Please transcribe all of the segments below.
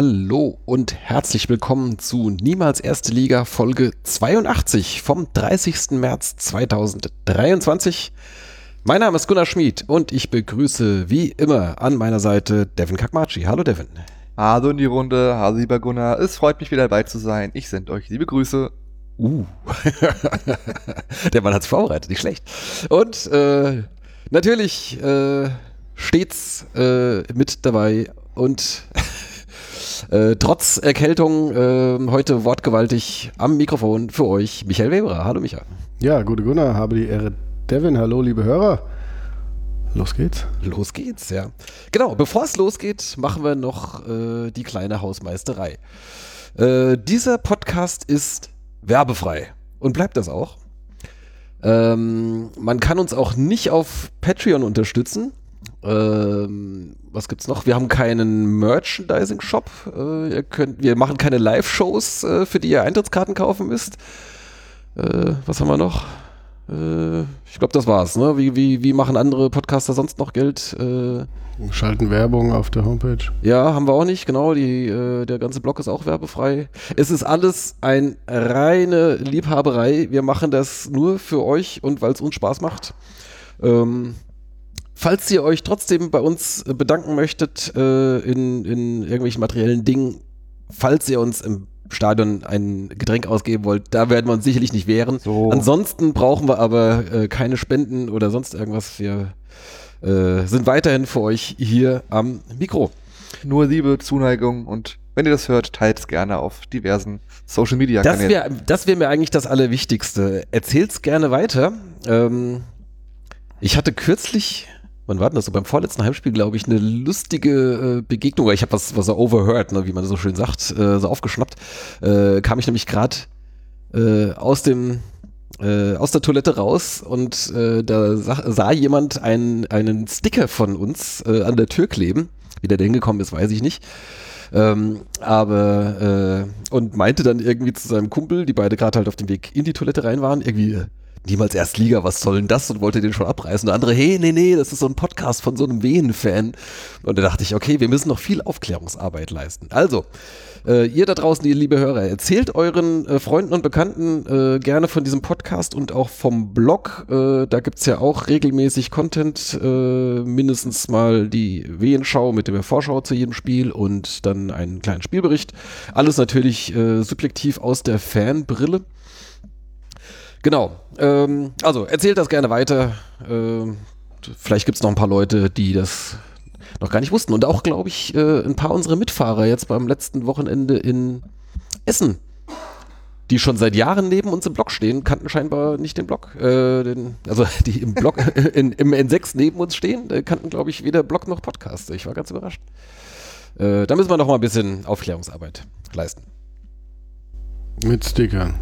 Hallo und herzlich willkommen zu Niemals Erste Liga Folge 82 vom 30. März 2023. Mein Name ist Gunnar Schmid und ich begrüße wie immer an meiner Seite Devin Kakmachi. Hallo Devin. Hallo in die Runde, hallo lieber Gunnar. Es freut mich wieder dabei zu sein. Ich sende euch liebe Grüße. Uh, der Mann hat es vorbereitet, nicht schlecht. Und äh, natürlich äh, stets äh, mit dabei und Äh, trotz Erkältung äh, heute wortgewaltig am Mikrofon für euch Michael Weber. Hallo Michael. Ja, gute Gunnar, habe die Ehre. Devin, hallo liebe Hörer. Los geht's. Los geht's, ja. Genau, bevor es losgeht, machen wir noch äh, die kleine Hausmeisterei. Äh, dieser Podcast ist werbefrei und bleibt das auch. Ähm, man kann uns auch nicht auf Patreon unterstützen. Ähm, was gibt's noch? Wir haben keinen Merchandising-Shop. Äh, wir machen keine Live-Shows, äh, für die ihr Eintrittskarten kaufen müsst. Äh, was haben wir noch? Äh, ich glaube, das war's. Ne? Wie, wie, wie machen andere Podcaster sonst noch Geld? Äh, Schalten Werbung auf der Homepage. Ja, haben wir auch nicht. Genau, die, äh, der ganze Blog ist auch werbefrei. Es ist alles ein reine Liebhaberei. Wir machen das nur für euch und weil es uns Spaß macht. Ähm, Falls ihr euch trotzdem bei uns äh, bedanken möchtet äh, in, in irgendwelchen materiellen Dingen, falls ihr uns im Stadion ein Getränk ausgeben wollt, da werden wir uns sicherlich nicht wehren. So. Ansonsten brauchen wir aber äh, keine Spenden oder sonst irgendwas. Wir äh, sind weiterhin für euch hier am Mikro. Nur Liebe, Zuneigung und wenn ihr das hört, teilt es gerne auf diversen Social Media Kanälen. Das wäre das wär mir eigentlich das Allerwichtigste. Erzählt es gerne weiter. Ähm, ich hatte kürzlich wann war denn das so? Beim vorletzten Heimspiel, glaube ich, eine lustige äh, Begegnung. Ich habe was, was er overheard, ne, wie man so schön sagt, äh, so aufgeschnappt. Äh, kam ich nämlich gerade äh, aus dem äh, aus der Toilette raus und äh, da sah, sah jemand einen, einen Sticker von uns an der Tür kleben. Wie der denn hingekommen ist, weiß ich nicht. Ähm, aber und meinte dann irgendwie zu seinem Kumpel, die beide gerade halt auf dem Weg in die Toilette rein waren, irgendwie, niemals Erstliga, was soll denn das? Und wollte den schon abreißen. Der andere, hey, nee, nee, das ist so ein Podcast von so einem Wehen-Fan. Und da dachte ich, okay, wir müssen noch viel Aufklärungsarbeit leisten. Also, äh, ihr da draußen, ihr liebe Hörer, erzählt euren äh, Freunden und Bekannten äh, gerne von diesem Podcast und auch vom Blog. Äh, da gibt es ja auch regelmäßig Content, äh, mindestens mal die Wehenschau mit der Vorschau zu jedem Spiel und dann einen kleinen Spielbericht. Alles natürlich äh, subjektiv aus der Fanbrille. Genau. Ähm, also erzählt das gerne weiter. Ähm, vielleicht gibt es noch ein paar Leute, die das noch gar nicht wussten. Und auch, glaube ich, äh, ein paar unserer Mitfahrer jetzt beim letzten Wochenende in Essen, die schon seit Jahren neben uns im Block stehen, kannten scheinbar nicht den Block. Äh, den, also die im Block, in, im N6 neben uns stehen, äh, kannten, glaube ich, weder Block noch Podcast. Ich war ganz überrascht. Äh, da müssen wir noch mal ein bisschen Aufklärungsarbeit leisten. Mit Stickern.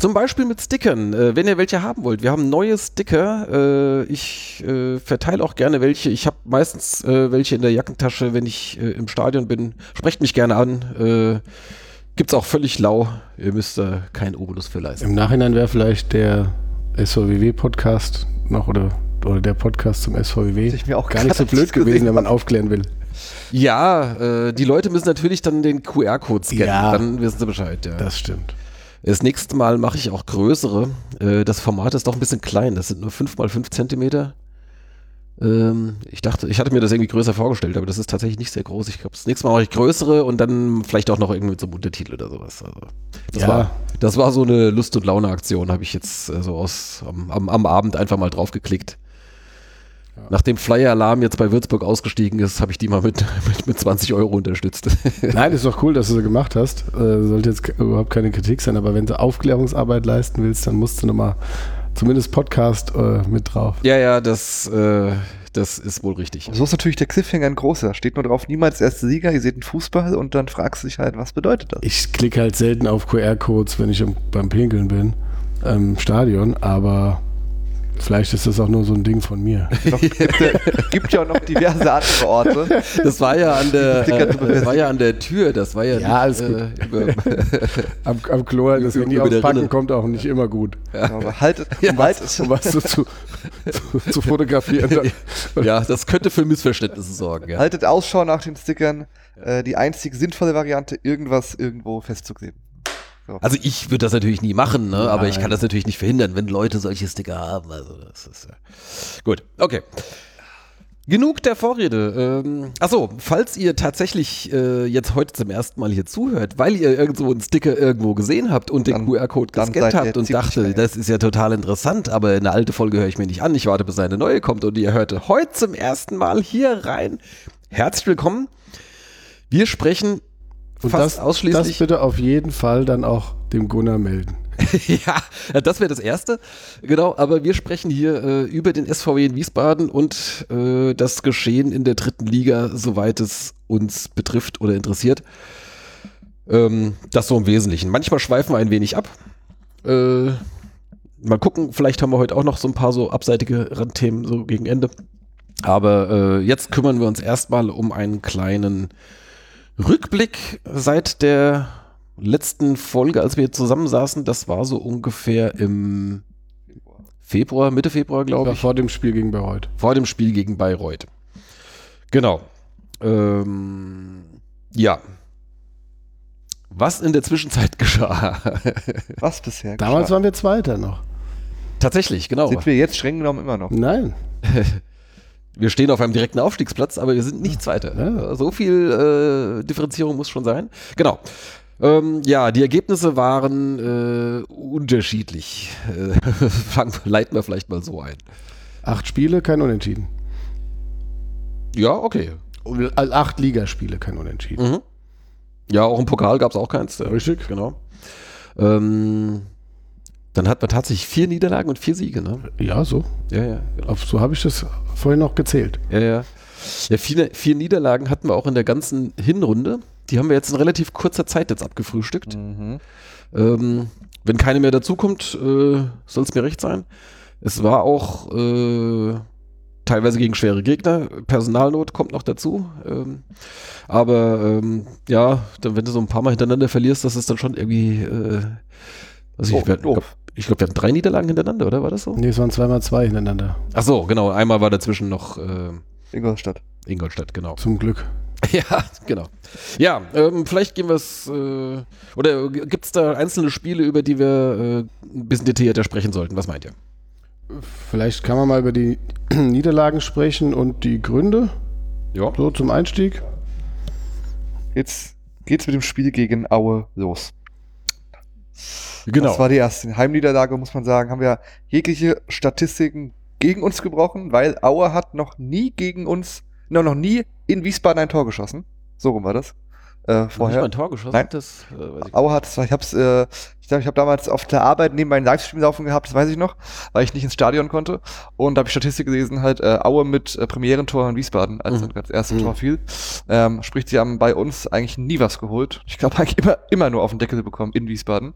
Zum Beispiel mit Stickern, äh, wenn ihr welche haben wollt. Wir haben neue Sticker. Äh, ich äh, verteile auch gerne welche. Ich habe meistens äh, welche in der Jackentasche, wenn ich äh, im Stadion bin. Sprecht mich gerne an. Äh, Gibt es auch völlig lau. Ihr müsst da keinen Obolus für leisten. Im Nachhinein wäre vielleicht der SVWW-Podcast noch oder, oder der Podcast zum SVWW gar nicht so blöd gewesen, wenn man aufklären will. Ja, die Leute müssen natürlich dann den QR-Code scannen. Ja, dann wissen sie Bescheid. Ja. Das stimmt. Das nächste Mal mache ich auch größere. Äh, das Format ist doch ein bisschen klein. Das sind nur 5 mal 5 Zentimeter. Ähm, ich dachte, ich hatte mir das irgendwie größer vorgestellt, aber das ist tatsächlich nicht sehr groß. Ich glaube, das nächste Mal mache ich größere und dann vielleicht auch noch irgendwie so Untertitel oder sowas. Also, das, ja. war, das war so eine Lust- und Laune-Aktion, habe ich jetzt äh, so aus am, am, am Abend einfach mal draufgeklickt. Nachdem Flyer Alarm jetzt bei Würzburg ausgestiegen ist, habe ich die mal mit, mit, mit 20 Euro unterstützt. Nein, ist doch cool, dass du so gemacht hast. Äh, sollte jetzt überhaupt keine Kritik sein, aber wenn du Aufklärungsarbeit leisten willst, dann musst du nochmal zumindest Podcast äh, mit drauf. Ja, ja, das, äh, das ist wohl richtig. So ist natürlich der Cliffhanger ein großer. Steht nur drauf, niemals erste Sieger, ihr seht einen Fußball und dann fragst du dich halt, was bedeutet das? Ich klicke halt selten auf QR-Codes, wenn ich beim Pinkeln bin, im Stadion, aber Vielleicht ist das auch nur so ein Ding von mir. Noch, gibt, gibt ja auch noch diverse andere Orte. Das war ja an der, äh, das war ja an der Tür, das war ja, Ja, alles gut. Äh, Am, am Klo das Handy auspacken kommt auch nicht immer gut. Aber haltet, Ja, haltet, Um was zu, zu, zu, zu fotografieren. ja, das könnte für Missverständnisse sorgen. Ja. haltet Ausschau nach den Stickern. Äh, die einzig sinnvolle Variante, irgendwas irgendwo festzukleben. Also ich würde das natürlich nie machen, ne? aber ich kann das natürlich nicht verhindern, wenn Leute solche Sticker haben. Also das ist ja. gut. Okay. Genug der Vorrede. Ähm, achso, falls ihr tatsächlich äh, jetzt heute zum ersten Mal hier zuhört, weil ihr irgendwo einen Sticker irgendwo gesehen habt und den QR-Code gescannt habt und dachte, geil. das ist ja total interessant, aber eine alte Folge höre ich mir nicht an, ich warte, bis eine neue kommt und ihr hörte heute zum ersten Mal hier rein. Herzlich willkommen. Wir sprechen Und fast das, das ausschließlich bitte auf jeden Fall dann auch dem Gunnar melden. ja, das wäre das Erste. Genau, aber wir sprechen hier äh, über den SVW in Wiesbaden und äh, das Geschehen in der dritten Liga, soweit es uns betrifft oder interessiert. Ähm, das so im Wesentlichen. Manchmal schweifen wir ein wenig ab. Äh, mal gucken, vielleicht haben wir heute auch noch so ein paar so abseitige Randthemen so gegen Ende. Aber äh, jetzt kümmern wir uns erstmal um einen kleinen Rückblick seit der letzten Folge, als wir zusammensaßen. Das war so ungefähr im Februar, Mitte Februar, glaube ich. vor dem Spiel gegen Bayreuth. Vor dem Spiel gegen Bayreuth. Genau. Ähm, ja. Was in der Zwischenzeit geschah? Was bisher Damals geschah. waren wir Zweiter noch. Tatsächlich, genau. Sind wir jetzt streng genommen immer noch. Nein. Wir stehen auf einem direkten Aufstiegsplatz, aber wir sind nicht Zweiter. Ja. So viel äh, Differenzierung muss schon sein. Genau. Ähm, ja, die Ergebnisse waren äh, unterschiedlich. Äh, fangen, leiten wir vielleicht mal so ein. Acht Spiele, kein Unentschieden. Ja, okay. Und, äh, Acht Ligaspiele, kein Unentschieden. Mhm. Ja, auch im Pokal gab es auch keins. Richtig. Genau. Ähm, dann hat man tatsächlich vier Niederlagen und vier Siege, ne? Ja, so. Ja, ja, genau. So habe ich das vorhin noch gezählt. Ja, ja. Ja, vier, vier Niederlagen hatten wir auch in der ganzen Hinrunde. Die haben wir jetzt in relativ kurzer Zeit jetzt abgefrühstückt. Mhm. Ähm, wenn keine mehr dazukommt, äh, soll es mir recht sein. Es war auch äh, teilweise gegen schwere Gegner. Personalnot kommt noch dazu. Ähm, aber ähm, ja, dann, wenn du so ein paar Mal hintereinander verlierst, das ist dann schon irgendwie. Äh, also ich Doof, wir- ich glaube, glaub, wir hatten drei Niederlagen hintereinander, oder war das so? Nee, es waren zweimal zwei hintereinander. Ach so, genau. Einmal war dazwischen noch äh, Ingolstadt. Ingolstadt, genau. Zum Glück. Ja, genau. Ja, ähm, vielleicht gehen wir es, äh, oder gibt es da einzelne Spiele, über die wir äh, ein bisschen detaillierter sprechen sollten? Was meint ihr? Vielleicht kann man mal über die Niederlagen sprechen und die Gründe. Ja. So zum Einstieg. Jetzt geht's mit dem Spiel gegen Aue los. Genau. Das war die erste Heimniederlage, muss man sagen. Haben wir jegliche Statistiken gegen uns gebrochen, weil Aue hat noch nie gegen uns, no, noch nie in Wiesbaden ein Tor geschossen. So rum war das. Äh, Nicht vorher. mal ein Tor geschossen? Nein. Das, äh, weiß ich Aue hat, ich hab's, äh, ich glaube, ich habe damals auf der Arbeit neben meinem Livestream laufen gehabt, das weiß ich noch, weil ich nicht ins Stadion konnte. Und da habe ich Statistik gelesen, halt äh, Aue mit äh, Premierentor in Wiesbaden, als Mhm. das erste Mhm. Ur fiel. Ähm, sprich, sie haben bei uns eigentlich nie was geholt. Ich glaube, eigentlich immer, immer nur auf den Deckel bekommen in Wiesbaden.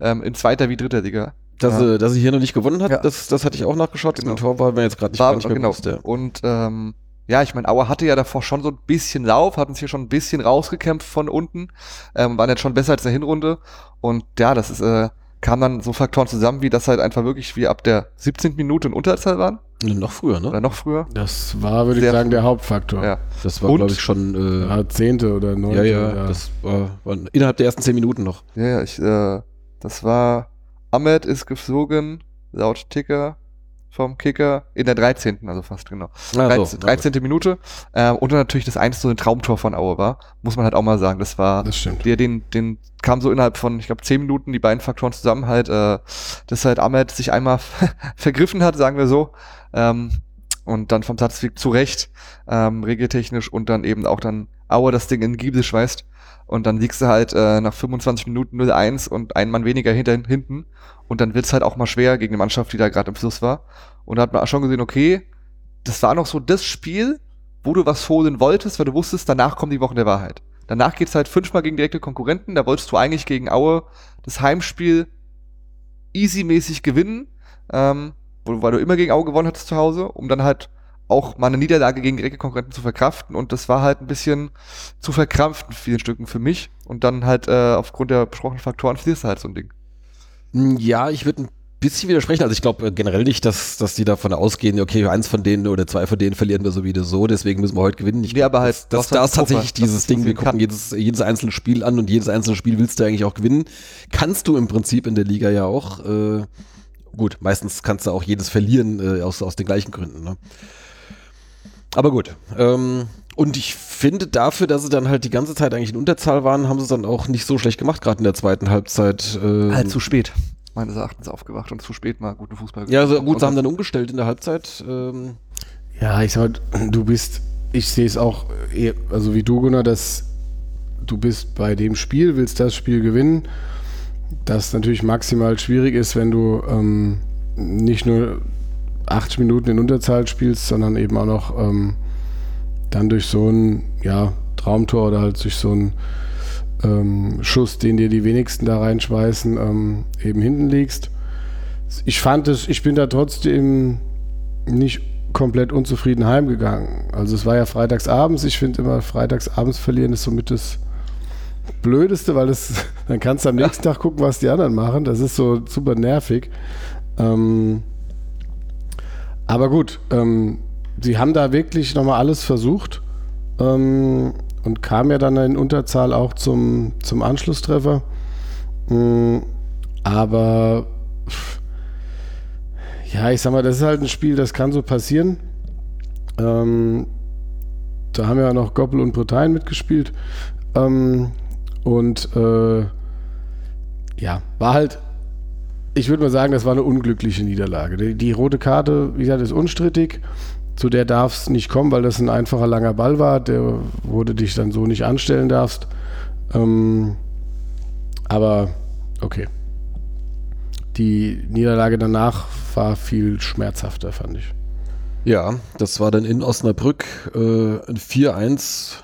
Ähm, in zweiter wie dritter Liga. Dass, Ja. äh, dass sie hier noch nicht gewonnen hat, Ja. das, das hatte ich auch nachgeschaut. Genau. Tor war mir jetzt gerade nicht, War, nicht genau. bewusst. Ja. Und ähm, ja, ich meine, Aue hatte ja davor schon so ein bisschen Lauf, hatten sich hier schon ein bisschen rausgekämpft von unten, ähm, waren jetzt schon besser als in der Hinrunde. Und ja, das ist, äh, kam dann so Faktoren zusammen, wie das halt einfach wirklich wie ab der 17. Minute in Unterzahl waren. Noch früher, Oder ne? noch früher. Das war, würde ich sagen, der Hauptfaktor. Ja. Das war, glaube ich, schon. Äh, Ja, Zehnte oder neunte. ja, ja, oder- das war, war innerhalb der ersten zehn Minuten noch. Ja, ja, ich, äh, das war, Ahmed ist geflogen, laut Ticker vom Kicker, in der 13., also fast genau. Ah, 13, 13. Minute. Ähm, und dann natürlich das 1 so ein Traumtor von Aue war. Muss man halt auch mal sagen. Das war, Das stimmt. der, den, den kam so innerhalb von, ich glaube, 10 Minuten die beiden Faktoren zusammen halt, äh, dass halt Ahmed sich einmal vergriffen hat, sagen wir so. Ähm, und dann vom Platzweg zurecht, ähm, regeltechnisch und dann eben auch dann Aue das Ding in den Giebel schweißt. Und dann liegst du halt äh, nach 25 Minuten 0-1 und ein Mann weniger hinter, hinten. Und dann wird's halt auch mal schwer gegen eine Mannschaft, die da gerade im Fluss war. Und da hat man schon gesehen, okay, das war noch so das Spiel, wo du was holen wolltest, weil du wusstest, danach kommen die Wochen der Wahrheit. Danach geht's halt fünfmal gegen direkte Konkurrenten. Da wolltest du eigentlich gegen Aue das Heimspiel easy-mäßig gewinnen. Ähm, weil du immer gegen Auge gewonnen hattest zu Hause, um dann halt auch mal eine Niederlage gegen direkte Konkurrenten zu verkraften und das war halt ein bisschen zu verkrampft in vielen Stücken für mich und dann halt äh, aufgrund der besprochenen Faktoren verlierst du halt so ein Ding. Hm, ja, ich würde ein bisschen widersprechen. Also ich glaube äh, generell nicht, dass, dass die davon ausgehen, okay, eins von denen oder zwei von denen verlieren wir sowieso, deswegen müssen wir heute gewinnen. Ich Nee, aber halt, das, das, hast halt da ist tatsächlich dass dieses es Ding, wir gucken kann. jedes, jedes einzelne Spiel an und jedes einzelne Spiel willst du eigentlich auch gewinnen. Kannst du im Prinzip in der Liga ja auch. Äh, gut, meistens kannst du auch jedes verlieren äh, aus, aus den gleichen Gründen. Ne? Aber gut. Ähm, und ich finde dafür, dass sie dann halt die ganze Zeit eigentlich in Unterzahl waren, haben sie es dann auch nicht so schlecht gemacht, gerade in der zweiten Halbzeit. Äh, Halt zu spät, meines Erachtens aufgewacht und zu spät mal guten Fußball ja, also gut, sie haben dann umgestellt in der Halbzeit. Ähm, Ja, ich sag mal, du bist, ich sehe es auch, eher, also wie du, Gunnar, dass du bist bei dem Spiel, willst das Spiel gewinnen, das natürlich maximal schwierig ist, wenn du ähm, nicht nur 80 Minuten in Unterzahl spielst, sondern eben auch noch ähm, dann durch so ein ja, Traumtor oder halt durch so einen ähm, Schuss, den dir die wenigsten da reinschmeißen, ähm, eben hinten liegst. Ich fand es, ich bin da trotzdem nicht komplett unzufrieden heimgegangen. Also es war ja freitagsabends. Ich finde immer, freitagsabends verlieren ist somit das Blödeste, weil es, dann kannst du am nächsten Tag gucken, was die anderen machen. Das ist so super nervig. Ähm, aber gut, ähm, sie haben da wirklich nochmal alles versucht ähm, und kam ja dann in Unterzahl auch zum, zum Anschlusstreffer. Mm, aber ja, ich sag mal, das ist halt ein Spiel, das kann so passieren. Ähm, da haben ja noch Goppel und Bretagne mitgespielt. Ähm, und äh, ja, war halt, ich würde mal sagen, das war eine unglückliche Niederlage. Die, die rote Karte, wie gesagt, ist unstrittig. Zu der darf es nicht kommen, weil das ein einfacher langer Ball war, der, du dich dann so nicht anstellen darfst. Ähm, aber okay. Die Niederlage danach war viel schmerzhafter, fand ich. ja, das war dann in Osnabrück äh, ein 4-1,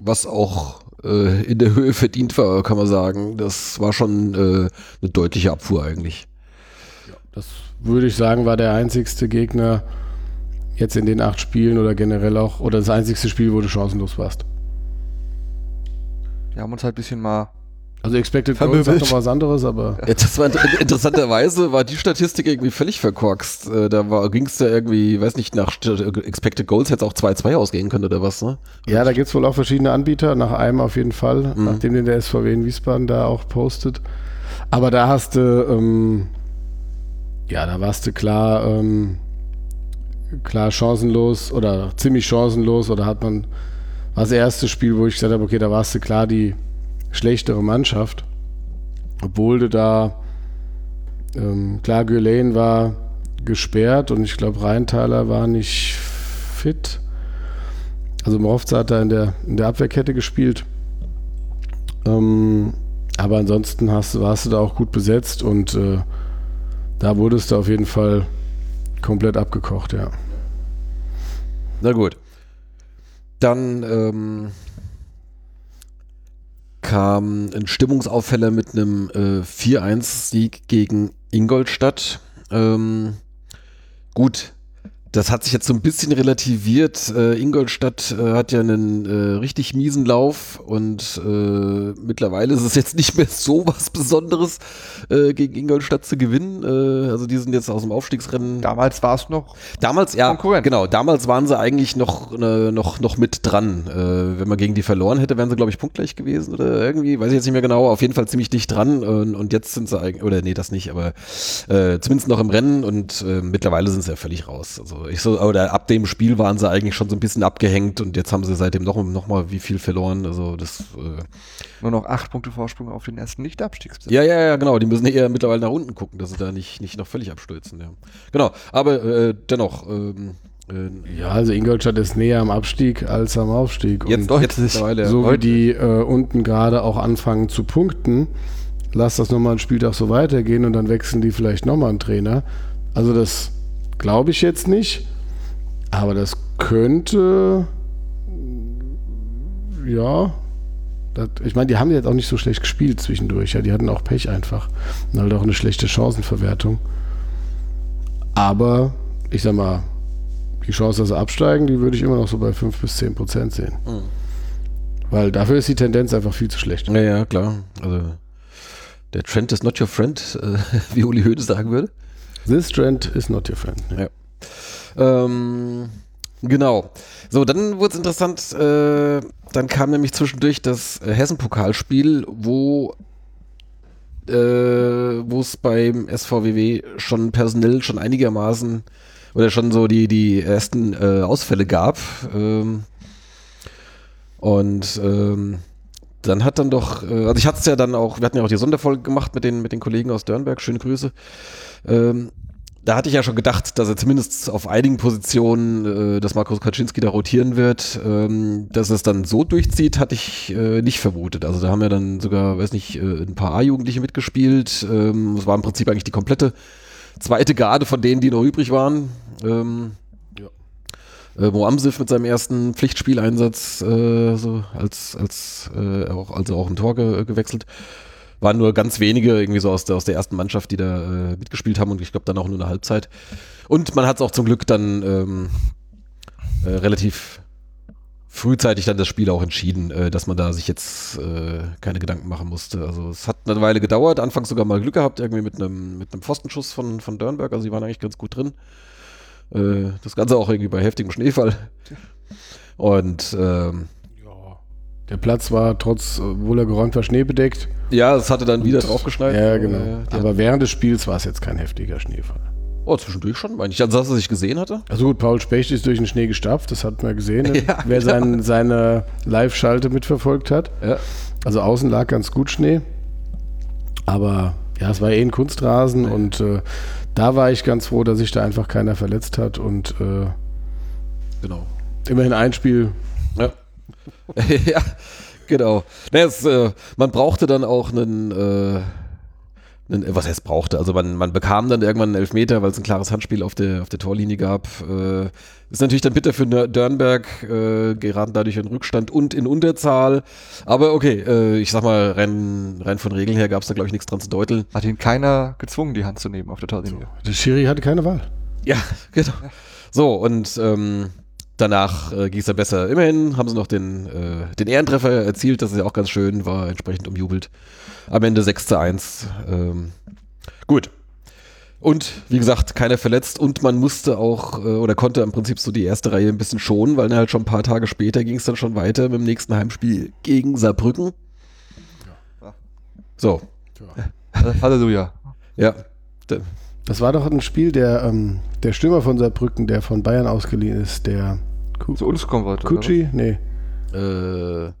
was auch äh, in der Höhe verdient war, kann man sagen. Das war schon äh, eine deutliche Abfuhr eigentlich. Das würde ich sagen, war der einzigste Gegner jetzt in den acht Spielen oder generell auch, oder das einzigste Spiel, wo du chancenlos warst. Wir haben uns halt ein bisschen mal Also Expected Goals sagt noch was anderes, aber Ja, das war inter- interessanterweise war die Statistik irgendwie völlig verkorkst. Äh, da ging es da irgendwie, weiß nicht, nach Expected Goals hätte es auch 2-2 ausgehen können oder was, ne? ja, da gibt es wohl auch verschiedene Anbieter, nach einem auf jeden Fall, Mhm. nachdem den der SVW in Wiesbaden da auch postet. Aber da hast du, ähm, ja, da warst du klar, ähm, klar chancenlos oder ziemlich chancenlos oder hat man, war das erste Spiel, wo ich gesagt habe, okay, da warst du klar die schlechtere Mannschaft. Obwohl du da, ähm, klar, Gülen war gesperrt und ich glaube, Rheintaler war nicht fit. Also Mrovza hat da in der, in der Abwehrkette gespielt. Ähm, aber ansonsten hast, warst du da auch gut besetzt und äh, da wurdest du auf jeden Fall komplett abgekocht, ja. Na gut. Dann ähm, kam ein Stimmungsauffäller mit einem äh, 4-1-Sieg gegen Ingolstadt. Ähm, gut, das hat sich jetzt so ein bisschen relativiert. Äh, Ingolstadt äh, hat ja einen äh, richtig miesen Lauf und äh, mittlerweile ist es jetzt nicht mehr so was Besonderes, äh, gegen Ingolstadt zu gewinnen. Äh, also die sind jetzt aus dem Aufstiegsrennen Damals war es noch. Damals, ja, Konkurrent. genau, damals waren sie eigentlich noch, noch, noch mit dran. Wenn man gegen die verloren hätte, wären sie, glaube ich, punktgleich gewesen oder irgendwie, weiß ich jetzt nicht mehr genau, auf jeden Fall ziemlich dicht dran und, und jetzt sind sie eigentlich, oder nee, das nicht, aber zumindest noch im Rennen und mittlerweile sind sie ja völlig raus. Also ich so, oder ab dem Spiel waren sie eigentlich schon so ein bisschen abgehängt und jetzt haben sie seitdem noch, noch mal wie viel verloren, also das, äh, Nur noch acht Punkte Vorsprung auf den ersten Nicht-Abstiegsplatz. ja, ja, ja, genau. Die müssen eher mittlerweile nach unten gucken, dass sie da nicht, nicht noch völlig abstürzen. Ja. Genau, aber äh, dennoch. Ähm, äh, Ja, also Ingolstadt ist näher am Abstieg als am Aufstieg. jetzt, und jetzt mittlerweile. so wie die äh, unten gerade auch anfangen zu punkten, lass das nochmal einen Spieltag so weitergehen und dann wechseln die vielleicht nochmal einen Trainer. Also das glaube ich jetzt nicht, aber das könnte, ja, das, ich meine, die haben jetzt auch nicht so schlecht gespielt zwischendurch, ja, die hatten auch Pech einfach und halt auch eine schlechte Chancenverwertung. Aber ich sag mal, die Chance, dass sie absteigen, die würde ich immer noch so bei 5 bis 10 Prozent sehen. Mhm. Weil dafür ist die Tendenz einfach viel zu schlecht. Ja, ja, klar. Also der Trend is not your friend, äh, wie Uli Hoeneß sagen würde. This trend is not your friend. Ja. Ähm, genau. So, dann wurde es interessant. Äh, dann kam nämlich zwischendurch das Hessen-Pokalspiel, wo äh, wo es beim SVWW schon personell schon einigermaßen oder schon so die, die ersten äh, Ausfälle gab. Ähm, und ähm, dann hat dann doch, äh, also ich hatte es ja dann auch, wir hatten ja auch die Sonderfolge gemacht mit den, mit den Kollegen aus Dörnberg, schöne Grüße. Ähm, da hatte ich ja schon gedacht, dass er zumindest auf einigen Positionen, äh, dass Markus Kaczynski da rotieren wird. Ähm, dass es dann so durchzieht, hatte ich äh, nicht vermutet. Also da haben ja dann sogar, weiß nicht, äh, ein paar A-Jugendliche mitgespielt. Ähm, es war im Prinzip eigentlich die komplette zweite Garde von denen, die noch übrig waren. Ähm, äh, Moamsif mit seinem ersten Pflichtspieleinsatz äh, so als, als äh, auch, also auch im Tor ge gewechselt. Waren nur ganz wenige irgendwie so aus der, aus der ersten Mannschaft, die da äh, mitgespielt haben und ich glaube dann auch nur eine Halbzeit. Und man hat es auch zum Glück dann ähm, äh, relativ frühzeitig dann das Spiel auch entschieden, äh, dass man da sich jetzt äh, keine Gedanken machen musste. Also es hat eine Weile gedauert, anfangs sogar mal Glück gehabt, irgendwie mit einem mit Pfostenschuss von, von Dörnberg, also die waren eigentlich ganz gut drin. Äh, das Ganze auch irgendwie bei heftigem Schneefall. Und ähm, Der Platz war trotz, obwohl er geräumt war, schneebedeckt. ja, es hatte dann wieder draufgeschneit. Ja, genau. Äh, Aber während des Spiels war es jetzt kein heftiger Schneefall. Oh, zwischendurch schon, meine ich. Also, dass er sich gesehen hatte? Also gut, Paul Specht ist durch den Schnee gestapft, das hat man gesehen, ne? Ja, wer ja. sein, seine Live-Schalte mitverfolgt hat. Ja. Also außen lag ganz gut Schnee. Aber ja, es war eh ein Kunstrasen und äh, da war ich ganz froh, dass sich da einfach keiner verletzt hat und äh, Genau. immerhin ein Spiel. Ja. ja, genau. Naja, es, äh, man brauchte dann auch einen, äh, einen, was heißt brauchte? Also man, man bekam dann irgendwann einen Elfmeter, weil es ein klares Handspiel auf der, auf der Torlinie gab. Äh, ist natürlich dann bitter für Dörnberg, äh, geraten dadurch in Rückstand und in Unterzahl. Aber okay, äh, ich sag mal, rein, rein von Regeln her gab es da, glaube ich, nichts dran zu deuteln. Hat ihn keiner gezwungen, die Hand zu nehmen auf der Torlinie. Der Schiri hatte keine Wahl. Ja, genau. So, und ähm, danach äh, ging es dann besser. Immerhin haben sie noch den, äh, den Ehrentreffer erzielt, das ist ja auch ganz schön, war entsprechend umjubelt. Am Ende 6 zu 1. Ähm, gut. Und wie gesagt, keiner verletzt und man musste auch äh, oder konnte im Prinzip so die erste Reihe ein bisschen schonen, weil halt schon ein paar Tage später ging es dann schon weiter mit dem nächsten Heimspiel gegen Saarbrücken. So, Halleluja. ja. Das war doch ein Spiel, der, ähm, der Stürmer von Saarbrücken, der von Bayern ausgeliehen ist, der Ku- Zu uns kommen wollte. Kutschi? Nee. Äh,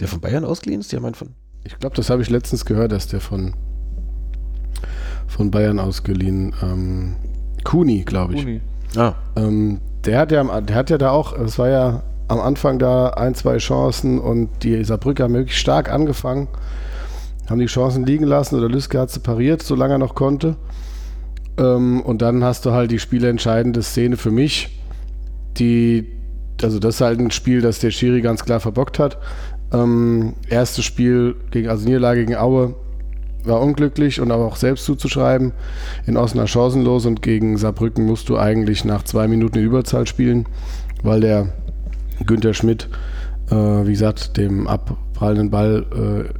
der von Bayern ausgeliehen ist, die haben einen von. Ich glaube, das habe ich letztens gehört, dass der von, von Bayern ausgeliehen. Ähm, Kuni, glaube ich. Uni. Ah, Ähm, der, hat ja, am- der hat ja da auch, es war ja am Anfang da ein, zwei Chancen und die Saarbrücker haben wirklich stark angefangen, haben die Chancen liegen lassen oder Lüske hat sie pariert, solange er noch konnte. Ähm, und dann hast du halt die spielentscheidende Szene für mich, die, also das ist halt ein Spiel, das der Schiri ganz klar verbockt hat. Ähm, erstes Spiel gegen, also Niederlage gegen Aue, war unglücklich und aber auch selbst zuzuschreiben. In Osnabrück chancenlos und gegen Saarbrücken musst du eigentlich nach zwei Minuten in Überzahl spielen, weil der Günther Schmidt, äh, wie gesagt, dem abprallenden Ball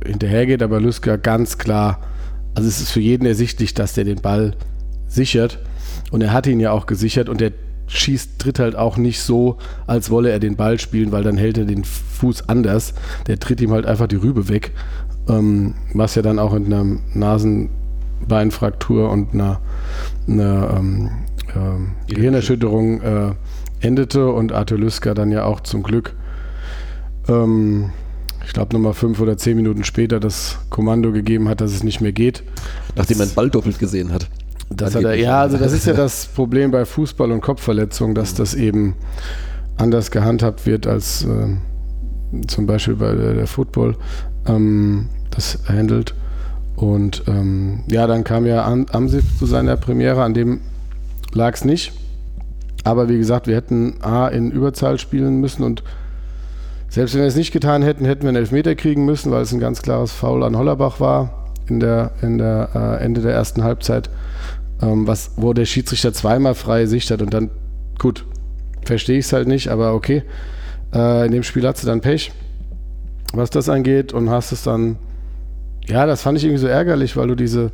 äh, hinterhergeht, aber Lüsker ganz klar, also es ist für jeden ersichtlich, dass der den Ball sichert und er hat ihn ja auch gesichert und der schießt, tritt halt auch nicht so, als wolle er den Ball spielen, weil dann hält er den Fuß anders. Der tritt ihm halt einfach die Rübe weg, ähm, was ja dann auch in einer Nasenbeinfraktur und einer, einer ähm, ähm, Gehirnerschütterung äh, endete und Arthur Lüsker dann ja auch zum Glück, ähm, ich glaube nochmal fünf oder zehn Minuten später das Kommando gegeben hat, dass es nicht mehr geht. nachdem man den Ball doppelt gesehen hat. Das hat er, ja, also das ist ja das Problem bei Fußball- und Kopfverletzungen, dass das eben anders gehandhabt wird als äh, zum Beispiel bei der, der Football ähm, das handelt. Und ähm, ja, dann kam ja Am- Amsif zu seiner Premiere, an dem lag es nicht. Aber wie gesagt, wir hätten A in Überzahl spielen müssen und selbst wenn wir es nicht getan hätten, hätten wir einen Elfmeter kriegen müssen, weil es ein ganz klares Foul an Hollerbach war in der, in der äh, Ende der ersten Halbzeit. ähm, was, wo der Schiedsrichter zweimal freie Sicht hat und dann, gut, verstehe ich es halt nicht, aber okay. Äh, in dem Spiel hat sie dann Pech, was das angeht und hast es dann, ja, das fand ich irgendwie so ärgerlich, weil du diese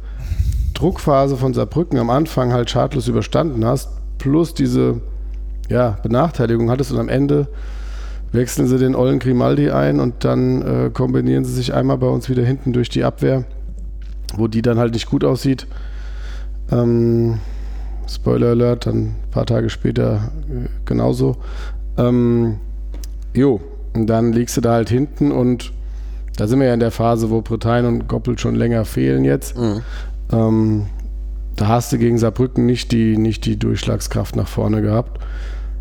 Druckphase von Saarbrücken am Anfang halt schadlos überstanden hast, plus diese, ja, Benachteiligung hattest und am Ende wechseln sie den Ollen Grimaldi ein und dann äh, kombinieren sie sich einmal bei uns wieder hinten durch die Abwehr, wo die dann halt nicht gut aussieht. Ähm, Spoiler Alert, dann ein paar Tage später äh, genauso. Ähm, jo, und dann liegst du da halt hinten und da sind wir ja in der Phase, wo Bretagne und Goppel schon länger fehlen jetzt. Mhm. Ähm, da hast du gegen Saarbrücken nicht die, nicht die Durchschlagskraft nach vorne gehabt.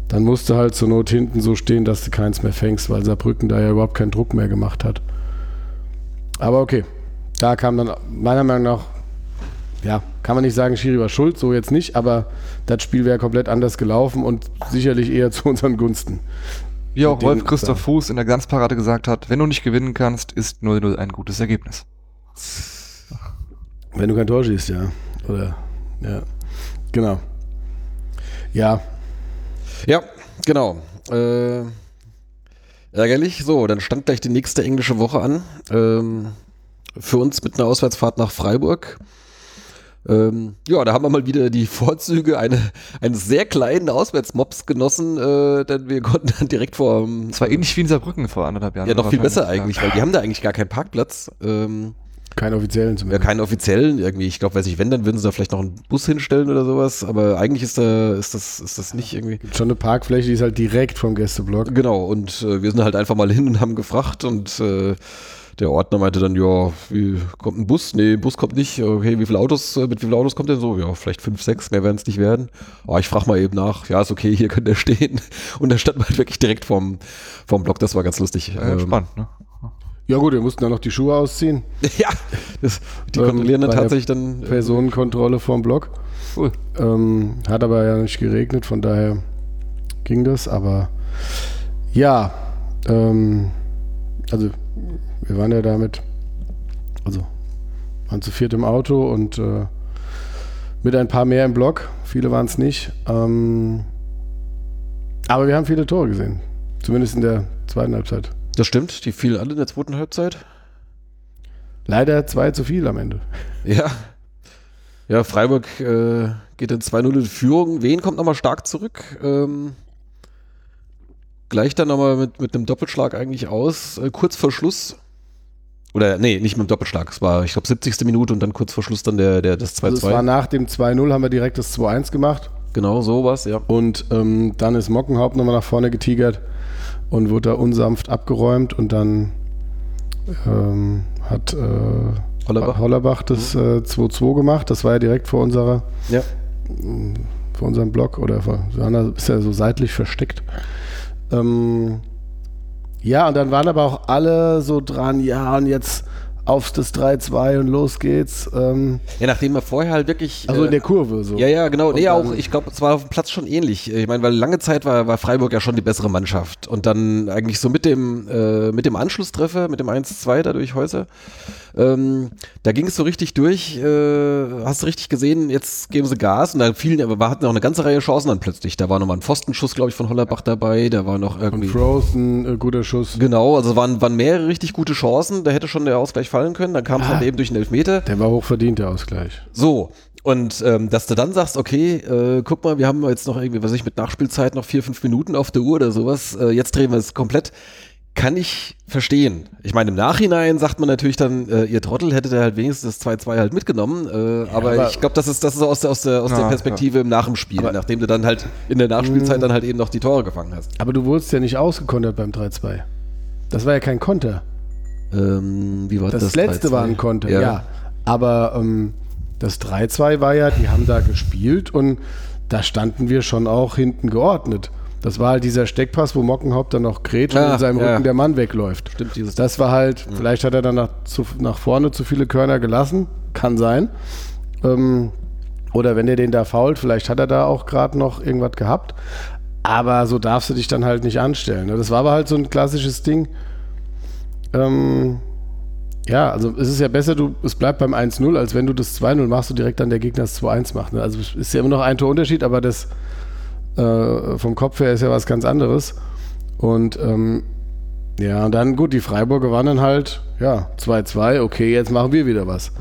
Dann musst du halt zur Not hinten so stehen, dass du keins mehr fängst, weil Saarbrücken da ja überhaupt keinen Druck mehr gemacht hat. Aber okay, da kam dann meiner Meinung nach, ja, kann man nicht sagen, Schiri war schuld, so jetzt nicht, aber das Spiel wäre komplett anders gelaufen und sicherlich eher zu unseren Gunsten. Wie auch Rolf Christoph Fuß in der Glanzparade gesagt hat, wenn du nicht gewinnen kannst, ist 0-0 ein gutes Ergebnis. Wenn du kein Tor schießt, ja. Oder, ja. Genau. Ja, Ja, genau. Äh, ärgerlich. So, dann stand gleich die nächste englische Woche an. Ähm, für uns mit einer Auswärtsfahrt nach Freiburg. Ähm, ja, da haben wir mal wieder die Vorzüge eine, eines sehr kleinen Auswärtsmobs genossen, äh, denn wir konnten dann direkt vor Das war ähnlich wie in Saarbrücken vor anderthalb Jahren. ja, noch viel besser eigentlich, weil die haben da eigentlich gar keinen Parkplatz. Ähm, keinen offiziellen ja, zumindest. keinen offiziellen irgendwie. Ich glaube, weiß ich, wenn, dann würden sie da vielleicht noch einen Bus hinstellen oder sowas. Aber eigentlich ist da, ist das, ist das nicht irgendwie. Gibt schon eine Parkfläche, die ist halt direkt vom Gästeblock. Genau, und äh, wir sind halt einfach mal hin und haben gefragt und äh, der Ordner meinte dann, ja, wie, kommt ein Bus? Nee, Bus kommt nicht. Okay, wie viele Autos, äh, mit wie vielen Autos kommt denn so? Ja, vielleicht fünf, sechs, mehr werden es nicht werden. Oh, ich frage mal eben nach. Ja, ist okay, hier kann der stehen. Und da stand man halt wirklich direkt vorm, vorm Block, das war ganz lustig. Ja, Ähm, spannend, ne? Ja gut, wir mussten dann noch die Schuhe ausziehen. ja, das, die Ähm, kontrollieren dann tatsächlich dann. äh, Personenkontrolle vorm Block. Cool. Ähm, hat aber ja nicht geregnet, von daher ging das. Aber ja, ähm, also wir waren ja damit, also waren zu viert im Auto und äh, mit ein paar mehr im Block. Viele waren es nicht. Ähm, aber wir haben viele Tore gesehen. Zumindest in der zweiten Halbzeit. Das stimmt, die fielen alle in der zweiten Halbzeit. Leider zwei zu viel am Ende. Ja. Ja, Freiburg äh, geht in 2-0 in Führung. Wen kommt nochmal stark zurück? Ähm, gleich dann nochmal mit, mit einem Doppelschlag eigentlich aus. Äh, kurz vor Schluss. Oder nee, nicht mit dem Doppelschlag. Es war, ich glaube, 70. Minute und dann kurz vor Schluss dann der, der, das 2-2. Also es war nach dem 2-0 haben wir direkt das 2-1 gemacht. genau, sowas, ja. Und ähm, dann ist Mockenhaupt nochmal nach vorne getigert und wurde da unsanft abgeräumt und dann ähm, hat äh, Hollerbach. Hollerbach das äh, 2-2 gemacht. Das war ja direkt vor unserer, Ja. vor unserem Block oder vor, ist ja so seitlich versteckt. Ähm, ja, und dann waren aber auch alle so dran, ja, und jetzt auf das 3-2 und los geht's. Ähm, ja, nachdem er vorher halt wirklich. also äh, in der Kurve so. Ja, ja, genau. Und Nee, auch, dann- ich glaube, es war auf dem Platz schon ähnlich. Ich meine, weil lange Zeit war, war Freiburg ja schon die bessere Mannschaft. Und dann eigentlich so mit dem, äh, mit dem Anschlusstreffer, mit dem 1-2 da durch Häuser, ähm, da ging es so richtig durch. Äh, hast du richtig gesehen, jetzt geben sie Gas. Und da fielen, aber wir hatten auch eine ganze Reihe Chancen dann plötzlich. Da war nochmal ein Pfostenschuss, glaube ich, von Hollerbach dabei. Da war noch irgendwie. Frost, ein äh, guter Schuss. Genau, also waren, waren mehrere richtig gute Chancen. Da hätte schon der Ausgleich fallen können. Dann kam es Ah. halt eben durch den Elfmeter. Der war hochverdient, der Ausgleich. So, und ähm, dass du dann sagst, okay, äh, guck mal, wir haben jetzt noch irgendwie, was weiß ich, mit Nachspielzeit noch vier, fünf Minuten auf der Uhr oder sowas, äh, jetzt drehen wir es komplett, kann ich verstehen. Ich meine, im Nachhinein sagt man natürlich dann, äh, ihr Trottel hättet ihr halt wenigstens das 2-2 halt mitgenommen, äh, aber, aber- ich glaube, das ist, das ist aus der, aus der, aus der Ja, Perspektive im Nach dem Spiel, Aber- nachdem du dann halt in der Nachspielzeit dann halt eben noch die Tore gefangen hast. Aber du wurdest ja nicht ausgekontert beim 3-2. Das war ja kein Konter. Ähm, wie war Das, das? letzte 3-2? war ein Konter, Ja. ja. Aber ähm, das 3-2 war ja, die haben da gespielt und da standen wir schon auch hinten geordnet. Das war halt dieser Steckpass, wo Mockenhaupt dann noch grätscht und Ah, in seinem ja. Rücken der Mann wegläuft. Stimmt, dieses Das war halt, vielleicht hat er dann nach, zu, nach vorne zu viele Körner gelassen, kann sein. Ähm, oder wenn er den da fault, vielleicht hat er da auch gerade noch irgendwas gehabt. Aber so darfst du dich dann halt nicht anstellen. ne? Das war aber halt so ein klassisches Ding. Ähm, Ja, also es ist ja besser, du, es bleibt beim 1-0, als wenn du das 2-0 machst und direkt dann der Gegner das 2-1 macht. Ne? Also es ist ja immer noch ein Torunterschied, aber das äh, vom Kopf her ist ja was ganz anderes. Und ähm, ja, und dann gut, die Freiburger waren dann halt, ja, 2-2, okay, jetzt machen wir wieder was.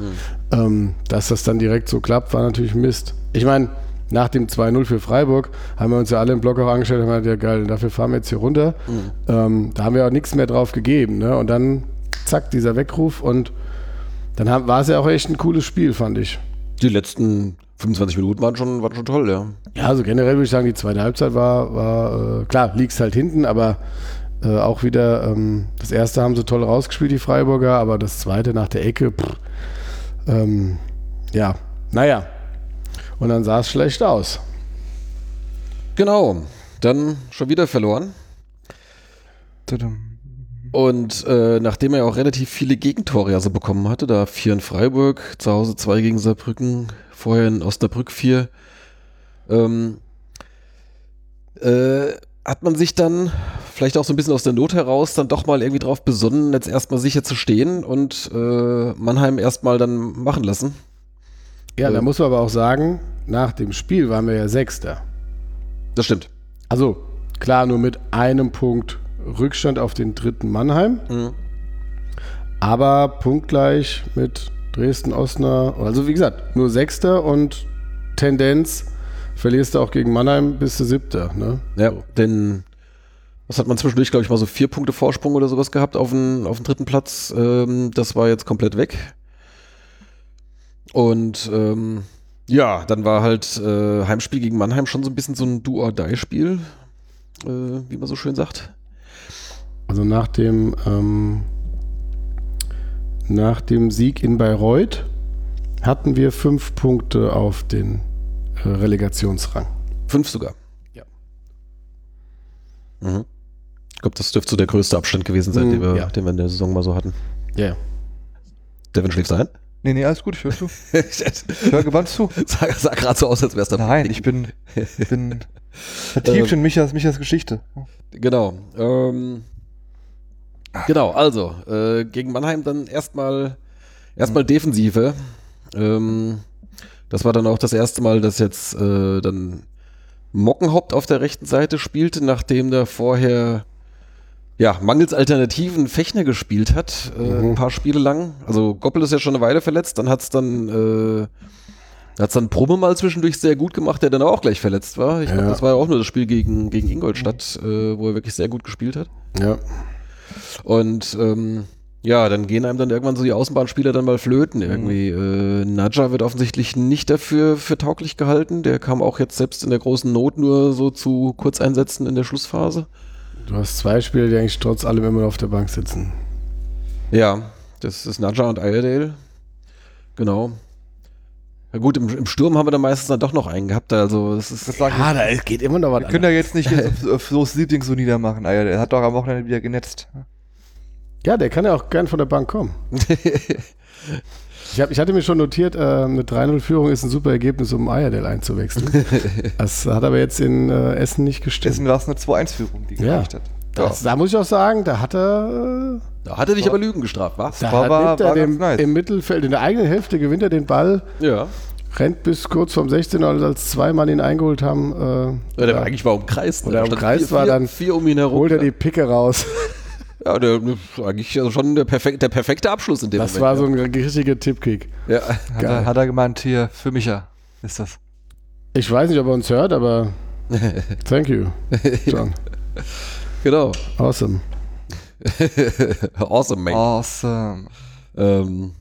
Ähm, dass das dann direkt so klappt, war natürlich Mist. Ich meine, nach dem 2-0 für Freiburg haben wir uns ja alle im Block auch angestellt und haben gesagt, ja geil, dafür fahren wir jetzt hier runter. Ähm, da haben wir auch nichts mehr drauf gegeben. Ne? Und dann, zack, dieser Weckruf und dann haben, war es ja auch echt ein cooles Spiel, fand ich. Die letzten 25 Minuten waren schon, waren schon toll, ja. Ja, also generell würde ich sagen, die zweite Halbzeit war, war äh, klar, liegst halt hinten, aber äh, auch wieder, ähm, das erste haben sie toll rausgespielt, die Freiburger, aber das zweite nach der Ecke, pff, ähm, ja, naja. Und dann sah es schlecht aus. Genau. Dann schon wieder verloren. Und äh, nachdem er auch relativ viele Gegentore ja so bekommen hatte, da vier in Freiburg, zu Hause zwei gegen Saarbrücken, vorher in Osnabrück vier, ähm, äh, hat man sich dann vielleicht auch so ein bisschen aus der Not heraus dann doch mal irgendwie drauf besonnen, jetzt erstmal sicher zu stehen und äh, Mannheim erstmal dann machen lassen. Ja, da muss man aber auch sagen, nach dem Spiel waren wir ja Sechster. Das stimmt. Also klar, nur mit einem Punkt Rückstand auf den dritten Mannheim, Mhm. aber punktgleich mit Dresden, Osnabrück. Also wie gesagt, nur Sechster und Tendenz verlierst du auch gegen Mannheim bis zu Siebter. Ne? Ja, denn was hat man zwischendurch, glaube ich, mal so vier Punkte Vorsprung oder sowas gehabt auf den, auf den dritten Platz. Ähm, das war jetzt komplett weg. Und ähm, ja, dann war halt äh, Heimspiel gegen Mannheim schon so ein bisschen so ein Do-or-Die-Spiel, äh, wie man so schön sagt. Also nach dem, ähm, nach dem Sieg in Bayreuth hatten wir fünf Punkte auf den äh, Relegationsrang. Fünf sogar. Ja. Mhm. Ich glaube, das dürfte so der größte Abstand gewesen sein, Mhm, den, wir, ja. den wir in der Saison mal so hatten. Ja. Devin schläft ein? Nee, nee, alles gut, ich höre zu. Ich höre gewandt zu. sah sah gerade so aus, als wär's da. Nein, ich bin, bin vertieft in Michas, Michas Geschichte. Genau. Ähm, genau, also äh, gegen Mannheim dann erstmal erstmal Defensive. Ähm, das war dann auch das erste Mal, dass jetzt äh, dann Mockenhaupt auf der rechten Seite spielte, nachdem da vorher ja, mangels Alternativen Fechner gespielt hat, äh, Mhm. ein paar Spiele lang. Also Goppel ist ja schon eine Weile verletzt, dann hat's dann äh, hat's dann Brumme mal zwischendurch sehr gut gemacht, der dann auch gleich verletzt war. Ich glaube, Ja. das war ja auch nur das Spiel gegen, gegen Ingolstadt, äh, wo er wirklich sehr gut gespielt hat. Ja. Und ähm, ja, dann gehen einem dann irgendwann so die Außenbahnspieler dann mal flöten irgendwie. Äh, Nadja wird offensichtlich nicht dafür für tauglich gehalten. Der kam auch jetzt selbst in der großen Not nur so zu Kurzeinsätzen in der Schlussphase. Du hast zwei Spieler, die eigentlich trotz allem immer noch auf der Bank sitzen. Ja, das ist Nadja und Iredale. Genau. Ja gut, im, im Sturm haben wir dann meistens dann doch noch einen gehabt. Also das ist Das Ah, da geht immer noch was wir können ja jetzt nicht jetzt auf, auf so das Lieblings so niedermachen. Ah, ja, der hat doch am Wochenende wieder genetzt. Ja, der kann ja auch gern von der Bank kommen. Ich, hab, ich hatte mir schon notiert, äh, eine 3-0-Führung ist ein super Ergebnis, um Ayerdale einzuwechseln. das hat aber jetzt in äh, Essen nicht gestimmt. Dessen war es eine 2-1-Führung, die Ja. gereicht hat. Das, da muss ich auch sagen, da hat er, äh, da hat er dich aber Lügen gestraft, wa? da war- war- er war dem, nice. im Mittelfeld, in der eigenen Hälfte gewinnt er den Ball, Ja. rennt bis kurz vorm 16 und als zwei Mann ihn eingeholt haben, äh, ja der war eigentlich war umkreist. ne? Oder umkreist vier, war dann- Vier um ihn herum. holt er die Picke raus. Ja, der, eigentlich also schon der, perfek der perfekte Abschluss in dem Das Moment. war so ein richtiger Tippkick. ja. Hat Geil. er, hat er gemeint, hier, für Micha ist das. Ich weiß nicht, ob er uns hört, aber thank you, John. Genau. Awesome. awesome, man. Awesome. Ähm,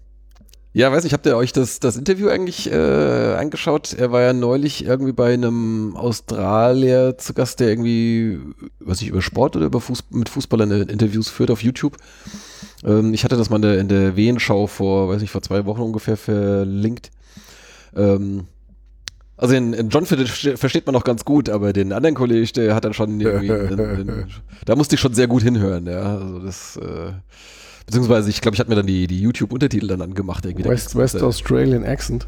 ja, weiß nicht, habt ihr euch das, das Interview eigentlich äh, angeschaut? Er war ja neulich irgendwie bei einem Australier zu Gast, der irgendwie, weiß ich, über Sport oder über Fuß mit Fußballern Interviews führt auf YouTube. Ähm, ich hatte das mal in der, in der Wehenschau vor, weiß ich, vor zwei Wochen ungefähr verlinkt. Ähm, also in, in John ver- versteht man noch ganz gut, aber den anderen Kollegen, der hat dann schon irgendwie, den, den, da musste ich schon sehr gut hinhören, ja. Also das, äh, beziehungsweise ich glaube, ich hatte mir dann die, die YouTube-Untertitel dann angemacht. Irgendwie. West, West Australian Accent.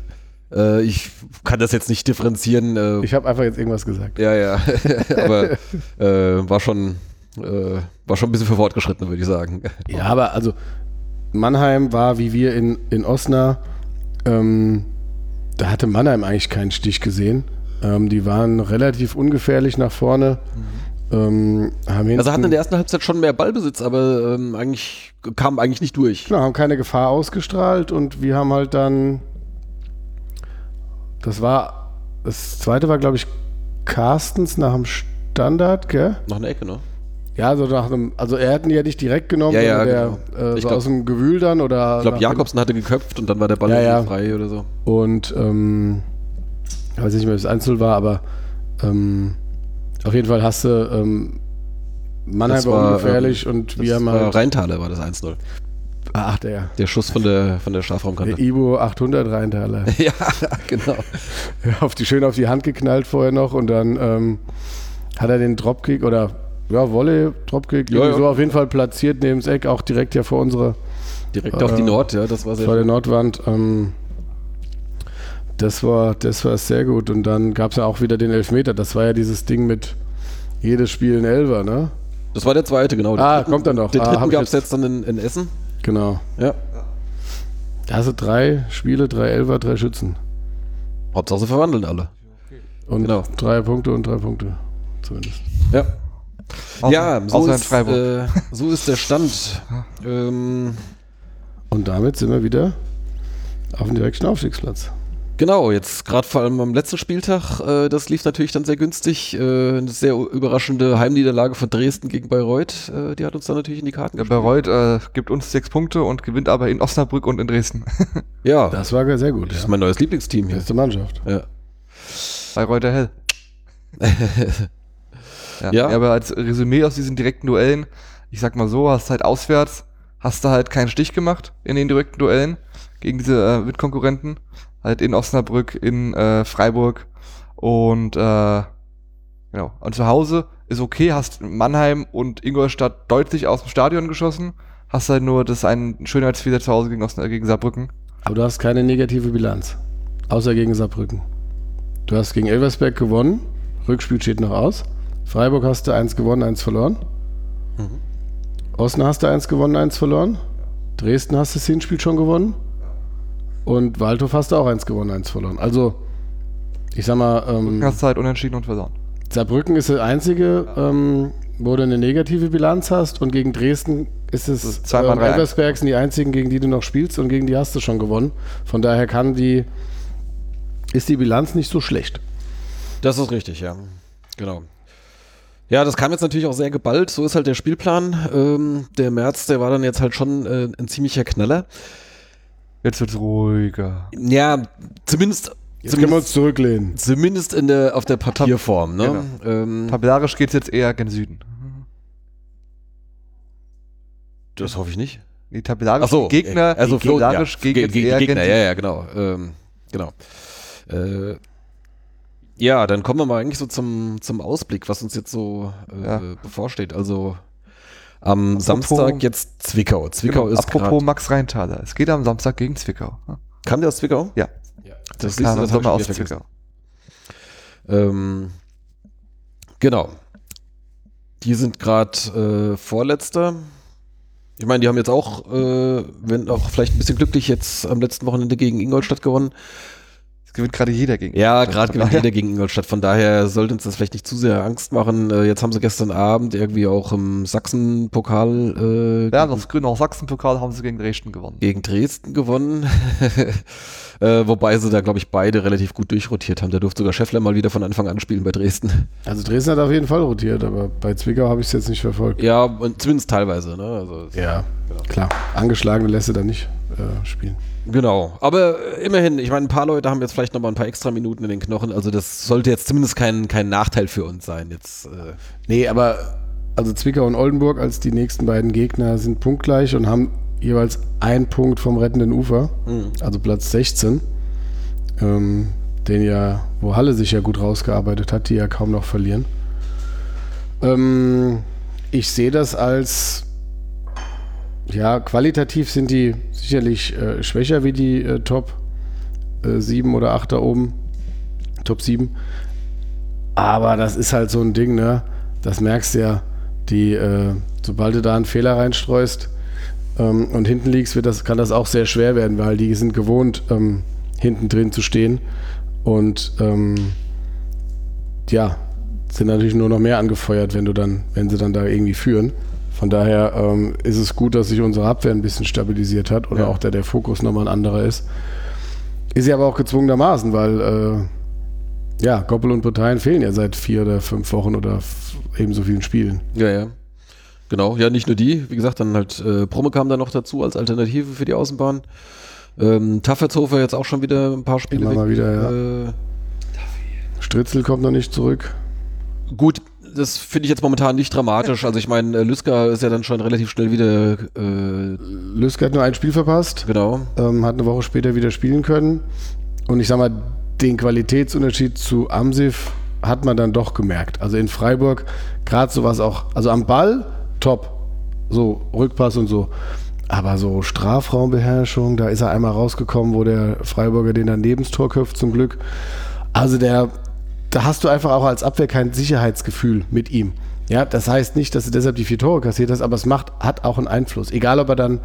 Äh, ich kann das jetzt nicht differenzieren. Äh, Ich habe einfach jetzt irgendwas gesagt. ja, ja, aber äh, war schon, äh, war schon ein bisschen für fortgeschritten, würde ich sagen. Ja, aber also Mannheim war wie wir in, in Osnabrück. Ähm, da hatte Mannheim eigentlich keinen Stich gesehen. Ähm, die waren relativ ungefährlich nach vorne. Ähm, Also hatten in der ersten Halbzeit schon mehr Ballbesitz, aber ähm, eigentlich kam eigentlich nicht durch. Genau, haben keine Gefahr ausgestrahlt und wir haben halt dann. Das war. Das zweite war, glaube ich, Carstens nach dem Standard, gell? Noch eine Ecke, ne? Ja, so nach einem. Also er hätten die ja nicht direkt genommen, Ja, ja, der genau. äh, so glaub- aus dem Gewühl dann oder. Ich glaube, nach- Jakobsen hatte geköpft und dann war der Ball Ja, ja. frei oder so. Und ähm, ich weiß nicht mehr, wie es einzeln war, aber ähm, auf jeden Fall hast du ähm, Mannheim war ungefährlich ähm, und wir haben war halt. Rheintaler war das 1-0. Ach, der. Der Schuss von der, von der Der Strafraumkante. Ibo 800 Rheintaler. ja, genau. auf die, schön auf die Hand geknallt vorher noch und dann ähm, hat er den Dropkick oder ja, Volley, Dropkick, Ja, ja. so auf jeden Fall platziert neben das Eck, auch direkt ja vor unserer, Direkt auf die Äh, Nord, ja, das war sehr vor der. Nordwand. Ähm, das war, das war sehr gut. Und dann gab es ja auch wieder den Elfmeter. Das war ja dieses Ding mit jedes Spiel ein Elfer, ne? Das war der zweite, genau. Den Ah, dritten- kommt dann noch. Den Ah, dritten gab es jetzt- jetzt dann in, in Essen. Genau. Ja. Da hast du drei Spiele, drei Elfer, drei Schützen. Hauptsache sie verwandeln alle. Und Genau. drei Punkte und drei Punkte. Zumindest. Ja. Außer, ja, so ist, äh, so ist der Stand. ähm, Und damit sind wir wieder auf dem direkten Aufstiegsplatz. Genau, jetzt gerade vor allem am letzten Spieltag, äh, das lief natürlich dann sehr günstig. Äh, eine sehr überraschende Heimniederlage von Dresden gegen Bayreuth, äh, die hat uns dann natürlich in die Karten Der Bayreuth äh, gibt uns sechs Punkte und gewinnt aber in Osnabrück und in Dresden. Ja, Das war sehr gut. das Ja. ist mein neues Lieblingsteam hier. Beste Mannschaft. Ja. Bayreuther Hell. ja. Ja. Aber als Resümee aus diesen direkten Duellen, ich sag mal so, hast halt auswärts, hast du halt keinen Stich gemacht in den direkten Duellen gegen diese äh, Mitkonkurrenten. Halt in Osnabrück, in äh, Freiburg und äh, genau. Und zu Hause ist okay, hast Mannheim und Ingolstadt deutlich aus dem Stadion geschossen. Hast halt nur das einen Schönheitsfehler zu Hause gegen, Osna gegen Saarbrücken. Aber du hast keine negative Bilanz. Außer gegen Saarbrücken. Du hast gegen Elversberg gewonnen. Rückspiel steht noch aus. Freiburg hast du eins gewonnen, eins verloren. Osnabrück hast du eins gewonnen, eins verloren. Dresden hast du das Hinspiel schon gewonnen. Und Waldhof hast du auch eins gewonnen, eins verloren. Also, ich sag mal, ähm, Hast halt unentschieden und verloren. Saarbrücken ist der einzige, ähm, wo du eine negative Bilanz hast und gegen Dresden ist es drei- Elversberg sind die einzigen, gegen die du noch spielst und gegen die hast du schon gewonnen. Von daher kann die ist die Bilanz nicht so schlecht. Das ist richtig, ja. Genau. Ja, das kam jetzt natürlich auch sehr geballt. So ist halt der Spielplan. Ähm, der März, der war dann jetzt halt schon äh, ein ziemlicher Knaller. Jetzt wird's ruhiger. Ja, zumindest, Jetzt können wir uns zumindest, zurücklehnen. zumindest in der, auf der Papierform. Ne? Ähm, Tabellarisch geht's jetzt eher gen Süden. das hoffe ich nicht. Die tabellarischen Ach so, Gegner, also die Flo, ja, tabellarisch ge- gegen ge- eher Gegner, gen ja, Süden. ja, genau. Ähm, genau. Äh, ja, dann kommen wir mal eigentlich so zum, zum Ausblick, was uns jetzt so äh, Ja. bevorsteht. Also am Apropos- Samstag jetzt Zwickau. Zwickau Genau, ist Apropos grad, Max Rheintaler. Es geht am Samstag gegen Zwickau. Kam der aus Zwickau? Ja. Das, Klar, siehst du, das Sommer hab aus. Zwickau. Ähm, genau. Die sind gerade äh, Vorletzter. Ich meine, die haben jetzt auch, äh, wenn auch vielleicht ein bisschen glücklich, jetzt am letzten Wochenende gegen Ingolstadt gewonnen. Gewinnt gerade jeder gegen. Ja, gerade gewinnt daher- jeder gegen Ingolstadt. Von daher sollte uns das vielleicht nicht zu sehr Angst machen. Äh, jetzt haben sie gestern Abend irgendwie auch im Sachsen-Pokal äh, Ja, das Grüne Sachsen-Pokal haben sie gegen Dresden gewonnen. gegen Dresden gewonnen. äh, wobei sie da, glaube ich, beide relativ gut durchrotiert haben. Da durfte sogar Scheffler mal wieder von Anfang an spielen bei Dresden. Also Dresden hat auf jeden Fall rotiert, aber bei Zwickau habe ich es jetzt nicht verfolgt. Ja, und zumindest teilweise. Ne? Also, Ja, klar. Angeschlagene lässt du dann nicht äh, spielen. Genau. Aber äh, immerhin, ich meine, ein paar Leute haben jetzt vielleicht noch mal ein paar extra Minuten in den Knochen. Also das sollte jetzt zumindest kein, kein Nachteil für uns sein. Jetzt, äh, Nee, aber also Zwickau und Oldenburg als die nächsten beiden Gegner sind punktgleich und haben jeweils einen Punkt vom rettenden Ufer, also Platz 16, ähm, den ja, wo Halle sich ja gut rausgearbeitet hat, die ja kaum noch verlieren. Ähm, ich sehe das als, ja, qualitativ sind die sicherlich äh, schwächer wie die äh, Top äh, 7 oder 8 da oben, Top 7. Aber das ist halt so ein Ding, ne? Das merkst du ja, die, äh, sobald du da einen Fehler reinstreust, ähm, und hinten liegst, wird das, kann das auch sehr schwer werden, weil die sind gewohnt, ähm, hinten drin zu stehen. Und ähm, ja, sind natürlich nur noch mehr angefeuert, wenn du dann, wenn sie dann da irgendwie führen. Von daher ähm, ist es gut, dass sich unsere Abwehr ein bisschen stabilisiert hat oder Ja. auch der, der Fokus nochmal ein anderer ist. Ist ja aber auch gezwungenermaßen, weil äh, ja, Goppel und Parteien fehlen ja seit vier oder fünf Wochen oder ebenso vielen Spielen. Ja, ja. Genau, ja, nicht nur die. Wie gesagt, dann halt äh, Brumme kam dann noch dazu als Alternative für die Außenbahn. Ähm, Taffertshofer jetzt auch schon wieder ein paar Spiele Immer mal wieder, ja. Äh, Stritzel kommt noch nicht zurück. gut, das finde ich jetzt momentan nicht dramatisch. Also ich meine, äh, Lüska ist ja dann schon relativ schnell wieder, äh, Lüske hat nur ein Spiel verpasst, genau. ähm, hat eine Woche später wieder spielen können. Und ich sag mal, den Qualitätsunterschied zu Amsif hat man dann doch gemerkt. Also in Freiburg, gerade sowas auch, also am Ball, top. So, Rückpass und so. Aber so Strafraumbeherrschung, da ist er einmal rausgekommen, wo der Freiburger den dann neben das Tor köpft, zum Glück. Also der, da hast du einfach auch als Abwehr kein Sicherheitsgefühl mit ihm. Ja, das heißt nicht, dass du deshalb die vier Tore kassiert hast, aber es macht, hat auch einen Einfluss. Egal, ob er dann,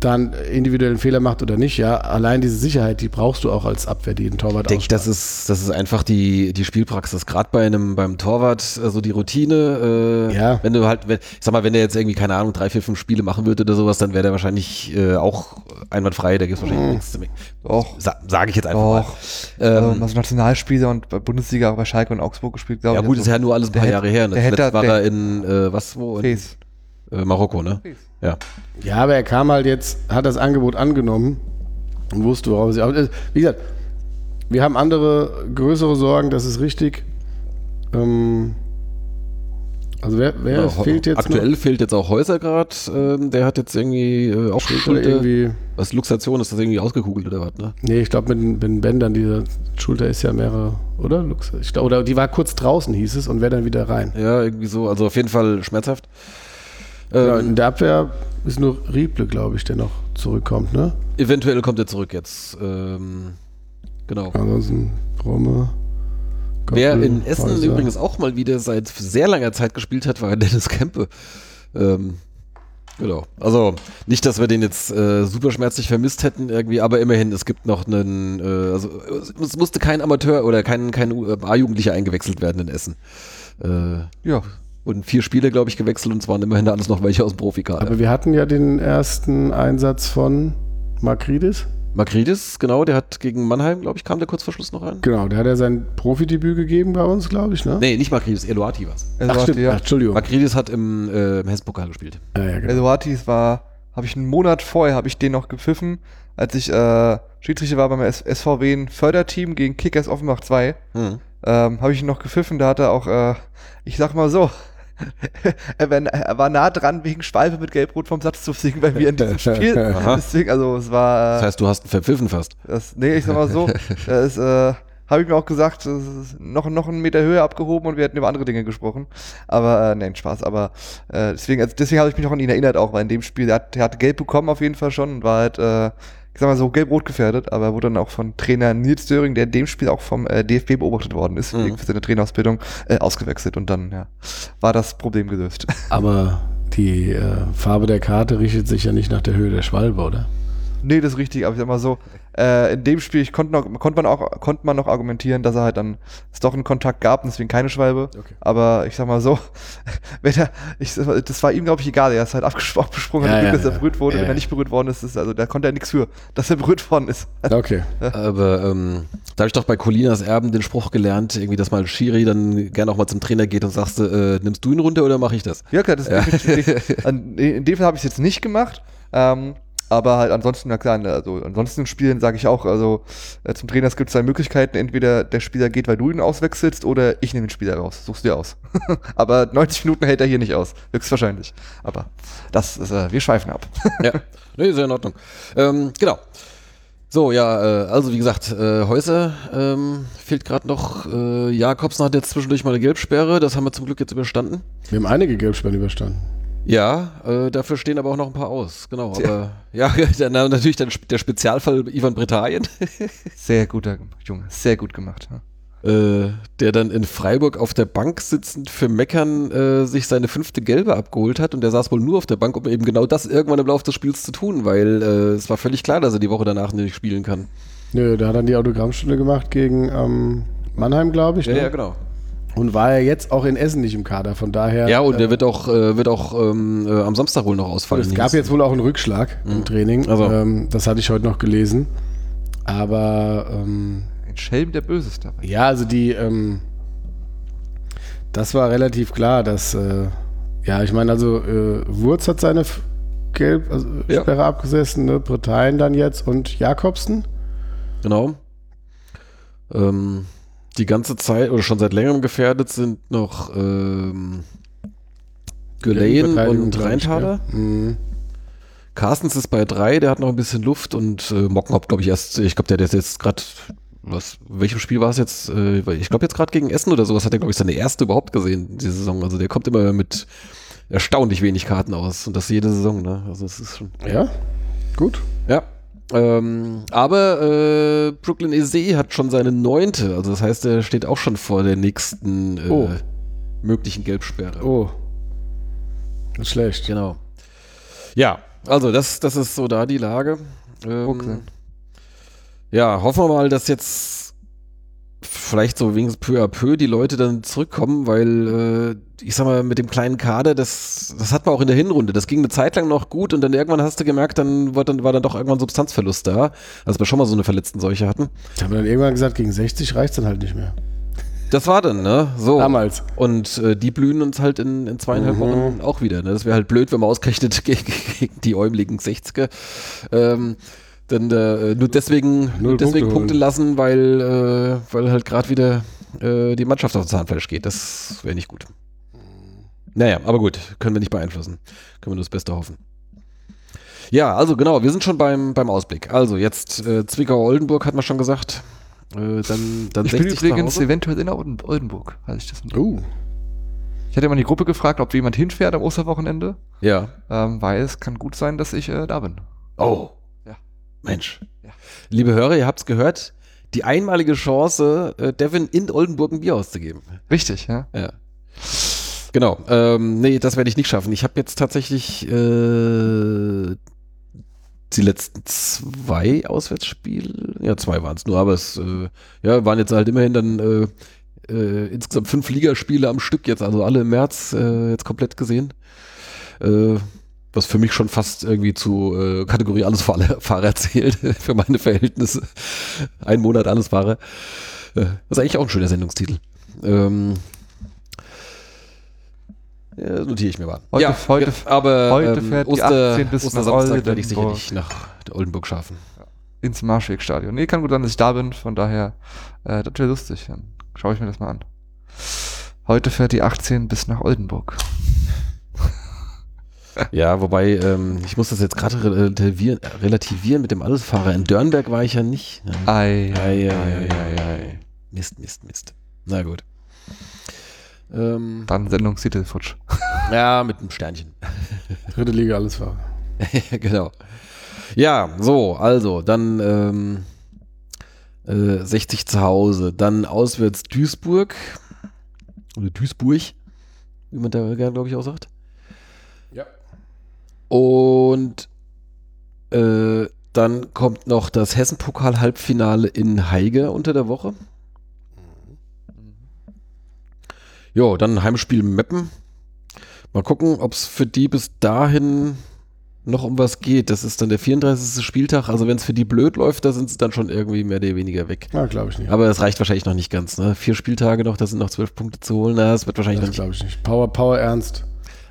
dann individuellen Fehler macht oder nicht, ja, allein diese Sicherheit, die brauchst du auch als Abwehr, die den Torwart Ich denke, das ist, das ist einfach die, die Spielpraxis. Gerade bei einem, beim Torwart, also die Routine. Äh, Ja. Wenn du halt, wenn, ich sag mal, wenn der jetzt irgendwie, keine Ahnung, drei, vier, fünf Spiele machen würde oder sowas, dann wäre der wahrscheinlich äh, auch einwandfrei. Da gibt es wahrscheinlich nichts zu Doch. Sa Sage ich jetzt einfach Doch. mal. Ähm, Ähm, also Nationalspieler und bei Bundesliga auch bei Schalke und Augsburg gespielt, glaube ja ich. gut, ist ja nur alles ein paar Jahre her. Ne? der Zuletzt war der- er in, äh, was, wo? In. Äh, Marokko, ne? Ja. Ja, aber er kam halt jetzt, hat das Angebot angenommen und wusste, worauf sie. Aber äh, wie gesagt, wir haben andere, größere Sorgen, das ist richtig. Ähm, also wer, wer Genau, fehlt jetzt Aktuell noch? fehlt jetzt auch Häuser gerade. Ähm, der hat jetzt irgendwie äh, auch Schulter. irgendwie, Was Luxation ist das irgendwie ausgekugelt oder was, ne? nee, ich glaube mit, den- Bändern, diese Schulter ist ja mehrere, oder? Lux- Ich glaub, oder die war kurz draußen, hieß es, und wäre dann wieder rein. Ja, irgendwie so. Also auf jeden Fall schmerzhaft. Ja, Ähm, in der Abwehr ist nur Rieble, glaube ich, der noch zurückkommt, ne? Eventuell kommt er zurück jetzt. Ähm, genau. Ansonsten Brumme. Wer Goppel, in Essen Häuser. übrigens auch mal wieder seit sehr langer Zeit gespielt hat, war Dennis Kempe. Ähm, genau. Also nicht, dass wir den jetzt äh, super schmerzlich vermisst hätten irgendwie, aber immerhin, es gibt noch einen, äh, also es musste kein Amateur oder kein, kein äh, A-Jugendlicher eingewechselt werden in Essen. Äh, Ja. Wurden vier Spiele, glaube ich, gewechselt und es waren immerhin alles noch welche aus dem Profikader. Aber wir hatten ja den ersten Einsatz von Makridis. Makridis, genau, der hat gegen Mannheim, glaube ich, kam der kurz vor Schluss noch rein. Genau, der hat ja sein Profidebüt gegeben bei uns, glaube ich, ne? Nee, nicht Makridis, Eloati war's. Ach, stimmt. ja. Ach, Entschuldigung. Makridis hat im, äh, im Hessenpokal gespielt. Ja, ja, genau. Eloatis war, habe ich einen Monat vorher, habe ich den noch gepfiffen, als ich äh, Schiedsrichter war beim S SVW ein Förderteam gegen Kickers Offenbach 2. Hm. Ähm, habe ich ihn noch gepfiffen, da hat er auch, äh, ich sag mal so, er, war, er war nah dran, wegen Schwalbe mit Gelbrot vom Satz zu fliegen bei mir in diesem Spiel. Deswegen, also es war, Das äh, heißt, du hast ihn verpfiffen fast. das, nee, ich sag mal so, das ist, äh, habe ich mir auch gesagt, das noch, noch einen Meter höher abgehoben und wir hätten über andere Dinge gesprochen. Aber, äh, nein, Spaß. Aber äh, deswegen, also deswegen habe ich mich noch an ihn erinnert, auch weil in dem Spiel, der hat, der hat gelb bekommen auf jeden Fall schon und war halt, äh, ich sag mal so, gelb-rot gefährdet, aber wurde dann auch von Trainer Nils Döring, der in dem Spiel auch vom äh, DFB beobachtet worden ist, Mhm. wegen für seine Trainerausbildung, äh, ausgewechselt und dann, ja, war das Problem gelöst. Aber die äh, Farbe der Karte richtet sich ja nicht nach der Höhe der Schwalbe, oder? Nee, das ist richtig, aber ich sag mal so, äh, in dem Spiel ich konnte, noch, konnte, man auch, konnte man noch argumentieren, dass er halt dann es doch einen Kontakt gab und deswegen keine Schwalbe. Okay. Aber ich sag mal so, wenn er, ich, das war ihm, glaube ich, egal. Er ist halt abgesprungen, Ja, hat ja, dass er ja. berührt wurde. Ja, wenn er ja. nicht berührt worden ist, ist also da konnte er nichts für, dass er berührt worden ist. Okay. Aber ähm, da habe ich doch bei Colinas Erben den Spruch gelernt, irgendwie, dass mal Schiri dann gerne auch mal zum Trainer geht und sagst, äh, nimmst du ihn runter oder mache ich das? Ja, klar, das ist definitiv- an, in dem Fall habe ich es jetzt nicht gemacht. Ähm, aber halt ansonsten, na klar, also ansonsten in Spielen sage ich auch, also äh, zum Trainer es gibt zwei Möglichkeiten. Entweder der Spieler geht, weil du ihn auswechselst, oder ich nehme den Spieler raus. Suchst dir aus. aber 90 Minuten hält er hier nicht aus. Höchstwahrscheinlich. Aber das ist, äh, wir schweifen ab. ja, nee, ist ja in Ordnung. Ähm, genau. So, ja, äh, also wie gesagt, äh, Häuser ähm, fehlt gerade noch. Äh, Jakobsen hat jetzt zwischendurch mal eine Gelbsperre, das haben wir zum Glück jetzt überstanden. Wir haben einige Gelbsperren überstanden. Ja, äh, dafür stehen aber auch noch ein paar aus, genau. Aber ja, dann, natürlich dann der Spezialfall Ivan Britannien. Sehr guter Junge, sehr gut gemacht. Ja. Äh, der dann in Freiburg auf der Bank sitzend für Meckern äh, sich seine fünfte Gelbe abgeholt hat und der saß wohl nur auf der Bank, um eben genau das irgendwann im Laufe des Spiels zu tun, weil äh, es war völlig klar, dass er die Woche danach nicht spielen kann. Nö, der hat dann die Autogrammstunde gemacht gegen ähm, Mannheim, glaube ich. ne? genau. Und war ja jetzt auch in Essen nicht im Kader, von daher. Ja, und der äh, wird auch, äh, wird auch ähm, äh, am Samstag wohl noch ausfallen. Es gab jetzt wohl auch einen Rückschlag im Training. Also. Ähm, das hatte ich heute noch gelesen. Aber ähm, Ein Schelm, der Böses dabei. ja, also die, ähm, das war relativ klar, dass, äh, ja, ich meine, also äh, Wurz hat seine F- Gelb also, Ja. Sperre abgesessen, ne? Bretein dann jetzt und Jakobsen. Genau. Ähm, die ganze Zeit oder schon seit längerem gefährdet sind noch ähm, Verteidigung, und Rheintaler. gell? Mhm. Carstens ist bei drei, der hat noch ein bisschen Luft und äh, Mockenhaupt, glaube ich, erst, ich glaube, der, der ist jetzt gerade, was, welchem Spiel war es jetzt? Äh, ich glaube jetzt gerade gegen Essen oder sowas hat er, glaube ich, seine erste überhaupt gesehen, diese Saison. Also der kommt immer mit erstaunlich wenig Karten aus und das jede Saison, ne? Also es ist schon. Ja, gut. Ja. Ähm, aber äh, Brooklyn EC hat schon seine neunte, also das heißt, er steht auch schon vor der nächsten äh, Oh. möglichen Gelbsperre. Oh. Ist schlecht. Genau. Ja, also das, das ist so da die Lage. Ähm, Brooklyn. ja, hoffen wir mal, dass jetzt vielleicht so wenigstens peu à peu die Leute dann zurückkommen, weil äh, ich sag mal, mit dem kleinen Kader, das, das hat man auch in der Hinrunde. Das ging eine Zeit lang noch gut und dann irgendwann hast du gemerkt, dann war dann, war dann doch irgendwann Substanzverlust da, als wir schon mal so eine verletzten Seuche hatten. Ich habe dann irgendwann gesagt, gegen 60 reicht es dann halt nicht mehr. Das war dann, ne? So. Damals. Und äh, die blühen uns halt in, in zweieinhalb Mhm. Wochen auch wieder. Ne? Das wäre halt blöd, wenn man ausgerechnet gegen, gegen die äumligen 60er ähm, dann äh, nur deswegen, nur deswegen Punkte Punkte, lassen, weil, äh, weil halt gerade wieder äh, die Mannschaft auf Zahnfleisch geht. Das wäre nicht gut. Naja, aber gut, können wir nicht beeinflussen. Können wir nur das Beste hoffen. Ja, also genau, wir sind schon beim, beim Ausblick. Also jetzt äh, Zwickau-Oldenburg hat man schon gesagt. Äh, dann dann Ich bin 60 zu übrigens eventuell in Olden- Oldenburg, weiß ich das nicht. Oh. Ich hatte mal die Gruppe gefragt, ob jemand hinfährt am Osterwochenende, Ja. ähm, weil es kann gut sein, dass ich äh, da bin. Oh. Mensch. Ja. Liebe Hörer, ihr habt's gehört. Die einmalige Chance, äh, Devin in Oldenburg ein Bier auszugeben. Richtig, ja. Ja. Genau. Ähm, nee, das werde ich nicht schaffen. Ich habe jetzt tatsächlich äh, die letzten zwei Auswärtsspiele, ja, zwei waren es nur, aber es äh, ja, waren jetzt halt immerhin dann äh, äh, insgesamt fünf Ligaspiele am Stück jetzt, also alle im März äh, jetzt komplett gesehen. Was für mich schon fast irgendwie zu äh, Kategorie Allesfahrer Fahrer zählt, für meine Verhältnisse. Ein Monat Allesfahrer. Äh, das ist eigentlich auch ein schöner Sendungstitel. Ähm, ja, notiere ich mir mal. Heute- ja, heute- aber heute ähm, fährt die Oster, 18 bis nach Ostersamstag werde ich sicherlich nach Oldenburg schaffen. Ins Marschwegstadion. Nee, kann gut sein, dass ich da bin, von daher, äh, das wäre lustig. Dann schaue ich mir das mal an. Heute fährt die 18 bis nach Oldenburg. Ja, wobei, ähm, ich muss das jetzt gerade relativieren, relativieren mit dem Allesfahrer. In Dörnberg war ich ja nicht. Ja. Ei, Ei, ei, ei, ei, ei. Mist, Mist, Mist. Na gut. Ähm, Dann Sendungstitel futsch. ja, mit einem Sternchen. Dritte Liga, alles war. genau. Ja, so, also, dann ähm, äh, 60 zu Hause, dann auswärts Duisburg. Oder Duisburg, wie man da gerne, glaube ich, auch sagt. Ja. Und äh, dann kommt noch das Hessen-Pokal-Halbfinale in Heige unter der Woche. Jo, dann Heimspiel Meppen. Mal gucken, ob es für die bis dahin noch um was geht. Das ist dann der 34. Spieltag. Also wenn es für die blöd läuft, da sind sie dann schon irgendwie mehr oder weniger weg. Ja, glaube ich nicht. Aber das reicht wahrscheinlich noch nicht ganz. Ne? Vier Spieltage noch, da sind noch zwölf Punkte zu holen. Na, das wird wahrscheinlich das glaube ich nicht. Power, Power Ernst.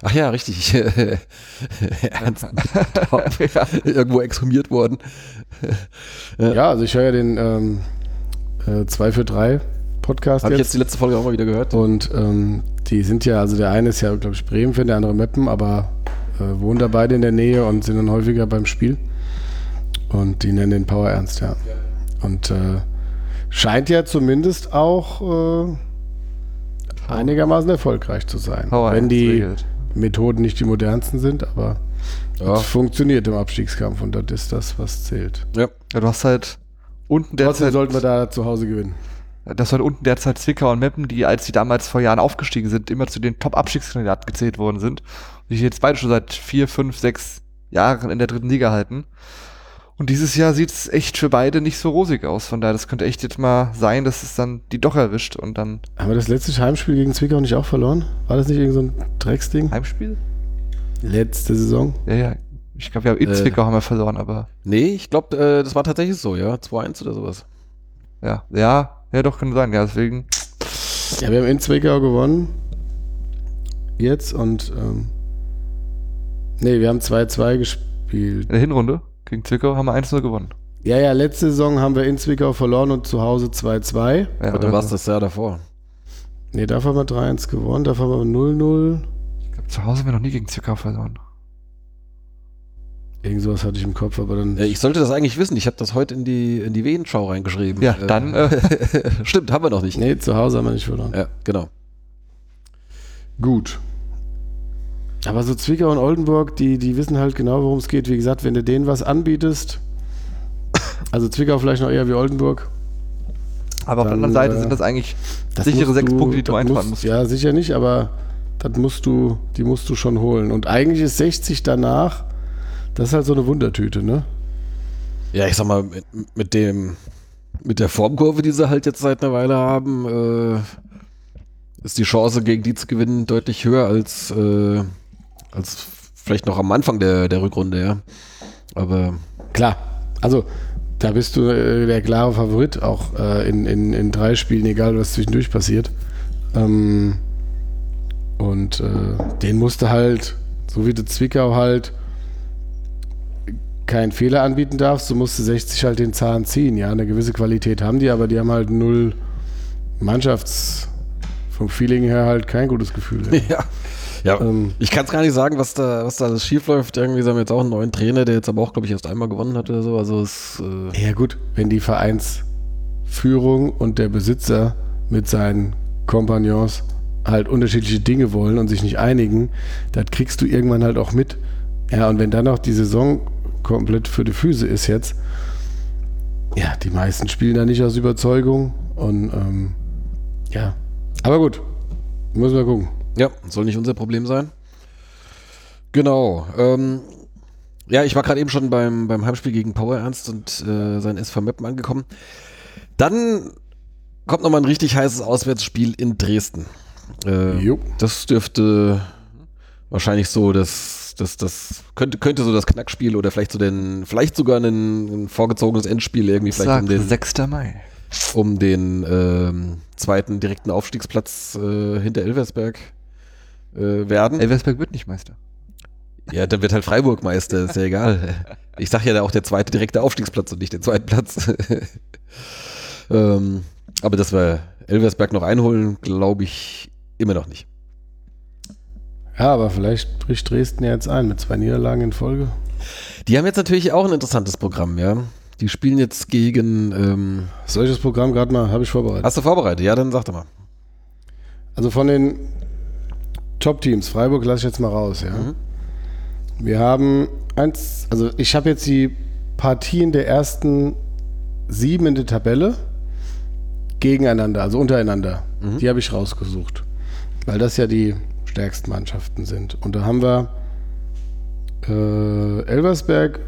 Ach ja, richtig. Ernst. Irgendwo exhumiert worden. Ja, also ich höre ja den ähm, äh, 2 für 3 Podcast Habe ich jetzt. jetzt die letzte Folge auch mal wieder gehört. Und ähm, die sind ja, also der eine ist ja, glaube ich, Bremen-Fan, der andere Meppen, aber äh, wohnen da beide in der Nähe und sind dann häufiger beim Spiel. Und die nennen den Power Ernst, ja. Und äh, scheint ja zumindest auch äh, einigermaßen erfolgreich zu sein. Power Wenn Ernst die regelt. Methoden nicht die modernsten sind, aber Ja. es funktioniert im Abstiegskampf und das ist das, was zählt. Ja. Ja, du hast halt unten Trotzdem derzeit. sollten wir da zu Hause gewinnen. das waren unten derzeit Zwickau und Meppen, die, als sie damals vor Jahren aufgestiegen sind, immer zu den Top-Abstiegskandidaten gezählt worden sind. Und die jetzt beide schon seit vier, fünf, sechs Jahren in der dritten Liga halten. Und dieses Jahr sieht es echt für beide nicht so rosig aus. Von daher, das könnte echt jetzt mal sein, dass es dann die doch erwischt und dann Haben wir das letzte Heimspiel gegen Zwickau nicht auch verloren? War das nicht irgend so ein Drecksding? Heimspiel? Letzte Saison? Ja, ja. Ich glaube, wir haben in Äh. Zwickau haben wir verloren, aber Nee, ich glaube, äh, das war tatsächlich so, ja. 2-1 oder sowas. ja, ja, ja, doch kann sein. Ja, deswegen. Ja, wir haben in Zwickau gewonnen. Jetzt und ähm, nee, wir haben 2-2 gespielt. In der Hinrunde gegen Zwickau haben wir 1-0 gewonnen. Ja, ja, letzte Saison haben wir in Zwickau verloren und zu Hause 2-2. Ja, Und dann war es das Jahr davor. Nee, dafür haben wir 3-1 gewonnen, dafür haben wir 0-0. Ich glaub, zu Hause haben wir noch nie gegen Zwickau verloren. Irgend sowas hatte ich im Kopf, aber dann. Ich sollte das eigentlich wissen. Ich habe das heute in die, in die Wehenschau reingeschrieben. Ja, dann, äh, Stimmt, haben wir noch nicht. Nee, zu Hause haben wir nicht verloren. Ja, genau. Gut. Aber so Zwickau und Oldenburg, die, die wissen halt genau, worum es geht. Wie gesagt, wenn du denen was anbietest, also Zwickau vielleicht noch eher wie Oldenburg. Aber auf der anderen Seite äh, sind das eigentlich das sichere sechs du- Punkte, die du einfahren musst. musst. Ja, sicher nicht, aber das musst du, die musst du schon holen. Und eigentlich ist 60 danach, das ist halt so eine Wundertüte, ne? Ja, ich sag mal, mit, mit dem, mit der Formkurve, die sie halt jetzt seit einer Weile haben, äh, ist die Chance, gegen die zu gewinnen, deutlich höher als, äh, als vielleicht noch am Anfang der, der Rückrunde, ja. Aber Klar, also da bist du äh, der klare Favorit, auch äh, in, in, in drei Spielen, egal was zwischendurch passiert. Ähm, und äh, den musste halt, so wie du Zwickau halt keinen Fehler anbieten darfst, so musste 60 halt den Zahn ziehen. Ja, eine gewisse Qualität haben die, aber die haben halt null Mannschafts, vom Feeling her halt kein gutes Gefühl. Ja. ja. Ja, Ähm, ich kann es gar nicht sagen, was da, was da alles schief läuft. Irgendwie haben jetzt auch einen neuen Trainer, der jetzt aber auch, glaube ich, erst einmal gewonnen hat oder so. Also es, äh, Ja gut, wenn die Vereinsführung und der Besitzer mit seinen Kompagnons halt unterschiedliche Dinge wollen und sich nicht einigen, das kriegst du irgendwann halt auch mit. Ja, und wenn dann noch die Saison komplett für die Füße ist jetzt, ja, die meisten spielen da nicht aus Überzeugung und ähm, ja, aber gut, müssen wir gucken. Ja, soll nicht unser Problem sein. Genau. Ähm, ja, ich war gerade eben schon beim, beim Heimspiel gegen Power Ernst und äh, sein SV Meppen angekommen. Dann kommt nochmal ein richtig heißes Auswärtsspiel in Dresden. Äh, das dürfte wahrscheinlich so das, das, das könnte, könnte so das Knackspiel oder vielleicht so den, vielleicht sogar ein, ein vorgezogenes Endspiel irgendwie vielleicht Sag, um den, 6. Mai. um den ähm, zweiten direkten Aufstiegsplatz äh, hinter Elversberg äh, werden. Elversberg wird nicht Meister. Ja, dann wird halt Freiburg Meister, ist ja egal. Ich sag ja da auch der zweite direkte Aufstiegsplatz und nicht den zweiten Platz. ähm, aber dass wir Elversberg noch einholen, glaube ich immer noch nicht. Ja, aber vielleicht bricht Dresden ja jetzt ein mit zwei Niederlagen in Folge. Die haben jetzt natürlich auch ein interessantes Programm, ja. Die spielen jetzt gegen. Ähm, Solches Programm gerade mal habe ich vorbereitet. hast du vorbereitet? Ja, dann sag doch mal. Also von den Top-Teams, Freiburg lasse ich jetzt mal raus, ja. Mhm. Wir haben eins, also ich habe jetzt die Partien der ersten sieben in der Tabelle gegeneinander, also untereinander. Mhm. Die habe ich rausgesucht. Weil das ja die stärksten Mannschaften sind. Und da haben wir äh, Elversberg,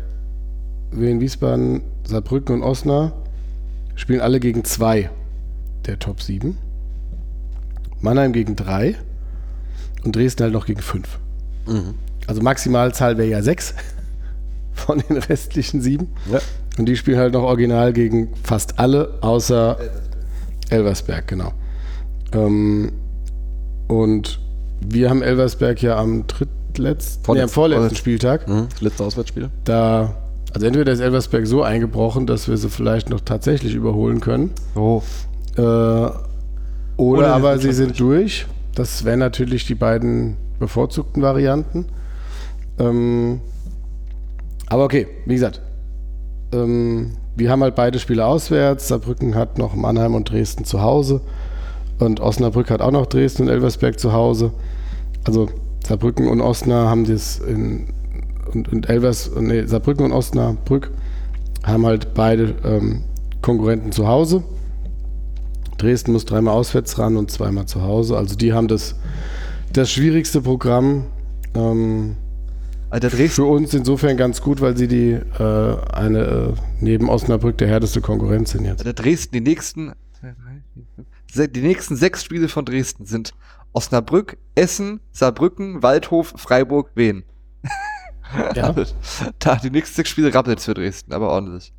Wien Wiesbaden, Saarbrücken und Osnabrück spielen alle gegen zwei der Top 7. Mannheim gegen drei und Dresden halt noch gegen fünf. Mhm. Also Maximalzahl wäre ja sechs von den restlichen sieben. Ja. Und die spielen halt noch original gegen fast alle, außer Elversberg, genau. Ähm, und wir haben Elversberg ja am drittletzten, nee, am Vorletzten. Vorletzten. Spieltag. Mhm. Letzte Auswärtsspiel. Da, also entweder ist Elversberg so eingebrochen, dass wir sie vielleicht noch tatsächlich überholen können. Oh. Äh, oder, Oder aber sie sind durch. Das wären natürlich die beiden bevorzugten Varianten. Ähm, aber okay, wie gesagt, ähm, wir haben halt beide Spiele auswärts. Saarbrücken hat noch Mannheim und Dresden zu Hause. Und Osnabrück hat auch noch Dresden und Elversberg zu Hause. Also Saarbrücken und Osnabrück haben das in und, und Elvers, nee, Saarbrücken und Osnabrück haben halt beide ähm, Konkurrenten zu Hause. Dresden muss dreimal auswärts ran und zweimal zu Hause. Also die haben das, das schwierigste Programm. Ähm, Dresden, für uns insofern ganz gut, weil sie die äh, eine äh, neben Osnabrück der härteste Konkurrenz sind jetzt. Alter, Dresden, die nächsten, die nächsten sechs Spiele von Dresden sind Osnabrück, Essen, Saarbrücken, Waldhof, Freiburg, Wien. Ja. da, die nächsten sechs Spiele rappelt's für Dresden, aber ordentlich.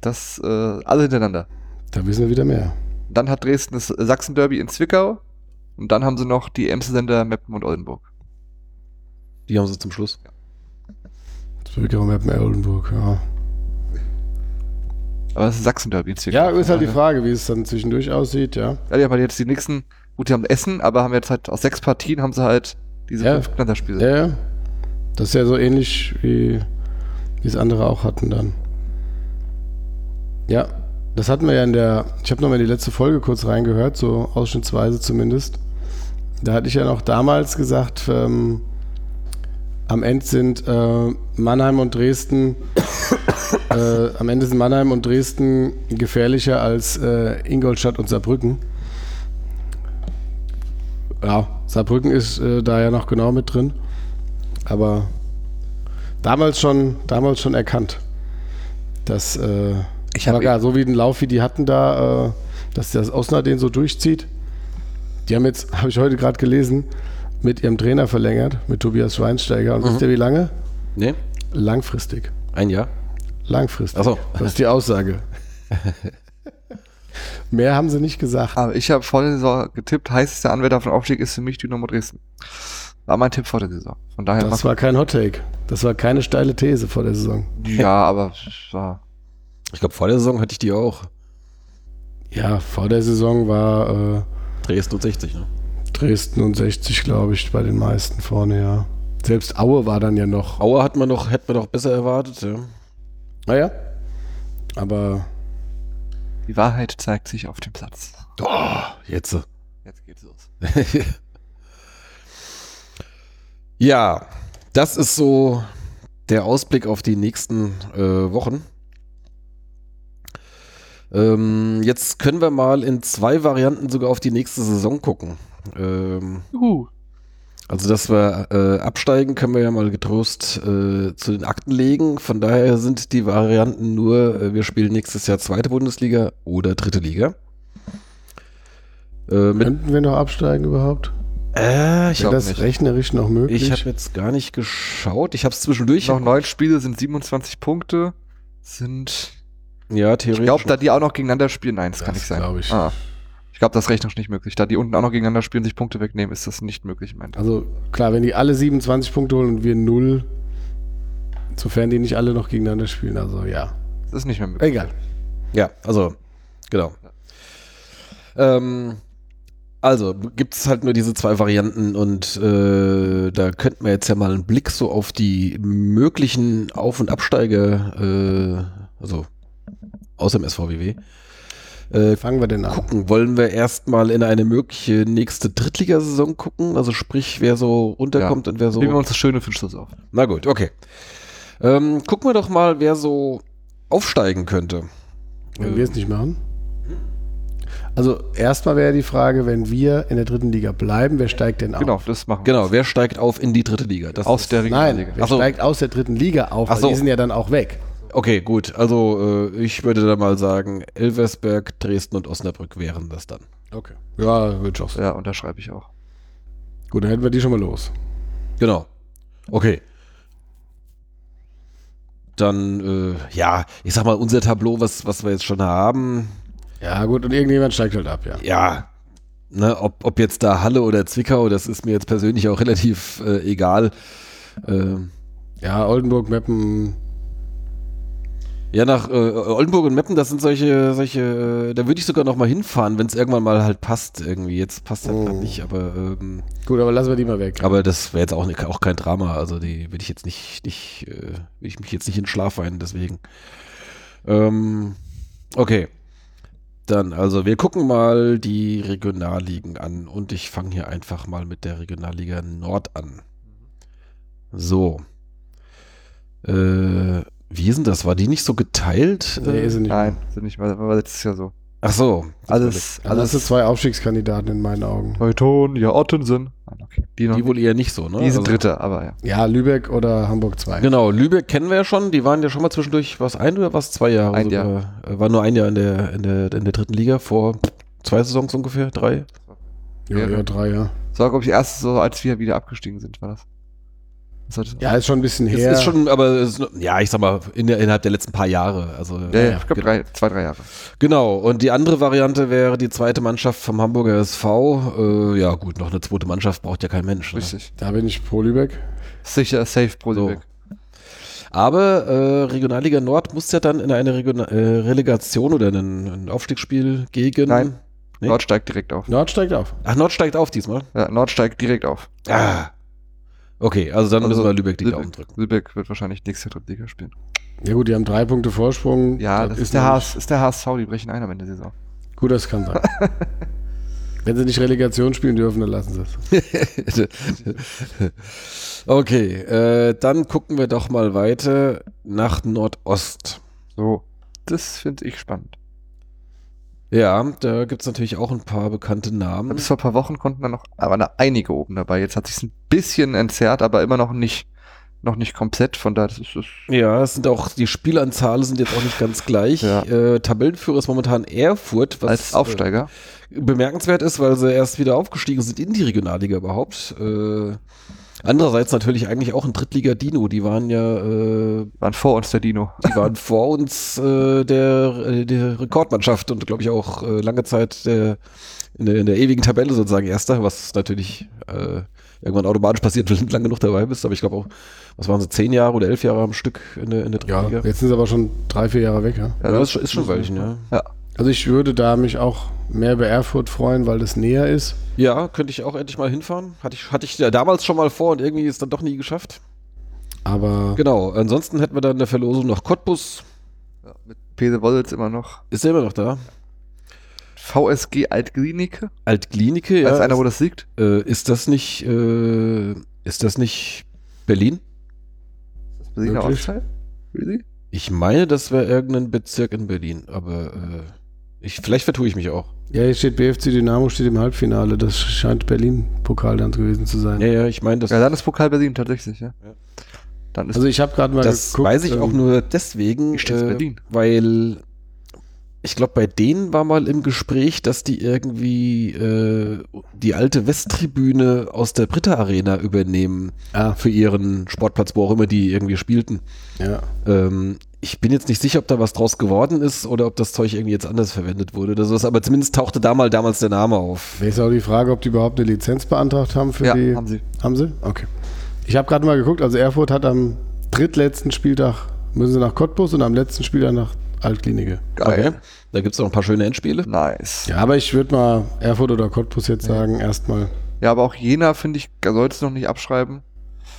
Das, äh, alle hintereinander. Da wissen wir wieder mehr. Dann hat Dresden das Sachsen-Derby in Zwickau. Und dann haben sie noch die Emsländer, Meppen und Oldenburg. Die haben sie zum Schluss. Zwickau, Meppen, Oldenburg, ja. Aber das ist Sachsen-Derby in Zwickau. Ja, ist halt die Frage, wie es dann zwischendurch aussieht, ja. Ja, die haben halt jetzt die nächsten, gut, die haben Essen, aber haben jetzt halt aus sechs Partien haben sie halt diese Ja. fünf Knatterspiele. Ja, ja. Das ist ja so ähnlich wie wie es andere auch hatten dann. Ja, das hatten wir ja in der, ich habe nochmal die letzte Folge kurz reingehört, so ausschnittsweise zumindest. Da hatte ich ja noch damals gesagt, ähm, am Ende sind äh, Mannheim und Dresden, äh, am Ende sind Mannheim und Dresden gefährlicher als äh, Ingolstadt und Saarbrücken. Ja, Saarbrücken ist äh, da ja noch genau mit drin. Aber damals schon, damals schon erkannt, dass äh, Ich hab- aber gar so wie den Lauf, wie die hatten da, äh, dass das Osnabrück den so durchzieht. Die haben jetzt, habe ich heute gerade gelesen, mit ihrem Trainer verlängert, mit Tobias Schweinsteiger. Und wisst ihr wie lange? Nee? Langfristig. Ein Jahr? Langfristig. Ach so. Das ist die Aussage. Mehr haben sie nicht gesagt. Aber ich habe vor der Saison getippt, heißester Anwärter den Aufstieg ist für mich Dynamo Dresden. War mein Tipp vor der Saison. Von daher Das war kein Hot Take. Das war keine steile These vor der Saison. ja, aber es war Ich glaube, vor der Saison hatte ich die auch. Ja, vor der Saison war äh, Dresden und 60, ne? Dresden und 60, glaube ich, bei den meisten vorne, ja. Selbst Aue war dann ja noch. Aue hat man noch, hätte man noch besser erwartet, ja. Naja. Aber die Wahrheit zeigt sich auf dem Platz. Oh, jetzt. Jetzt geht's los. ja, das ist so der Ausblick auf die nächsten äh, Wochen. Ähm, jetzt können wir mal in zwei Varianten sogar auf die nächste Saison gucken. Ähm, Juhu. also, dass wir äh, absteigen, können wir ja mal getrost äh, zu den Akten legen. Von daher sind die Varianten nur, äh, wir spielen nächstes Jahr zweite Bundesliga oder dritte Liga. Äh, könnten wir noch absteigen überhaupt? äh, ich glaub das nicht. rechnerisch noch möglich? Ich habe jetzt gar nicht geschaut. Ich habe es zwischendurch. Noch neun Spiele sind 27 Punkte. Sind. Ja, Ich theoretisch. glaube, da die auch noch gegeneinander spielen, nein, das, Das kann nicht sein. glaub ich. Ah. Ich glaube, das ist rechnerisch nicht möglich. Da die unten auch noch gegeneinander spielen, sich Punkte wegnehmen, ist das nicht möglich, meint er. also klar, wenn die alle 27 Punkte holen und wir null, sofern die nicht alle noch gegeneinander spielen, also ja. Das ist nicht mehr möglich. Egal. Ja, also, genau. Ähm, also, gibt es halt nur diese zwei Varianten und äh, da könnten wir jetzt ja mal einen Blick so auf die möglichen Auf- und Absteiger, äh, also außer dem SVWW, äh, Fangen wir denn an? gucken. Wollen wir erstmal in eine mögliche nächste Drittligasaison gucken? Also sprich, wer so runterkommt und wer so... Nehmen wir uns das schöne für den Schluss auf. Na gut, okay. Ähm, gucken wir doch mal, wer so aufsteigen könnte. Wenn wir es nicht machen? Also erstmal wäre die Frage, wenn wir in der dritten Liga bleiben, wer steigt denn auf? Genau, das machen wir. Genau, wer steigt auf in die dritte Liga? Das Aus ist- der Nein, Regionalliga. wer Ach so. steigt aus der dritten Liga auf? So. die sind ja dann auch weg. Okay, gut. Also äh, ich würde da mal sagen, Elversberg, Dresden und Osnabrück wären das dann. Okay. Ja, wird auch so. Ja, unterschreibe ich auch. Gut, dann hätten wir die schon mal los. Genau. Okay. Dann, äh, ja, ich sag mal, unser Tableau, was, was wir jetzt schon haben, Ja, gut, und irgendjemand steigt halt ab, ja. ja, ne, ob, ob jetzt da Halle oder Zwickau, das ist mir jetzt persönlich auch relativ äh, egal. Ähm, Ja, Oldenburg, Meppen, Ja, nach äh, Oldenburg und Meppen, das sind solche, solche, äh, da würde ich sogar noch mal hinfahren, wenn es irgendwann mal halt passt irgendwie. Jetzt passt halt Oh. nicht, aber ähm, gut, aber lassen wir die mal weg. aber das wäre jetzt auch, nicht, auch kein Drama. Also die will ich jetzt nicht, nicht, äh, will ich mich jetzt nicht in Schlaf weinen, deswegen. Ähm, okay. Dann, also wir gucken mal die Regionalligen an und ich fange hier einfach mal mit der Regionalliga Nord an. So. Äh, wie ist denn das? War die nicht so geteilt? nee, ist sie nicht. Nein, sind nicht mal, war letztes Jahr so. Ach so. Alles, Also das sind alles. zwei Aufstiegskandidaten in meinen Augen. Teutonia Ottensen. Okay. Die, Die wohl eher nicht so, ne? die sind Also- Dritte, aber ja. Ja, Lübeck oder Hamburg 2. Genau, Lübeck kennen wir ja schon. Die waren ja schon mal zwischendurch, was ein oder was zwei Jahre? Ein sogar. Äh, War nur ein War in der, in der, in der dritten Liga vor zwei Saisons ungefähr, drei. Ja, ja, drei, ja. War, glaube ich, die erste, so als wir wieder abgestiegen sind, war das. Das hat, Ja, ist schon ein bisschen Es her. ist schon, aber ist, ja, ich sag mal, in der, innerhalb der letzten paar Jahre. Also, ja, ja, ich glaube, ge- drei, zwei, drei Jahre. Genau, und die andere Variante wäre die zweite Mannschaft vom Hamburger SV. Äh, ja, gut, noch eine zweite Mannschaft braucht ja kein Mensch. Ne? Richtig. da bin ich pro Lübeck. Sicher, safe pro So. Lübeck. Aber äh, Regionalliga Nord muss ja dann in eine Region äh, Relegation oder ein, ein Aufstiegsspiel gegen. Nein. Nee? Nord steigt direkt auf. Nord steigt auf. Ach, Nord steigt auf diesmal. Ja, Nord steigt direkt auf. Ah. Okay, also dann Also, müssen wir Lübeck die Lübeck, Daumen drücken. Lübeck wird wahrscheinlich nächstes Jahr Drittliga spielen. Ja gut, die haben drei Punkte Vorsprung. Ja, das, ist, der HS, ist der HSV, die brechen ein am Ende der Saison. Gut, das kann sein. Wenn sie nicht Relegation spielen dürfen, dann lassen sie es. okay, äh, dann gucken wir doch mal weiter nach Nordost. So, das finde ich spannend. Ja, da gibt es natürlich auch ein paar bekannte Namen. Bis vor ein paar Wochen konnten da noch, aber da einige oben dabei. Jetzt hat sich ein bisschen entzerrt, aber immer noch nicht, noch nicht komplett. Von daher ist es. Ja, es sind auch, die Spielanzahlen sind jetzt auch nicht ganz gleich. Ja. Äh, Tabellenführer ist momentan Erfurt, was Als Aufsteiger. Äh, bemerkenswert ist, weil sie erst wieder aufgestiegen sind in die Regionalliga überhaupt. Äh, andererseits natürlich eigentlich auch ein Drittliga-Dino. Die waren ja, äh, waren vor uns der Dino. die waren vor uns äh, der, äh, der Rekordmannschaft und glaube ich auch äh, lange Zeit der, in, der, in der ewigen Tabelle sozusagen Erster, was natürlich äh, irgendwann automatisch passiert, wenn du lang genug dabei bist. Aber ich glaube auch, was waren sie, zehn Jahre oder elf Jahre am Stück in der, in der Ja, Drittliga? jetzt sind sie aber schon drei, vier Jahre weg. Ja? Ja, das ist schon ein Weilchen, ja. Ja. Also ich würde da mich auch mehr über Erfurt freuen, weil das näher ist. Ja, könnte ich auch endlich mal hinfahren. Hatte ich, hatte ich ja damals schon mal vor und irgendwie ist dann doch nie geschafft. Aber Genau, ansonsten hätten wir dann in der Verlosung noch Cottbus. ja mit Pese Wollitz immer noch. Ist der immer noch da? VSG Altklinike. Altklinike, ja. Weiß einer, ist, wo das liegt? äh, ist das nicht, äh, ist das nicht Berlin? Das Berliner Wirklich? Ortsteil? Really? Ich meine, das wäre irgendein Bezirk in Berlin, aber äh, ich, vielleicht vertue ich mich auch. Ja, hier steht BFC Dynamo steht im Halbfinale. Das scheint Berlin-Pokal dann gewesen zu sein. Ja, ja, ich meine, das, Ja, dann ist Pokal Berlin tatsächlich, ja. Ja. Dann ist Also ich habe gerade mal das geguckt. weiß ich auch ähm, nur deswegen, äh, Berlin? weil ich glaube, bei denen war mal im Gespräch, dass die irgendwie äh, die alte Westtribüne aus der Britta Arena übernehmen Ah, für ihren Sportplatz, wo auch immer die irgendwie spielten. ja. Ähm, ich bin jetzt nicht sicher, ob da was draus geworden ist oder ob das Zeug irgendwie jetzt anders verwendet wurde oder sowas, aber zumindest tauchte da mal damals der Name auf. Wäre jetzt auch die Frage, ob die überhaupt eine Lizenz beantragt haben für ja, die. haben sie. Haben sie? Okay. Ich habe gerade mal geguckt, also Erfurt hat am drittletzten Spieltag, müssen sie nach Cottbus und am letzten Spieltag nach Altklinike. Geil. Da gibt es noch ein paar schöne Endspiele. Nice. Ja. Ja, aber ich würde mal Erfurt oder Cottbus jetzt sagen, erstmal. aber auch Jena, finde ich, sollte es noch nicht abschreiben.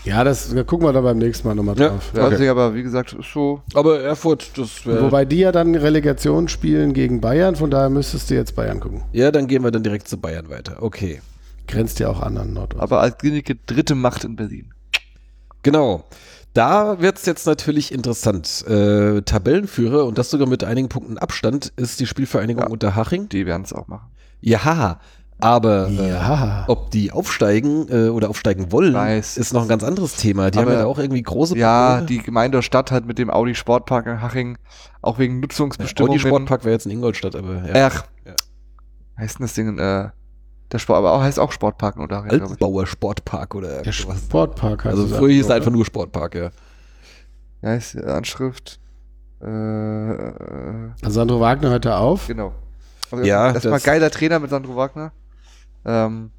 Ja, das da gucken wir dann beim nächsten Mal nochmal drauf. Ja, Okay. aber, wie gesagt, ist so. Aber Erfurt, das wäre. Wobei die ja dann Relegation spielen gegen Bayern, von daher müsstest du jetzt Bayern gucken. Ja, dann gehen wir dann direkt zu Bayern weiter. Okay. Grenzt Ja auch an an Nordost. Aber Altklinike dritte Macht in Berlin. Genau. Da wird es jetzt natürlich interessant. Äh, Tabellenführer und das sogar mit einigen Punkten Abstand ist die Spielvereinigung Ja. Unterhaching. Die werden es auch machen. Ja, aber äh, ja. ob die aufsteigen äh, oder aufsteigen wollen, Weiß. ist noch ein ganz anderes Thema. Die Aber- haben ja da auch irgendwie große Ja, Probleme. die Gemeinde der Stadt hat mit dem Audi Sportpark in Haching auch wegen Audi Nutzungsbestimmungen. Sportpark wäre jetzt in Ingolstadt, aber ja. Ach, Ja. heißt denn das Ding, äh, der Sport, aber auch heißt auch Sportpark in Unterhaching, glaube ich. Altbauer Sportpark oder Der sowas. Sportpark heißt Also früher hieß es oder? einfach nur Sportpark, ja. Ja, ist die Anschrift. Äh, äh, Also Sandro Wagner hört da auf. genau. Also Ja, erstmal das- geiler Trainer mit Sandro Wagner. Ähm,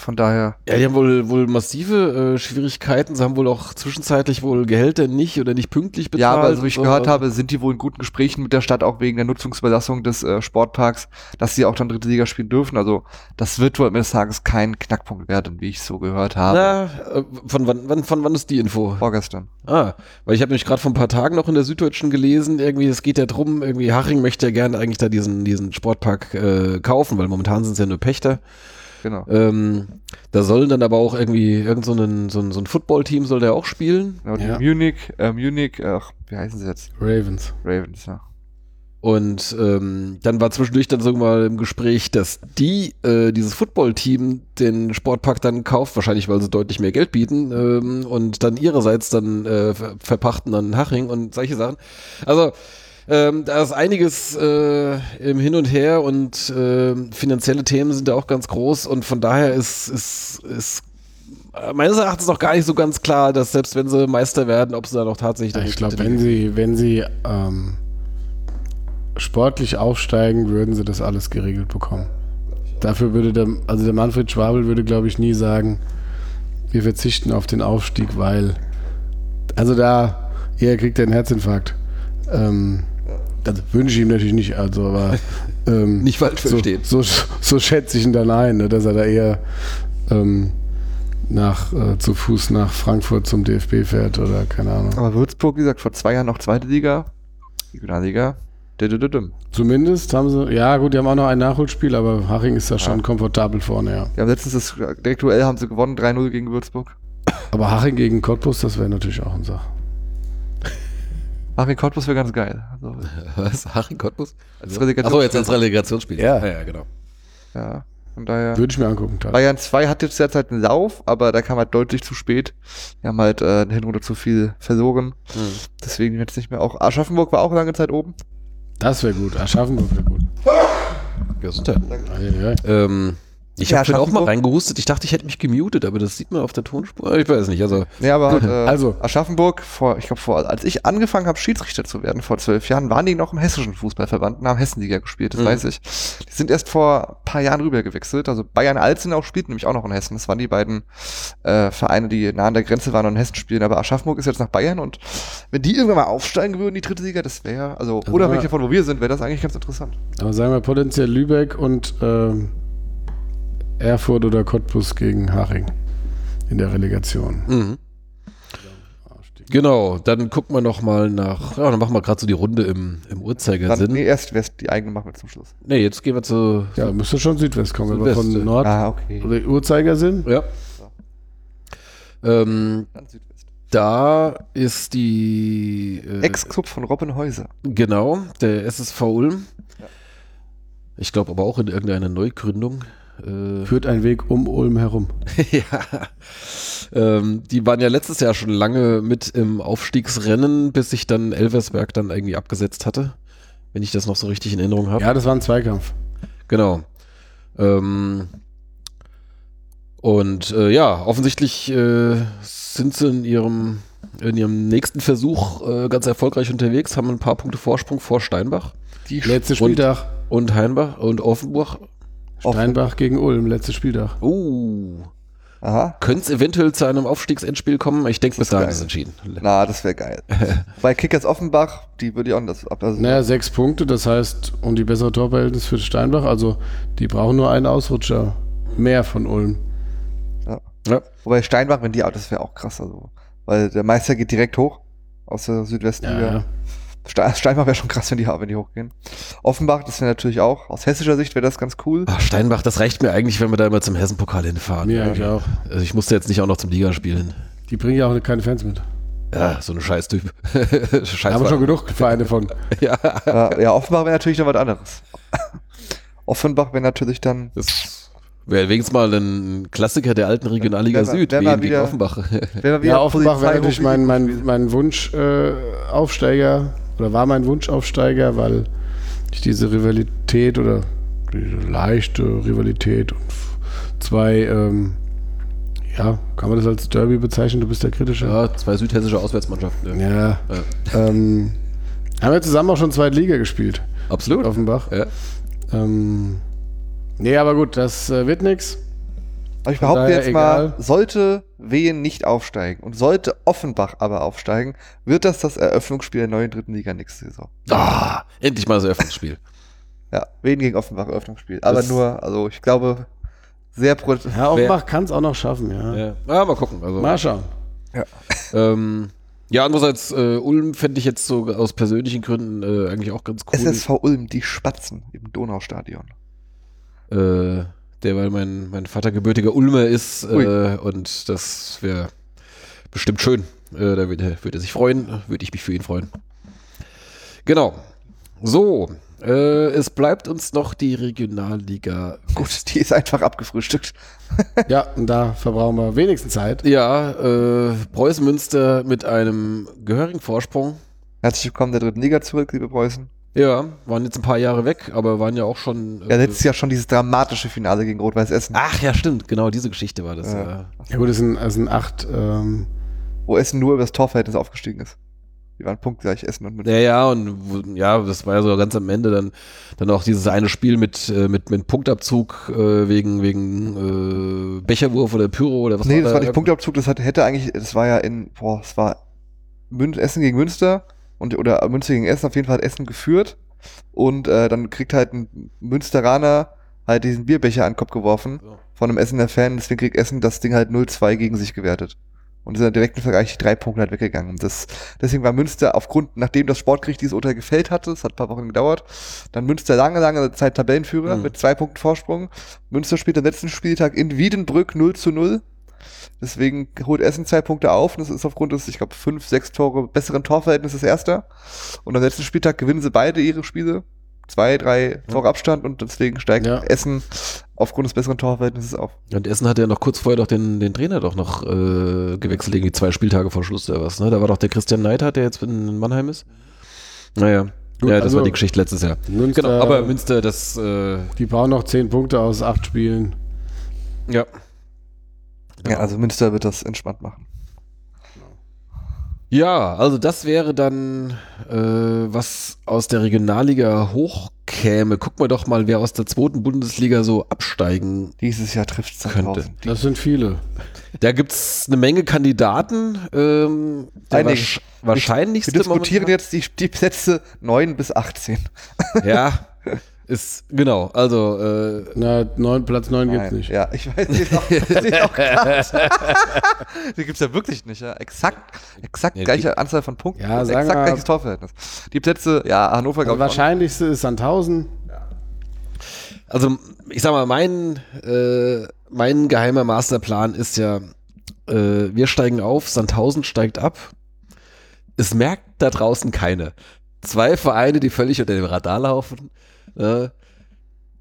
von daher. Ja, die haben wohl, wohl massive äh, Schwierigkeiten. Sie haben wohl auch zwischenzeitlich wohl Gehälter nicht oder nicht pünktlich bezahlt. Ja, aber so wie ich und gehört habe, sind die wohl in guten Gesprächen mit der Stadt auch wegen der Nutzungsüberlassung des äh, Sportparks, dass sie auch dann dritte Liga spielen dürfen. Also das wird wohl am Ende des Tages kein Knackpunkt werden, wie ich so gehört habe. Na, äh, von wann, wann, von wann ist die Info? Vorgestern. Ah, weil ich habe nämlich gerade vor ein paar Tagen noch in der Süddeutschen gelesen, irgendwie, es geht ja drum, irgendwie Haching möchte ja gerne eigentlich da diesen, diesen Sportpark äh, kaufen, weil momentan sind es ja nur Pächter. Genau. Ähm, da sollen dann aber auch irgendwie irgend so ein, so ein, so ein Footballteam soll der auch spielen. genau die Ja. Munich, äh, Munich, ach, wie heißen sie jetzt? Ravens. Ravens, ja. Und ähm, dann war zwischendurch dann so mal im Gespräch, dass die, äh, dieses Football-Team, den Sportpark dann kauft, wahrscheinlich weil sie deutlich mehr Geld bieten ähm, und dann ihrerseits dann äh, ver verpachten dann Haching und solche Sachen. Also ähm, da ist einiges äh, im Hin und Her und äh, finanzielle Themen sind da auch ganz groß und von daher ist, ist, ist äh, meines Erachtens noch gar nicht so ganz klar, dass selbst wenn sie Meister werden, ob sie da noch tatsächlich Ja, ich glaube, wenn sie, wenn sie ähm, sportlich aufsteigen, würden sie das alles geregelt bekommen. Dafür würde der, also der Manfred Schwabel würde, glaube ich, nie sagen, wir verzichten auf den Aufstieg, weil, also da, er kriegt einen Herzinfarkt. Ähm, das wünsche ich ihm natürlich nicht, also, aber ähm, Nicht falsch so, verstehen. so, so schätze ich ihn dann ein, ne, dass er da eher ähm, nach, äh, zu Fuß nach Frankfurt zum DFB fährt oder keine Ahnung. Aber Würzburg, wie gesagt, vor zwei Jahren noch zweite Liga, Regionalliga. Zumindest haben sie, ja gut, die haben auch noch ein Nachholspiel, aber Haching ist da schon komfortabel vorne, ja. Ja, letztens das direkt Duell haben sie gewonnen, 3-0 gegen Würzburg. Aber Haching gegen Cottbus, das wäre natürlich auch ein Sach. Achim Cottbus wäre ganz geil. Also, Was? Haching Cottbus? Als Relegationsspiel. Achso, jetzt als Relegationsspiel. Ja. ja, genau. ja, von daher. Würde ich mir angucken. Tal. Bayern 2 hat jetzt derzeit einen Lauf, aber da kam halt deutlich zu spät. Die haben halt äh, eine Hinrunde zu viel verloren. Hm. Deswegen jetzt nicht mehr auch. Aschaffenburg war auch lange Zeit oben. Das wäre gut. Aschaffenburg wäre gut. Gesundheit. Ja, ja. Ähm, ich Ja, habe vorhin auch mal reingehustet. Ich dachte, ich hätte mich gemutet, aber das sieht man auf der Tonspur. Ich weiß nicht. Also, Nee, aber äh, Also. Aschaffenburg, vor, ich glaube, vor, als ich angefangen habe, Schiedsrichter zu werden, vor zwölf Jahren, waren die noch im hessischen Fußballverband und haben Hessenliga gespielt, das Mhm. weiß ich. Die sind erst vor ein paar Jahren rüber gewechselt. Also Bayern Alzenau spielt nämlich auch noch in Hessen. Das waren die beiden äh, Vereine, die nah an der Grenze waren und in Hessen spielen. Aber Aschaffenburg ist jetzt nach Bayern und wenn die irgendwann mal aufsteigen würden, die dritte Liga, das wäre, also Also unabhängig davon, wo wir sind, wäre das eigentlich ganz interessant. Aber sagen wir potenziell Lübeck und ähm, Erfurt oder Cottbus gegen Haching in der Relegation. mhm. Genau, dann gucken wir noch mal nach, ja, dann machen wir gerade so die Runde im, im Dann, Uhrzeigersinn. nee, Nee, erst West, die eigene machen wir zum Schluss. jetzt gehen wir zu, Ja, müsste schon Südwest kommen, wenn wir Südwest, von Nord Ah, okay. oder Uhrzeigersinn. ja. Ähm, Dann Südwest. da ist die äh, Ex-Club von Robbenhäuser. Genau, der SSV Ulm. Ja. Ich glaube aber auch in irgendeiner Neugründung. Äh, Führt ein Weg um Ulm herum. ja. Ähm, die waren ja letztes Jahr schon lange mit im Aufstiegsrennen, bis sich dann Elversberg dann irgendwie abgesetzt hatte. Wenn ich das noch so richtig in Erinnerung habe. Ja, das war ein Zweikampf. Genau. Ähm, und äh, ja, offensichtlich äh, sind sie in ihrem, in ihrem nächsten Versuch äh, ganz erfolgreich unterwegs, haben ein paar Punkte Vorsprung vor Steinbach Die Letzter Spieltag. und Heinbach und Offenbach. Steinbach gegen Ulm, letzter Spieltag. Uh, Aha. könnte es eventuell zu einem Aufstiegsendspiel kommen? Ich denke, bis dahin geil. ist entschieden. Na, das wäre geil. Bei Kickers Offenbach, die würde ich auch das ab. Also Naja, sechs Punkte, das heißt, und die bessere Torverhältnis für Steinbach, also die brauchen nur einen Ausrutscher mehr von Ulm. Ja. Wobei Steinbach, wenn die auch, das wäre auch krass. Also, weil der Meister geht direkt hoch aus der Südwestliga. Ja, ja. Ste- Steinbach wäre schon krass, wenn die, wenn die hochgehen. Offenbach, das wäre natürlich auch, aus hessischer Sicht wäre das ganz cool. Ach, Steinbach, das reicht mir eigentlich, wenn wir da immer zum Hessenpokal hinfahren. Mir eigentlich auch. Also ich musste jetzt nicht auch noch zum Liga spielen. Die bringen ja auch keine Fans mit. Ja, so ein Scheißtyp. Scheiß Da haben wir schon genug Vereine von. Ja, ja, Offenbach wäre natürlich noch was anderes. Offenbach wäre natürlich dann, das wäre wenigstens mal ein Klassiker der alten Regionalliga Süd, Wien gegen wieder- Offenbach. wenn wir Ja, Offenbach wäre natürlich mein, mein, mein Wunsch-Aufsteiger äh, Aufsteiger, oder war mein Wunschaufsteiger, weil ich diese Rivalität oder diese leichte Rivalität und zwei, ähm, ja, kann man das als Derby bezeichnen? Du bist der kritische. ja, zwei südhessische Auswärtsmannschaften. Ja. Ja. Ähm, haben wir zusammen auch schon zweite Liga gespielt, Absolut. Offenbach. Ja. Ähm, nee, aber gut, das äh, wird nix. Aber ich behaupte jetzt mal, egal. sollte Wien nicht aufsteigen und sollte Offenbach aber aufsteigen, wird das das Eröffnungsspiel der neuen dritten Liga nächste Saison. Ah, endlich mal das Eröffnungsspiel. Ja, Wien gegen Offenbach Eröffnungsspiel. Aber Das- nur, also ich glaube, sehr pro Ja, Offenbach kann es auch noch schaffen, ja. Ja. ja, mal gucken. Also, Mal schauen. ähm, ja, andererseits, äh, Ulm fände ich jetzt so aus persönlichen Gründen äh, eigentlich auch ganz cool. SSV Ulm, die Spatzen im Donaustadion. äh, der, weil mein, mein Vater gebürtiger Ulmer ist äh, und das wäre bestimmt schön. Äh, da würde, würde er sich freuen, würde ich mich für ihn freuen. Genau. So, äh, es bleibt uns noch die Regionalliga. Gut, die ist einfach abgefrühstückt. Ja, und da verbrauchen wir wenigstens Zeit. Ja, äh, Preußen Münster mit einem gehörigen Vorsprung. Herzlich willkommen der dritten Liga zurück, liebe Preußen. Ja, waren jetzt ein paar Jahre weg, aber waren ja auch schon. Ja, äh, letztes Jahr schon dieses dramatische Finale gegen Rot-Weiß Essen. Ach ja, stimmt, genau diese Geschichte war das. Ja. Ja. Ja gut, es sind, es sind acht, ähm, Wo Essen nur über das Torverhältnis aufgestiegen ist. Die waren punktgleich Essen und Münster. Ja, ja, und ja, das war ja so ganz am Ende dann, dann auch dieses eine Spiel mit, äh, mit, mit Punktabzug äh, wegen, wegen äh, Becherwurf oder Pyro oder was nee, das da? war nicht Punktabzug, das hat, hätte eigentlich, das war ja in, boah, es war Mün Essen gegen Münster und, oder Münster gegen Essen, auf jeden Fall hat Essen geführt und äh, dann kriegt halt ein Münsteraner halt diesen Bierbecher an den Kopf geworfen So. von einem Essener Fan, deswegen kriegt Essen das Ding halt 0-2 gegen sich gewertet. Und der direkten Vergleich die drei Punkte halt weggegangen. Das, deswegen war Münster aufgrund, nachdem das Sportgericht dieses Urteil gefällt hatte, es hat ein paar Wochen gedauert, dann Münster lange, lange Zeit Tabellenführer Mhm. mit zwei Punkten Vorsprung. Münster spielt am letzten Spieltag in Wiedenbrück 0 zu 0. Deswegen holt Essen zwei Punkte auf und das ist aufgrund des, ich glaube, fünf, sechs Tore besseren Torverhältnisses erster. Und am letzten Spieltag gewinnen sie beide ihre Spiele. Zwei, drei Tore Abstand und deswegen steigt Ja. Essen aufgrund des besseren Torverhältnisses auf. Und Essen hat ja noch kurz vorher doch den, den Trainer doch noch äh, gewechselt, irgendwie zwei Spieltage vor Schluss oder was, ne? Da war doch der Christian Neidhardt, der jetzt in Mannheim ist. Naja. Gut, ja, das also war die Geschichte letztes Jahr. Münster, Genau, aber Münster, das, äh, die brauchen noch zehn Punkte aus acht Spielen. ja. Ja, also Münster wird das entspannt machen. Ja, also das wäre dann, äh, was aus der Regionalliga hochkäme. Gucken wir doch mal, wer aus der zweiten Bundesliga so absteigen. Dieses Jahr trifft es Könnte. Das sind viele. Da gibt's eine Menge Kandidaten. Ähm, der Einige. wahrsch wahrscheinlichste Wir diskutieren momentan- jetzt die, die Plätze 9 bis 18. Ja, ist, genau, also, äh, Na, neun, Platz neun gibt's Nein. nicht. Ja, ich weiß nicht. Auch, ist auch die gibt's ja wirklich nicht. Ja. Exakt, exakt Ja, die- gleiche Anzahl von Punkten. Ja, sagen exakt wir- gleiches Torverhältnis. Die Plätze, ja, Hannover, glaube ich. wahrscheinlichste ist Sandhausen. also, ich sag mal, mein, äh, mein geheimer Masterplan ist ja, äh, wir steigen auf, Sandhausen steigt ab. Es merkt da draußen keine. Zwei Vereine, die völlig unter dem Radar laufen. Äh,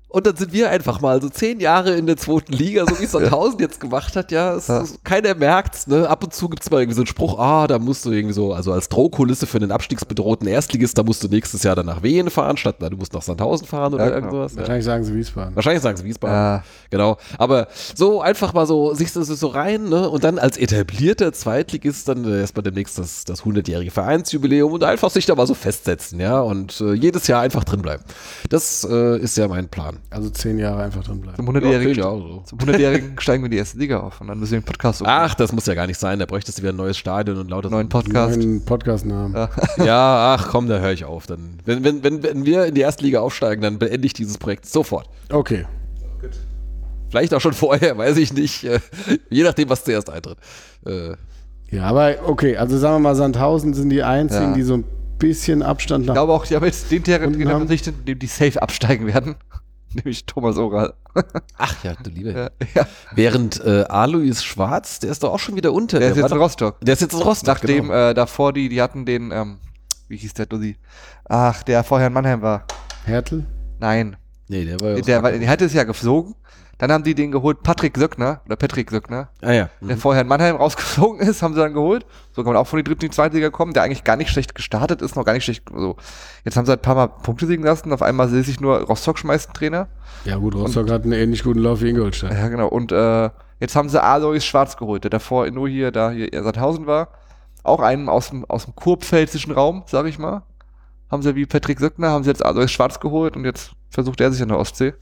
und dann sind wir einfach mal so zehn Jahre in der zweiten Liga, so wie es Sandhausen jetzt gemacht hat, ja. Es, Ja. es, keiner merkt's, ne? Ab und zu gibt's mal irgendwie so einen Spruch, ah, da musst du irgendwie so, also als Drohkulisse für den abstiegsbedrohten Erstligist, da musst du nächstes Jahr dann nach Wien fahren, statt na, du musst nach Sandhausen fahren oder Ja, irgend genau. Ja. Wahrscheinlich sagen sie Wiesbaden. Wahrscheinlich sagen sie Wiesbaden. Ja, Genau. Aber so einfach mal so, sich so, so rein, ne? Und dann als etablierter Zweitligist dann äh, erstmal demnächst das, das 100-jährige Vereinsjubiläum und einfach sich da mal so festsetzen, ja? Und äh, jedes Jahr einfach drin bleiben. Das äh, ist ja mein Plan. Also zehn Jahre einfach drin bleiben. zum 100-jährigen Ja, so. zum 100-jährigen steigen wir in die erste Liga auf und dann müssen wir den Podcast Ach, das muss ja gar nicht sein. Da bräuchtest du wieder ein neues Stadion und lauter einen neuen Podcast. Neuen Podcast-Namen. Ja. Ja, ach komm, da höre ich auf. Dann, wenn, wenn, wenn, wenn wir in die erste Liga aufsteigen, dann beende ich dieses Projekt sofort. Okay. Vielleicht auch schon vorher, weiß ich nicht. Äh, je nachdem, was zuerst eintritt. Äh, Ja, aber okay, also sagen wir mal, Sandhausen sind die einzigen, Ja. die so ein bisschen Abstand Ich nach. glaube auch, die haben jetzt den Terran Unten haben- Sicht, in dem die safe absteigen werden. Nämlich Thomas Oral. ach ja, du Liebe. Ja, ja. Während äh, Alois Schwarz, der ist doch auch schon wieder unter. Der ist war jetzt in Rostock. Der ist jetzt in Rostock. Nachdem genau. äh, davor die, die hatten den, ähm, wie hieß der Dulli? Ach, der vorher in Mannheim war. Hertel? Nein. nee, der war ja. Der, war, der hatte es ja geflogen. Dann haben die den geholt, Patrick Söckner, oder Patrick Söckner, ah ja. der Mhm. vorher in Mannheim rausgeflogen ist, haben sie dann geholt. So kann man auch von die dritte in die zweite Liga kommen, der eigentlich gar nicht schlecht gestartet ist, noch gar nicht schlecht. So. Jetzt haben sie halt ein paar Mal Punkte liegen lassen. Auf einmal sehe ich nur, Rostock schmeißt einen Trainer. Ja gut, Rostock hat einen ähnlich guten Lauf wie Ingolstadt. Ja, genau. Und äh, jetzt haben sie Alois Schwarz geholt, der davor nur hier, da hier in Sandhausen war. Auch einen aus dem, aus dem kurpfälzischen Raum, sag ich mal. Haben sie wie Patrick Söckner, haben sie jetzt Alois Schwarz geholt und jetzt versucht er sich an der Ostsee.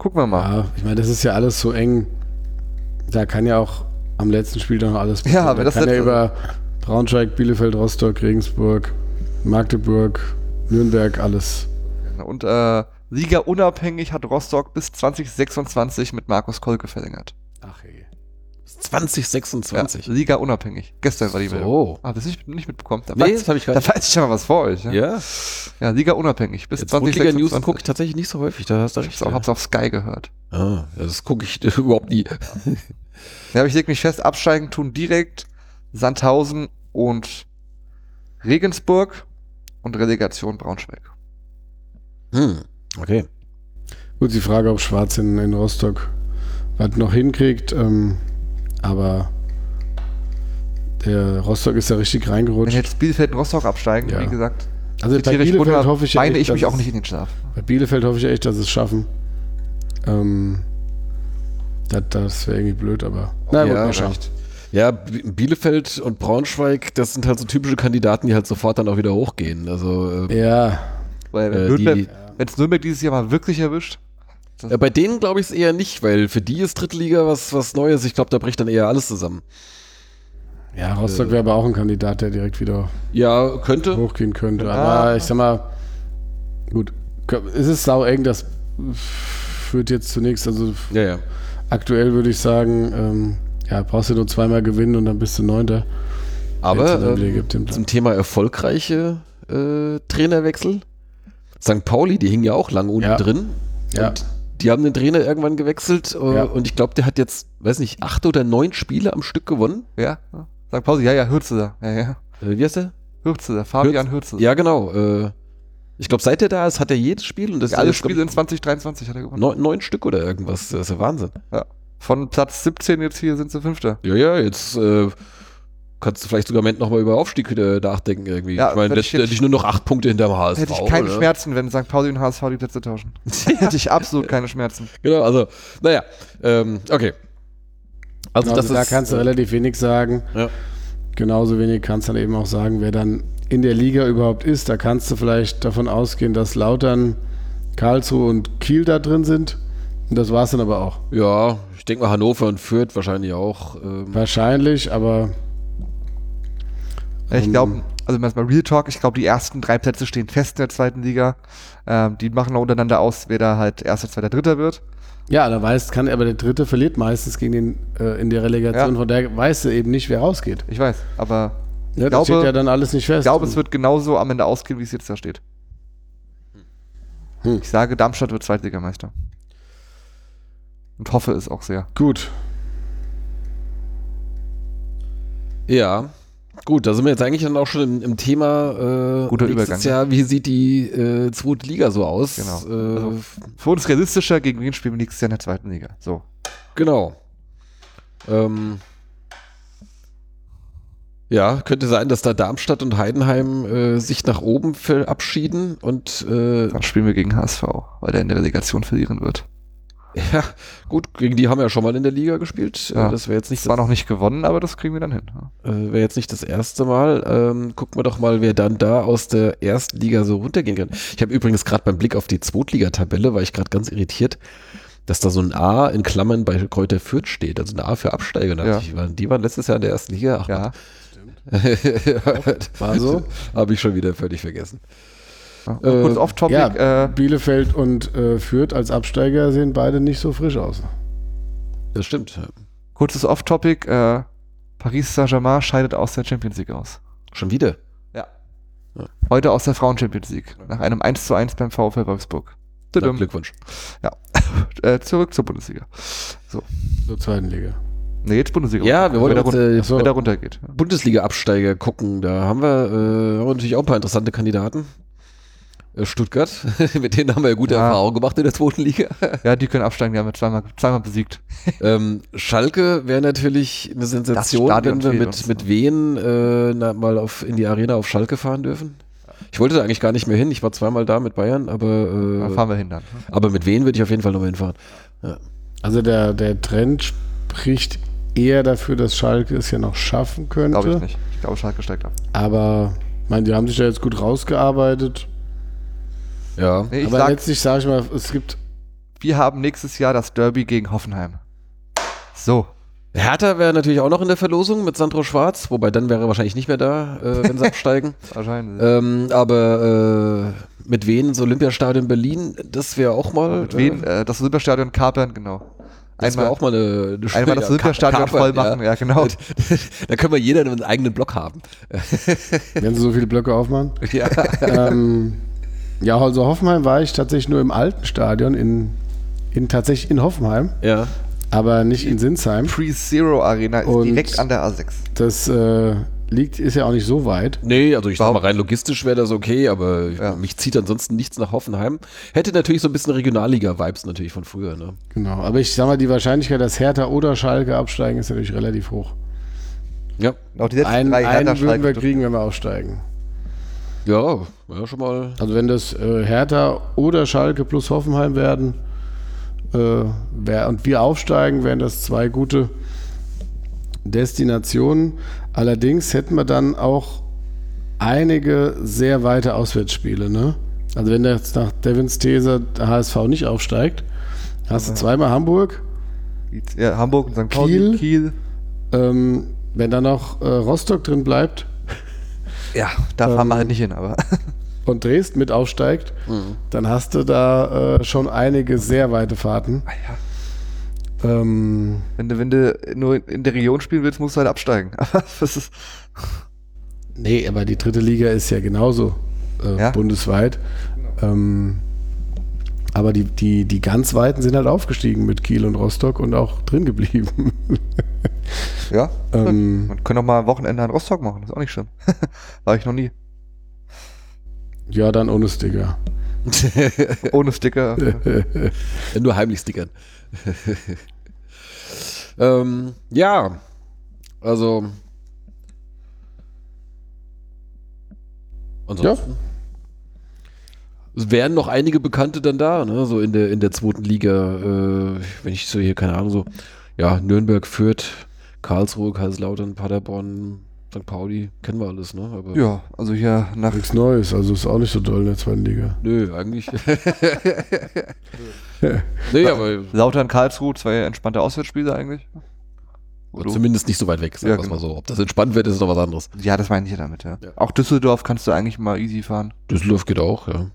Gucken wir mal. Ja, ich meine, das ist ja alles so eng. Da kann ja auch am letzten Spiel noch alles Ja, Da aber das kann ja über Braunschweig, Bielefeld, Rostock, Regensburg, Magdeburg, Nürnberg alles. Und äh, Liga unabhängig hat Rostock bis 2026 mit Markus Kolke verlängert. Ach ey. 2026. Ja, Liga unabhängig. Gestern war die Meldung. So. Ah, das nicht, nicht mitbekommen. Da, Nee, weiß, das ich da weiß ich ja mal was vor euch. Ja, Ja, ja Liga unabhängig bis jetzt Bundesliga News 2026. gucke ich tatsächlich nicht so häufig. Da hast du Ich hab's, auch, hab's auf Sky gehört. Ah, ja, das gucke ich überhaupt nie. Ja, aber ich leg mich fest, absteigen tun direkt Sandhausen und Regensburg und Relegation Braunschweig. Hm, okay. Gut, die Frage, ob Schwarz in, in Rostock was noch hinkriegt, ähm, aber der Rostock ist ja richtig Wenn reingerutscht. jetzt Bielefeld und Rostock absteigen, Ja. wie gesagt, Also bei Bielefeld Gunnar, hoffe ich ja weine echt, ich mich dass auch es- nicht in den Schlaf. Bei Bielefeld hoffe ich echt, dass sie es schaffen. Ähm, das das wäre irgendwie blöd, aber na gut, Ja, mal schauen. recht. Ja, Bielefeld und Braunschweig, das sind halt so typische Kandidaten, die halt sofort dann auch wieder hochgehen. Also äh, Ja, Weil wenn Äh, Nürnberg, die- wenn es Nürnberg dieses Jahr mal wirklich erwischt, äh, bei denen glaube ich es eher nicht, weil für die ist Drittliga was, was Neues. Ich glaube, da bricht dann eher alles zusammen. ja, Rostock wäre aber auch ein Kandidat, der direkt wieder Ja, könnte. hochgehen könnte. Ja. Aber ich sag mal, gut, es ist sau eng, das führt jetzt zunächst, also Ja, ja. aktuell würde ich sagen, ähm, ja, brauchst du nur zweimal gewinnen und dann bist du Neunter. Aber ähm, im zum Thema erfolgreiche äh, Trainerwechsel. St. Pauli, die hingen ja auch lang unten Ja. drin. Ja. Und die haben den Trainer irgendwann gewechselt äh, Ja. und ich glaube, der hat jetzt, weiß nicht, acht oder neun Spiele am Stück gewonnen. ja, St. Pausi, ja, ja, Hürze da. Ja, ja. Äh, wie heißt der? Hürze da, Fabian Hürze. Ja, genau. Äh, ich glaube, seit er da ist, hat er jedes Spiel und das Ja, ist alle Spiele in 2023 hat er gewonnen. neun, neun Stück oder irgendwas. Das ist ja Wahnsinn. Ja. Von Platz 17 jetzt hier sind sie Fünfter. Ja, ja, jetzt äh, kannst du vielleicht sogar im Moment nochmal über Aufstieg wieder nachdenken irgendwie. Ja, ich meine, wenn ich jetzt- letztendlich nur noch acht Punkte hinterm HSV. Hätte ich keine oder? Schmerzen, wenn St. Pauli und HSV die Plätze tauschen. Hätte ich absolut keine Schmerzen. Genau, also, naja, ähm, okay. Also, Also, das da ist, kannst du äh, relativ wenig sagen. Ja. Genauso wenig kannst du dann eben auch sagen, wer dann in der Liga überhaupt ist. Da kannst du vielleicht davon ausgehen, dass Lautern, Karlsruhe und Kiel da drin sind. Und das war es dann aber auch. Ja, ich denke mal Hannover und Fürth wahrscheinlich auch. Ähm, Wahrscheinlich, aber Ich Ähm, glaube, also mal Real Talk, ich glaube, die ersten drei Plätze stehen fest in der zweiten Liga. Ähm, die machen noch untereinander aus, wer da halt erster, zweiter, dritter wird. ja, da weißt kann, aber der Dritte verliert meistens gegen den äh, in der Relegation. Ja. Von der weißt du eben nicht, wer rausgeht. Ich weiß, aber Ja, das glaube- steht ja dann alles nicht fest. ich glaube, es wird genauso am Ende ausgehen, wie es jetzt da steht. Hm. Ich sage, Darmstadt wird Zweitligameister. Und hoffe es auch sehr. gut. ja, gut, da sind wir jetzt eigentlich dann auch schon im, im Thema. Äh, Guter nächstes Übergang. Jahr, wie sieht die äh, zweite Liga so aus? Genau. Äh, Also- Für uns realistischer, gegen wen spielen wir nächstes Jahr in der zweiten Liga. So. Genau. Ähm, ja, könnte sein, dass da Darmstadt und Heidenheim äh, sich nach oben verabschieden und äh, Dann spielen wir gegen HSV, weil der in der Relegation verlieren wird. Ja, gut, gegen die haben wir ja schon mal in der Liga gespielt. Ja. Äh, das wäre jetzt nicht Das war noch nicht gewonnen, aber das kriegen wir dann hin. Äh, Wäre jetzt nicht das erste Mal. Ähm, gucken wir doch mal, wer dann da aus der ersten Liga so runtergehen kann. Ich habe übrigens gerade beim Blick auf die Zweitligatabelle, war ich gerade ganz irritiert, dass da so ein A in Klammern bei Kräuter Fürth steht. Also ein A für Absteiger. Ja. Ich, die waren letztes Jahr in der ersten Liga. Ach, Ja. War so. Habe ich schon wieder völlig vergessen. Ja. Äh, kurz off-topic. Ja, äh, Bielefeld und äh, Fürth als Absteiger sehen beide nicht so frisch aus. Das stimmt. kurzes off-topic. Äh, Paris Saint-Germain scheidet aus der Champions League aus. Schon wieder. Ja. Ja. Heute aus der Frauen-Champions League. Nach einem 1 zu 1 beim VfL Wolfsburg. Na, Tudum. Glückwunsch. Äh, zurück zur Bundesliga. Zur zweiten Liga. Ne, jetzt Bundesliga. Ja, wir wollen wenn, jetzt der, äh, so. wenn der runtergeht. Bundesliga-Absteiger gucken. Da haben wir, äh, haben wir natürlich auch ein paar interessante Kandidaten. Äh, Stuttgart, mit denen haben wir ja gute Ja. Erfahrungen gemacht in der zweiten Liga. Ja, die können absteigen, die haben wir zweimal, zweimal besiegt. ähm, Schalke wäre natürlich eine Sensation, wenn wir mit, mit Wien äh, na, mal auf, in die Arena auf Schalke fahren dürfen. Ich wollte da eigentlich gar nicht mehr hin. Ich war zweimal da mit Bayern, aber, äh, fahren wir hin dann. aber mit Wien würde ich auf jeden Fall nochmal hinfahren. Also der, der Trend spricht eher dafür, dass Schalke es ja noch schaffen könnte. Glaube ich nicht. Ich glaube, Schalke steigt ab. Aber ich meine, die haben sich ja jetzt gut rausgearbeitet. Ja. Nee, ich aber sag, letztlich sage ich mal, es gibt wir haben nächstes Jahr das Derby gegen Hoffenheim. So. Hertha wäre natürlich auch noch in der Verlosung mit Sandro Schwarz, wobei dann wäre er wahrscheinlich nicht mehr da, äh, wenn sie absteigen. Wahrscheinlich. Ähm, aber äh, mit Wien ins Olympiastadion Berlin, das wäre auch mal. Mit wen? Äh, das Olympiastadion kapern, genau. Das Einmal, auch mal eine, eine einmal das ja, Olympiastadion Kapern, voll machen, ja, genau. da können wir jeder einen eigenen Block haben. wenn sie so viele Blöcke aufmachen. Ja. ähm, ja, also Hoffenheim war ich tatsächlich nur im alten Stadion in, in tatsächlich in Hoffenheim, ja. aber nicht in Sinsheim. Pre-Zero Arena ist Und- direkt an der A6. Das äh, liegt, ist ja auch nicht so weit. Nee, also ich sag mal, rein logistisch wäre das okay, aber Ja. mich zieht ansonsten nichts nach Hoffenheim. Hätte natürlich so ein bisschen Regionalliga-Vibes natürlich von früher, ne? Genau. Aber ich sag mal, die Wahrscheinlichkeit, dass Hertha oder Schalke absteigen, ist natürlich relativ hoch. Ja. Auch die letzten Ein, drei einen würden wir kriegen, wenn wir aufsteigen. Ja, ja, schon mal. Also wenn das äh, Hertha oder Schalke plus Hoffenheim werden äh, wär, und wir aufsteigen, wären das zwei gute Destinationen. Allerdings hätten wir dann auch einige sehr weite Auswärtsspiele. Ne? Also wenn jetzt nach Devins These der HSV nicht aufsteigt, hast du zweimal Hamburg, Ja, Hamburg und St. Pauli, Kiel. Kiel. ähm, wenn dann noch äh, Rostock drin bleibt Ja, da fahren wir Ähm, halt nicht hin, aber und Dresden mit aufsteigt, Mhm. dann hast du da äh, schon einige sehr weite Fahrten. Ah ja, Ähm, wenn du, wenn du nur in der Region spielen willst, musst du halt absteigen. Das ist, nee, aber die dritte Liga ist ja genauso äh, Ja. bundesweit. Ähm, aber die, die, die ganz Weiten sind halt aufgestiegen mit Kiel und Rostock und auch drin geblieben. ja. ähm, Man kann auch mal ein Wochenende an Rostock machen, das ist auch nicht schlimm. War ich noch nie. ja, dann ohne Sticker. Ohne Sticker. Nur heimlich stickern. ähm, ja, also. Ansonsten. Es wären noch einige Bekannte dann da, ne? So in der, in der zweiten Liga, äh, wenn ich so hier, keine Ahnung, so, ja, Nürnberg, Fürth, Karlsruhe, Kaiserslautern, Paderborn, St. Pauli, kennen wir alles, ne? Aber Ja, also hier nach Nichts Neues, also ist auch nicht so doll in der zweiten Liga. nö, eigentlich. nee, aber Lautern, Karlsruhe, zwei entspannte Auswärtsspiele eigentlich. Du- Zumindest nicht so weit weg, sagen Ja, wir es mal genau. so. Ob das entspannt wird, ist noch was anderes. Ja, das meine ich ja damit, ja. Ja. Auch Düsseldorf kannst du eigentlich mal easy fahren. Düsseldorf geht auch, ja. Also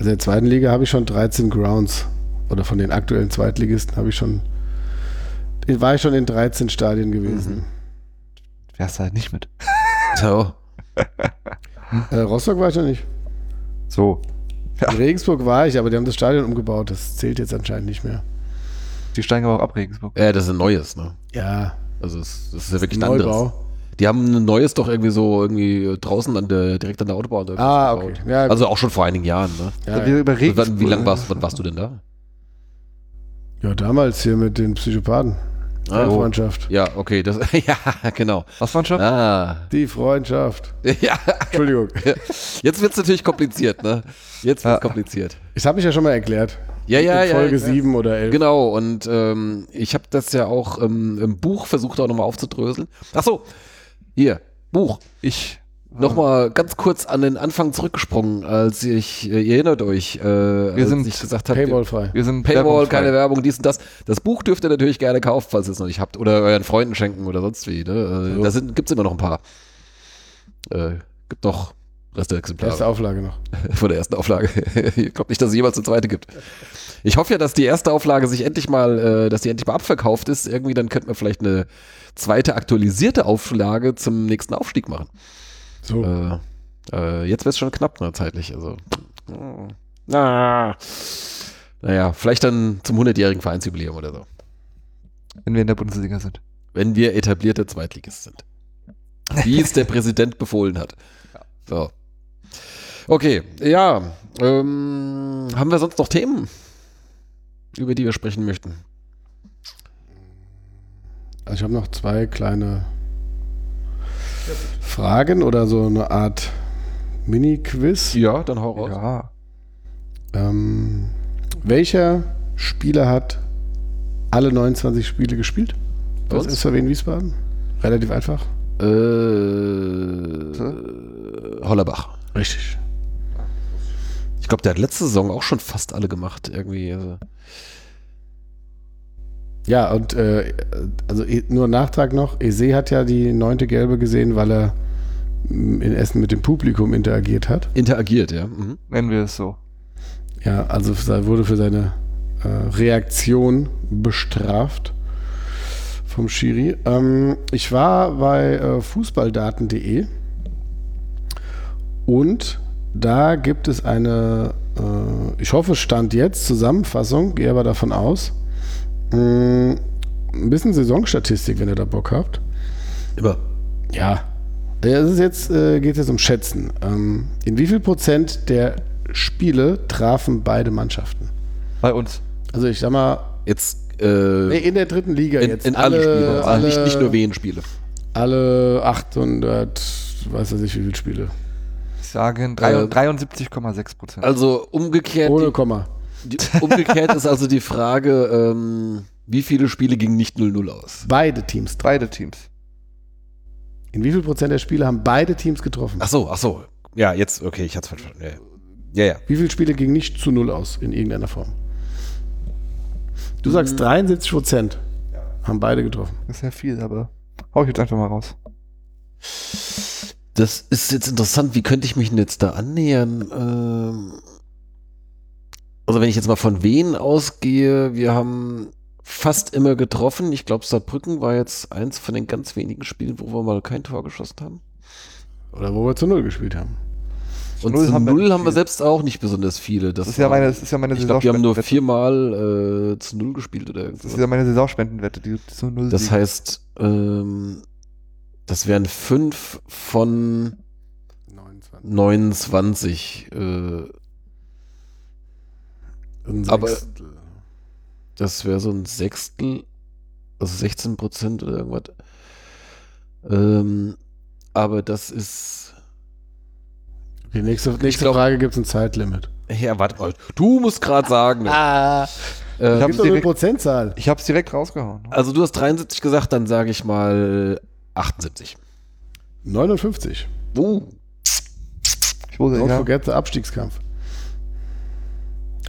in der zweiten Liga habe ich schon 13 Grounds. Oder von den aktuellen Zweitligisten habe ich schon. War ich schon in 13 Stadien gewesen. Fährst du halt nicht mit. So. Äh, Rostock war ich noch nicht. So. Ja. In Regensburg war ich, aber die haben das Stadion umgebaut. Das zählt jetzt anscheinend nicht mehr. Die steigen aber auch ab, Regensburg. Ja, das ist ein neues, ne? Ja, Also es, das ist ja wirklich ein anderes. Neubau. Die haben ein neues doch irgendwie so irgendwie draußen an der, direkt an der Autobahn. Ah, okay. Ja, Also auch schon vor einigen Jahren, ne? ja, ja. über Regensburg. wann, wie lange warst, wann warst du denn da? ja, damals hier mit den Psychopathen. Ah, oh. Freundschaft. Ja, okay, das, ja, genau. Was schon? Ah, Die Freundschaft. ja, Entschuldigung. jetzt wird's natürlich kompliziert, ne? Jetzt wird's Ja. kompliziert. Das habe ich ja schon mal erklärt. Ja, ja, in ja. Folge ja. 7 oder 11. Genau, und ähm, ich habe das ja auch ähm, im Buch versucht auch nochmal aufzudröseln. Ach so, hier, Buch. Ich. Nochmal ganz kurz an den Anfang zurückgesprungen, als ich, äh, ihr erinnert euch, äh, als sind ich gesagt habe, Paywallfrei. Wir sind Paywall, keine Werbung, dies und das. Das Buch dürft ihr natürlich gerne kaufen, falls ihr es noch nicht habt. Oder euren Freunden schenken oder sonst wie. Ne? Äh, So. Da sind, gibt's immer noch ein paar. Äh, gibt noch Reste-Exemplare Erste Auflage noch. von der ersten Auflage. ich glaube nicht, dass es jemals eine zweite gibt. Ich hoffe ja, dass die erste Auflage sich endlich mal, äh, dass die endlich mal abverkauft ist. Irgendwie dann könnten wir vielleicht eine zweite aktualisierte Auflage zum nächsten Aufstieg machen. So. Äh, äh, jetzt wird es schon knapp, ne, zeitlich. Also, na, naja, vielleicht dann zum 100-jährigen Vereinsjubiläum oder so. Wenn wir in der Bundesliga sind. Wenn wir etablierte Zweitligist sind. Wie es der Präsident befohlen hat. So. Okay, ja. Ähm, haben wir sonst noch Themen, über die wir sprechen möchten? Also ich habe noch zwei kleine Fragen oder so eine Art Mini-Quiz. Ja, dann hau raus. Ja. Ähm, welcher Spieler hat alle 29 Spiele gespielt? Uns? ist in Wiesbaden. Relativ einfach. Äh, Hollerbach. Richtig. Ich glaube, der hat letzte Saison auch schon fast alle gemacht, irgendwie. Also. Ja, und äh, also nur ein Nachtrag noch. Eze hat ja die neunte Gelbe gesehen, weil er mm, in Essen mit dem Publikum interagiert hat. Interagiert, ja. Mhm. Nennen wir es so. Ja, also er wurde für seine äh, Reaktion bestraft vom Schiri. Ähm, ich war bei äh, fußballdaten.de und da gibt es eine, äh, ich hoffe, Stand jetzt Zusammenfassung, gehe aber davon aus. Mh, ein bisschen Saisonstatistik, wenn ihr da Bock habt. Immer. Ja, es ist jetzt, äh, geht es jetzt um Schätzen. Ähm, in wie viel Prozent der Spiele trafen beide Mannschaften? Bei uns. Also ich sag mal, Jetzt äh, nee, in der dritten Liga in, jetzt. in alle, Spiele, also alle, nicht, nicht nur Wien-Spiele. alle 800, weiß ich nicht wie viele Spiele. Ich sage drei- Äh, 73,6 Prozent. Also umgekehrt, Ohne die, Komma. Die, umgekehrt ist also die Frage, ähm, wie viele Spiele gingen nicht 0-0 aus? Beide Teams. Beide Teams. In wie viel Prozent der Spiele haben beide Teams getroffen? Ach so, ach so. Ja, jetzt, okay, ich hatte es falsch verstanden. Ja, ja. ja. Wie viele Spiele gingen nicht zu null aus in irgendeiner Form? Du sagst Mhm. 73 Prozent haben beide getroffen. Das ist ja viel, aber hau ich jetzt einfach mal raus. Das ist jetzt interessant. Wie könnte ich mich denn jetzt da annähern? Ähm, also wenn ich jetzt mal von wen ausgehe, wir haben fast immer getroffen. Ich glaube, Saarbrücken war jetzt eins von den ganz wenigen Spielen, wo wir mal kein Tor geschossen haben. Oder wo wir zu null gespielt haben. Und Null zu haben wir Null nicht haben wir selbst auch nicht besonders viele. Das, Das ist ja war- meine, das ist ja meine ich glaube, wir haben nur viermal äh, zu Null gespielt oder Das ist irgendwas. ja meine Saisonspendenwette, die zu null Das heißt, ähm, das wären fünf von 29. 29. Äh, Ein Aber- Sechstel. das wäre so ein Sechstel, also 16 Prozent oder irgendwas. Ähm, aber das ist. Die nächste, nächste glaub- Frage gibt es ein Zeitlimit. Ja, warte mal. Du musst gerade sagen. Ah, äh, Ich hab- gibt doch eine direkt- Prozentzahl. Ich hab's direkt rausgehauen. also du hast 73 gesagt, dann sage ich mal 78. 59. Uh, Ich wusste, Don't ja. forget the Abstiegskampf.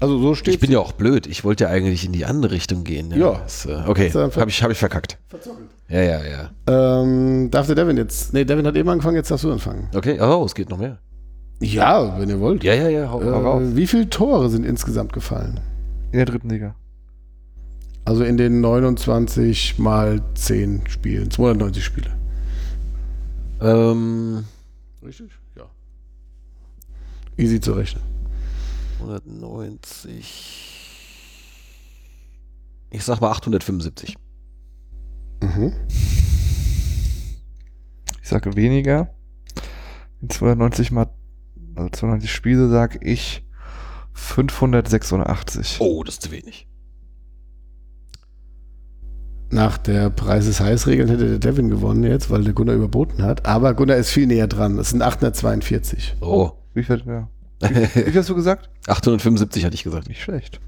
Also so steht ich bin ja auch blöd. Ich wollte ja eigentlich in die andere Richtung gehen. Ja. Das, äh, okay, habe ich, hab ich verkackt. Ja, ja, ja. ähm, Darf der Devin jetzt? Nee, Devin hat eben angefangen, jetzt darfst du anfangen. Okay, oh, es geht noch mehr. Ja, wenn ihr wollt. Ja, ja, ja. Hau, hau. Äh, wie viele Tore sind insgesamt gefallen? In der dritten Liga. Also in den 29 mal 10 Spielen, 290 Spiele. Ähm, Richtig? Ja. Easy zu rechnen. 190. Ich sag mal 875. Mhm. Ich sage weniger. In 290 mal, also 290 Spiele sag ich 586. Oh, das ist zu wenig. Nach der Preis ist heiß Regeln hätte der Devin gewonnen jetzt, weil der Gunnar überboten hat. Aber Gunnar ist viel näher dran. Es sind 842. Oh. Wie viel, ja. Wie viel hast du gesagt? 875 hatte ich gesagt. Nicht schlecht.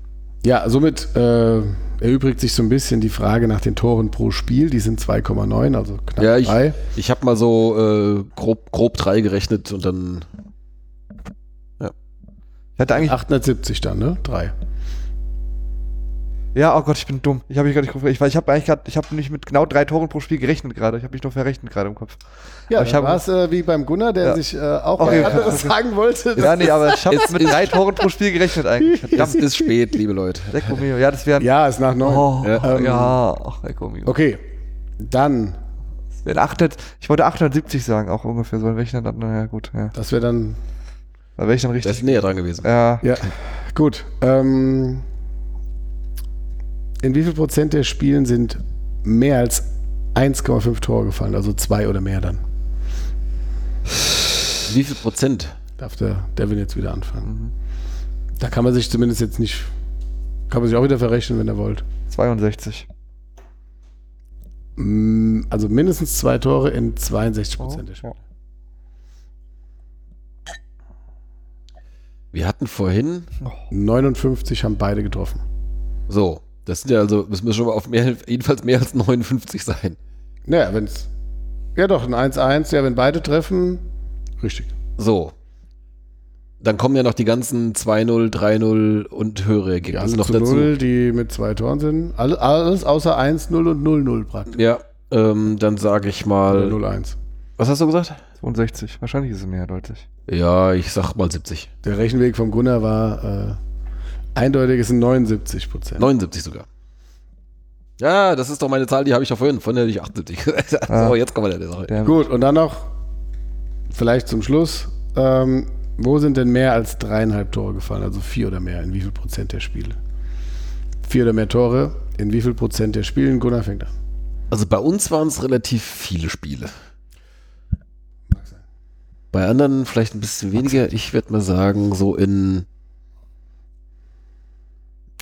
Ja, somit äh, erübrigt sich so ein bisschen die Frage nach den Toren pro Spiel. Die sind 2,9, also knapp Ja, ich- 3. Ich habe mal so äh, grob, grob drei gerechnet und dann. Ich hatte eigentlich, 870 dann, ne? 3. ja, oh Gott, ich bin dumm. Ich habe mich gerade nicht gefragt. Ich, ich habe eigentlich gerade, ich habe nicht mit genau drei Toren pro Spiel gerechnet gerade. Ich habe mich nur verrechnet gerade im Kopf. Ja, Aber ich war es äh, wie beim Gunnar, der Ja. sich äh, auch Okay. was anderes sagen wollte. Ja, nee, aber ich habe Es mit drei Toren pro Spiel gerechnet eigentlich. Es Verdammt, ist spät, liebe Leute. Lecco mio. Ja, das wären. ja, ist nach 9. Oh, Ja. ja, ach, Lecco mio. Okay, dann, Das wären 800, ich wollte 870 sagen, auch ungefähr so. Welchen dann, naja, gut, ja. das wäre dann, Da wäre ich dann richtig. ist näher dran gewesen. Ja, ja, gut. Ähm, in wie viel Prozent der Spielen sind mehr als 1,5 Tore gefallen? Also zwei oder mehr dann. Wie viel Prozent? Darf der Devin jetzt wieder anfangen. Da kann man sich zumindest jetzt nicht, kann man sich auch wieder verrechnen, wenn er wollt. 62. Mm, Also mindestens zwei Tore in 62 Prozent der Spiele. Wir hatten vorhin. 59 haben beide getroffen. So, das sind ja also, das müssen schon mal auf mehr, jedenfalls mehr als 59 sein. Naja, wenn es. Ja, doch, ein 1-1, ja, wenn beide treffen. Richtig. So. Dann kommen ja noch die ganzen 2-0, 3-0 und höhere Ergebnisse noch zu dazu. 0, die mit zwei Toren sind. Alle, alles außer 1-0 und 0-0 praktisch. Ja, ähm, dann sage ich mal. 0-1. Was hast du gesagt? 62. Wahrscheinlich ist es mehr, deutlich. Ja, ich sag mal 70. Der Rechenweg vom Gunnar war äh, eindeutig, es sind 79 Prozent. 79 sogar. Ja, das ist doch meine Zahl, die habe ich doch vorhin. Von der hätte ich 78 gesagt. Ah. So, jetzt kommen wir der Sache. Der, Gut, und dann noch, vielleicht zum Schluss, ähm, wo sind denn mehr als dreieinhalb Tore gefallen? Also vier oder mehr, in wie viel Prozent der Spiele? Vier oder mehr Tore, in wie viel Prozent der Spielen? Gunnar fängt an. Also bei uns waren es relativ viele Spiele. Bei anderen vielleicht ein bisschen weniger. Ich würde mal sagen, so in,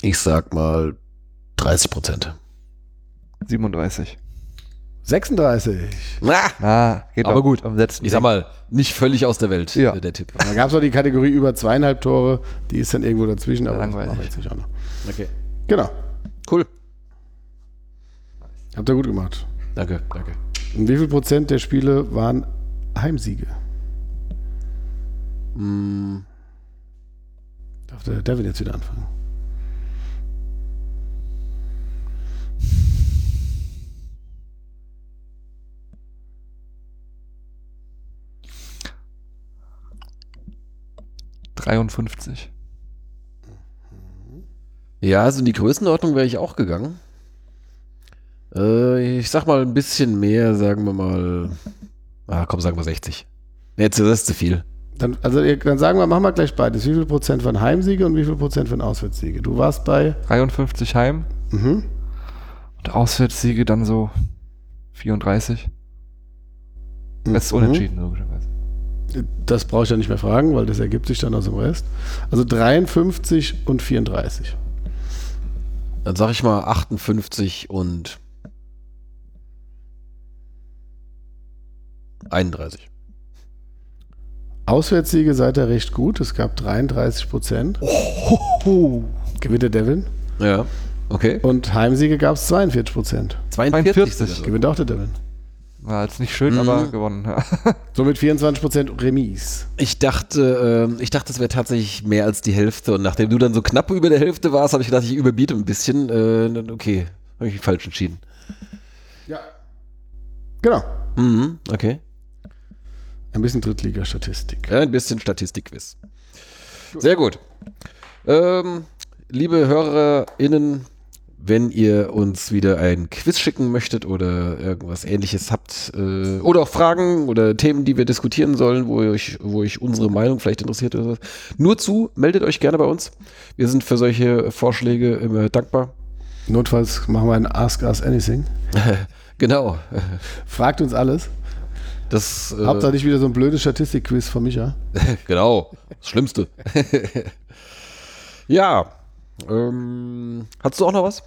ich sag mal, 30 Prozent. 37. 36. Ah, geht Aber gut. Am letzten Ich sag mal, nicht völlig aus der Welt, Ja. der Tipp. Da gab es noch die Kategorie über zweieinhalb Tore, die ist dann irgendwo dazwischen, aber das Langweilig. machen wir jetzt nicht auch noch. Okay. Genau. Cool. Habt ihr gut gemacht. Danke, danke. Und wie viel Prozent der Spiele waren Heimsiege? Mm, Darf der Devin jetzt wieder anfangen? 53. Ja, also in die Größenordnung wäre ich auch gegangen. Äh, ich sag mal ein bisschen mehr, sagen wir mal. Ah, komm, sagen wir 60. Nee, jetzt, das ist zu viel. Dann, also dann sagen wir, machen wir gleich beides. Wie viel Prozent waren Heimsiege und wie viel Prozent waren Auswärtssiege? Du warst bei 53 Heim mhm. und Auswärtssiege dann so 34. Das ist Mhm. unentschieden, logischerweise. Das brauche ich ja nicht mehr fragen, weil das ergibt sich dann aus dem Rest. Also 53 und 34. Dann sag ich mal 58 und 31. Auswärtssiege seid ihr recht gut. Es gab 33 Prozent. Gewinnt der Devin. Ja, okay. Und Heimsiege gab es 42 Prozent. 42. 42. sogar. Gewinnt auch der Devin. War jetzt nicht schön, Mhm. aber gewonnen. Ja. Somit 24 Prozent Remis. Ich dachte, ähm, ich dachte, es wäre tatsächlich mehr als die Hälfte. Und nachdem du dann so knapp über der Hälfte warst, habe ich gedacht, ich überbiete ein bisschen. Äh, okay, habe ich mich falsch entschieden. Ja. Genau. Mhm, okay. Ein bisschen Drittliga-Statistik. Ja, ein bisschen Statistikquiz. Sehr gut. Ähm, liebe HörerInnen, wenn ihr uns wieder ein Quiz schicken möchtet oder irgendwas ähnliches habt, äh, oder auch Fragen oder Themen, die wir diskutieren sollen, wo euch, wo euch unsere Meinung vielleicht interessiert oder so, nur zu, meldet euch gerne bei uns. Wir sind für solche Vorschläge immer dankbar. Notfalls machen wir ein Ask Us Anything. Genau. Fragt uns alles. Das, äh, Habt ihr nicht wieder so ein blödes Statistikquiz von Micha? genau, das Schlimmste. ja. Ähm, hast du auch noch was?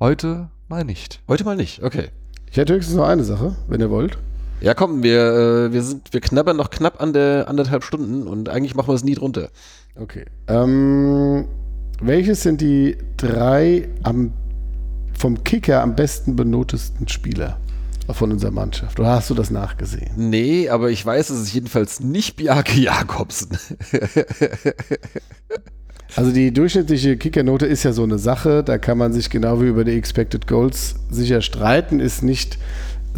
Heute mal nicht. Heute mal nicht, okay. Ich hätte höchstens noch eine Sache, wenn ihr wollt. Ja, komm, wir, äh, wir sind, wir knabbern noch knapp an der anderthalb Stunden und eigentlich machen wir es nie drunter. Okay. Ähm, welches sind die drei am, vom Kicker am besten benotesten Spieler von unserer Mannschaft? Oder hast du das nachgesehen? Nee, aber ich weiß, es ist jedenfalls nicht Bjarke Jakobsen. Also die durchschnittliche Kickernote ist ja so eine Sache, da kann man sich genau wie über die Expected Goals sicher streiten, ist nicht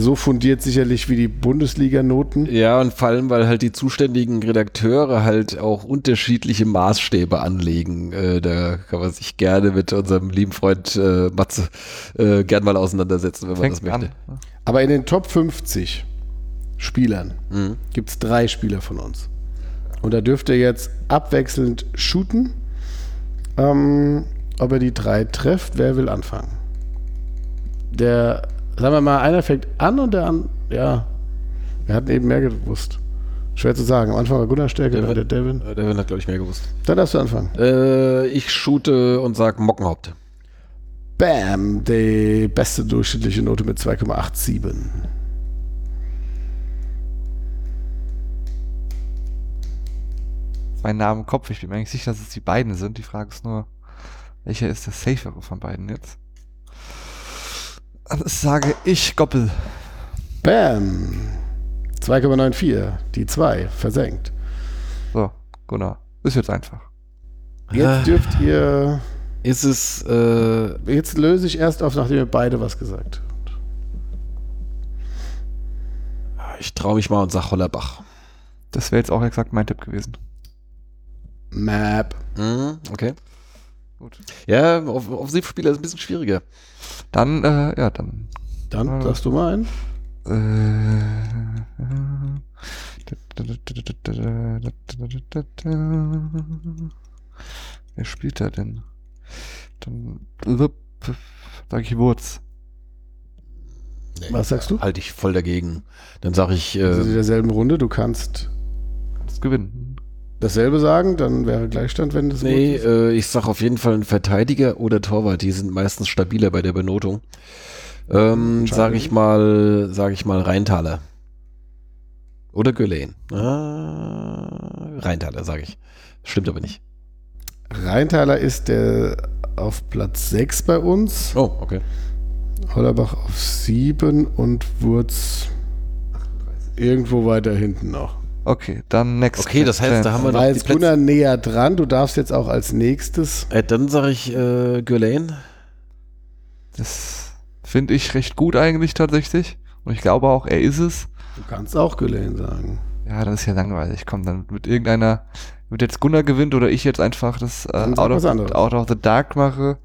so fundiert sicherlich wie die Bundesliga-Noten. ja, und vor allem, weil halt die zuständigen Redakteure halt auch unterschiedliche Maßstäbe anlegen. Äh, da kann man sich gerne mit unserem lieben Freund äh, Matze äh, gern mal auseinandersetzen, wenn man das Fängt möchte. an. Aber in den Top 50 Spielern Mhm. gibt es drei Spieler von uns. Und da dürft ihr jetzt abwechselnd shooten. Ähm, ob ihr die drei trefft, wer will anfangen? Der, sagen wir mal, einer fängt an und der an, ja, wir hatten eben mehr gewusst. Schwer zu sagen. Am Anfang war Gunnar stärker, dann der Devin. Äh, Devin hat, glaube ich, mehr gewusst. Dann darfst du anfangen. Äh, ich shoote und sag Mockenhaupt. Bam, die beste durchschnittliche Note mit 2,87. Mein Name im Kopf. Ich bin mir eigentlich sicher, dass es die beiden sind. Die Frage ist nur, welcher ist der safere von beiden jetzt? Das sage ich Goppel. Bam, 2,94. Die 2 versenkt. So, Gunnar. Ist jetzt einfach. Jetzt Ah. dürft ihr. Ist es, äh, Jetzt löse ich erst auf, nachdem ihr beide was gesagt habt. ich traue mich mal und sag Hollerbach. Das wäre jetzt auch exakt mein Tipp gewesen. Map. Mhm, okay. Gut. Ja, auf, Offensivspieler ist ein bisschen schwieriger. Dann, äh, ja, dann. Dann sagst du mal einen. Wer spielt da denn? Dann sag ich Wurz. Was sagst du? Halte ich voll dagegen. Dann sage ich, Also in äh, derselben Runde. Du kannst das gewinnen. Dasselbe sagen, dann wäre Gleichstand, wenn das Nee, äh, ich sag auf jeden Fall ein Verteidiger oder Torwart. Die sind meistens stabiler bei der Benotung. Ähm, Schade. sag ich mal, sag ich mal Rheintaler. Oder Gülein. Ah, Rheintaler, sage ich. Stimmt aber nicht. Rheintaler ist der auf Platz 6 bei uns, Oh, okay. Hollerbach auf 7 und Wurz irgendwo weiter hinten noch. Okay, dann next. Okay, das heißt, da haben wir noch Plätze. Gunnar näher dran, du darfst jetzt auch als nächstes. Äh, dann sage ich äh, Gülein. Das finde ich recht gut eigentlich tatsächlich. Und ich glaube auch, er ist es. Du kannst auch Gülen sagen. Ja, das ist ja langweilig. Komm, dann mit irgendeiner, wird jetzt Gunnar gewinnt oder ich jetzt einfach das äh, out, of, out of the Dark mache,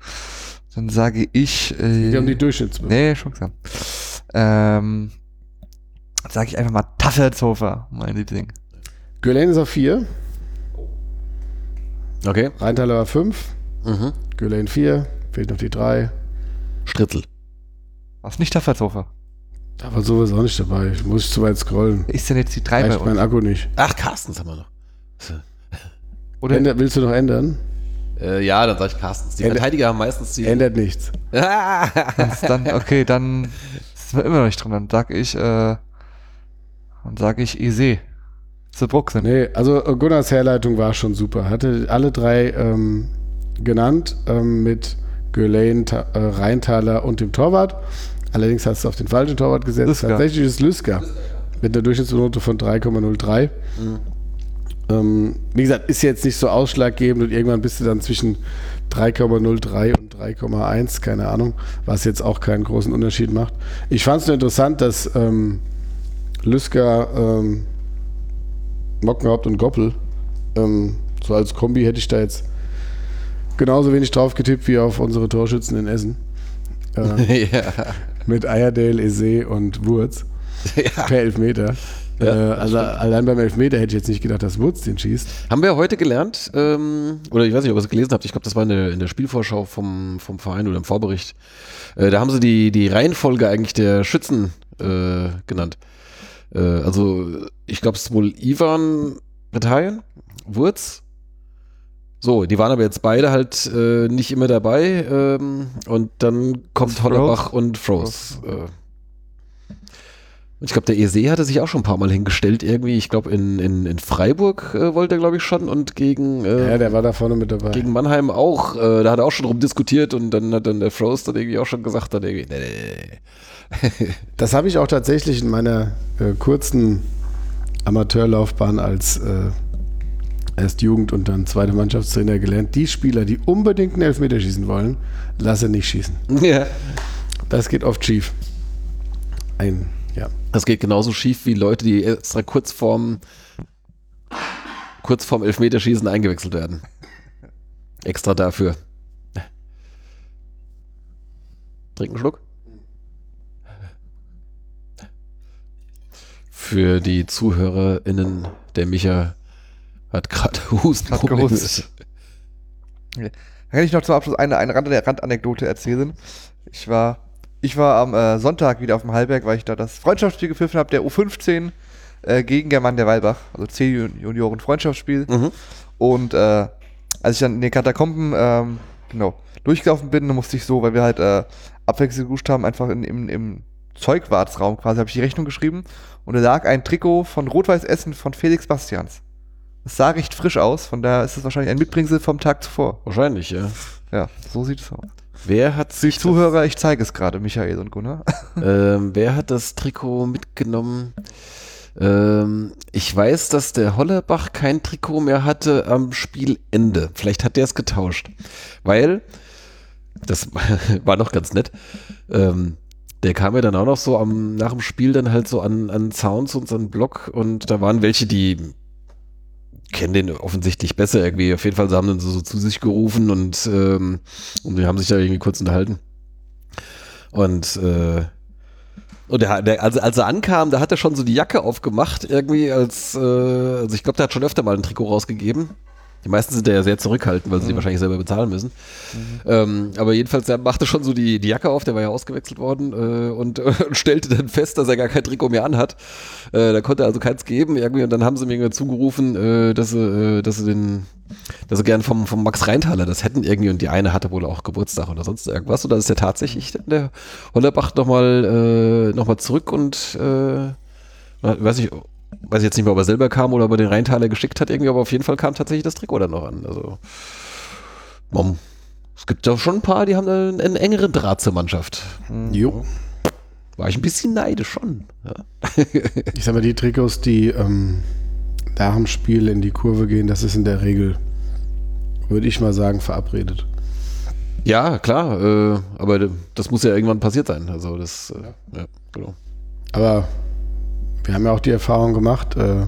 dann sage ich. Äh, Wir haben die Durchschnittswürfe. Nee, schon gesagt. Ähm, sage ich einfach mal Taffertshofer, mein Liebling. Gülen ist auf 4, Okay. Rheintaler war 5, Mhm. Gülen 4, fehlt noch die 3. Stritzel. Was nicht Taffertshofer? Da war sowas auch nicht dabei. Ich muss zu weit scrollen. Ist denn jetzt die 3 bei Reicht mein uns? Akku nicht. Ach, Carstens haben wir noch. Oder Änder, willst du noch ändern? Äh, ja, dann sage ich Carstens. Die Änder- Verteidiger haben meistens die. Ändert nichts. dann, okay, dann sind wir immer noch nicht drin. Dann sag ich, äh, dann sage ich Ise. Zu Bruxen. Nee, also äh, Gunnars Herleitung war schon super. Hatte alle drei ähm, genannt ähm, mit Ta äh, Rheintaler und dem Torwart. Allerdings hast du auf den falschen Torwart gesetzt. Lüsker. Tatsächlich ist Lüsker mit einer Durchschnittsnote von 3,03. Ähm, wie gesagt, ist jetzt nicht so ausschlaggebend und irgendwann bist du dann zwischen 3,03 und 3,1, keine Ahnung, was jetzt auch keinen großen Unterschied macht. Ich fand es nur interessant, dass ähm, Lüsker, ähm, Mockenhaupt und Goppel, ähm, so als Kombi hätte ich da jetzt genauso wenig drauf getippt wie auf unsere Torschützen in Essen. Äh, ja. mit Eyerdale, Eze und Wurz ja. per Elfmeter. Ja, äh, also allein beim Elfmeter hätte ich jetzt nicht gedacht, dass Wurz den schießt. Haben wir heute gelernt, ähm, oder ich weiß nicht, ob ihr es gelesen habt, ich glaube, das war in der, in der Spielvorschau vom, vom Verein oder im Vorbericht. Äh, da haben sie die, die Reihenfolge eigentlich der Schützen äh, genannt. Äh, also, ich glaube, es ist wohl Ivan Bataillon, Wurz. So, die waren aber jetzt beide halt äh, nicht immer dabei. Ähm, und dann kommt? Hollerbach und Frost. Frost. Und ich glaube, der ESE hatte sich auch schon ein paar Mal hingestellt irgendwie. Ich glaube, in, in, in Freiburg äh, wollte er, glaube ich, schon und gegen, äh, Ja, der war da vorne mit dabei. gegen Mannheim auch. Äh, da hat er auch schon drum diskutiert und dann hat dann der Frost dann irgendwie auch schon gesagt, dann irgendwie, nee, nee, nee. Das habe ich auch tatsächlich in meiner äh, kurzen Amateurlaufbahn als äh, erst Jugend und dann zweite Mannschaftstrainer gelernt. Die Spieler, die unbedingt einen Elfmeter schießen wollen, lasse nicht schießen. ja. Das geht oft schief. Ein. Das geht genauso schief wie Leute, die extra kurz vorm, kurz vorm Elfmeterschießen eingewechselt werden. Extra dafür. Trink einen Schluck. Für die ZuhörerInnen, der Micha hat gerade Husten. Hat gehustet. Dann kann ich noch zum Abschluss eine, eine Rand Randanekdote erzählen. Ich war, ich war am äh, Sonntag wieder auf dem Hallberg, weil ich da das Freundschaftsspiel gepfiffen habe, der U15 äh, gegen German der Weilbach, also C-Junioren Freundschaftsspiel. Mhm. Und äh, als ich dann in den Katakomben ähm, genau, durchgelaufen bin, dann musste ich so, weil wir halt äh, abwechselnd geduscht haben, einfach in, im, im Zeugwartsraum quasi, habe ich die Rechnung geschrieben und da lag ein Trikot von Rot-Weiß Essen von Felix Bastians. Das sah recht frisch aus, von daher ist es wahrscheinlich ein Mitbringsel vom Tag zuvor. Wahrscheinlich, ja. Ja, so sieht es aus. Wer hat sich Zuhörer, ich zeige es gerade, Michael und Gunnar. Ähm, wer hat das Trikot mitgenommen? Ähm, ich weiß, dass der Hollerbach kein Trikot mehr hatte am Spielende. Vielleicht hat der es getauscht. Weil, das war noch ganz nett, ähm, der kam ja dann auch noch so am, nach dem Spiel dann halt so an, an Sounds und so einen Block und da waren welche, die kennen den offensichtlich besser irgendwie. Auf jeden Fall, sie haben dann so, so zu sich gerufen und, ähm, und die haben sich da irgendwie kurz unterhalten. Und, äh, und der, der, also als er ankam, da hat er schon so die Jacke aufgemacht, irgendwie als, äh, also ich glaube, der hat schon öfter mal ein Trikot rausgegeben. Die meisten sind ja sehr zurückhaltend, weil sie die wahrscheinlich selber bezahlen müssen. Ähm, aber jedenfalls, der machte schon so die, die Jacke auf, der war ja ausgewechselt worden äh, und, und stellte dann fest, dass er gar kein Trikot mehr anhat. Äh, da konnte er also keins geben irgendwie und dann haben sie mir zugerufen, äh, dass sie, äh, dass sie den, dass sie gern vom, vom Max Reintaler das hätten irgendwie und die eine hatte wohl auch Geburtstag oder sonst irgendwas und dann ist der tatsächlich dann der Hollerbach nochmal äh, noch mal zurück und äh, weiß ich, weiß ich jetzt nicht mehr, ob er selber kam oder ob er den Rheintaler geschickt hat irgendwie, aber auf jeden Fall kam tatsächlich das Trikot dann noch an. Also, Mom, es gibt doch schon ein paar, die haben einen, einen engeren Draht zur Mannschaft. Jo. War ich ein bisschen neidisch schon. Ja. Ich sag mal, die Trikots, die ähm, nach dem Spiel in die Kurve gehen, das ist in der Regel, würde ich mal sagen, verabredet. Ja, klar, äh, aber das muss ja irgendwann passiert sein. Also das, äh, ja, genau. Aber wir haben ja auch die Erfahrung gemacht, äh,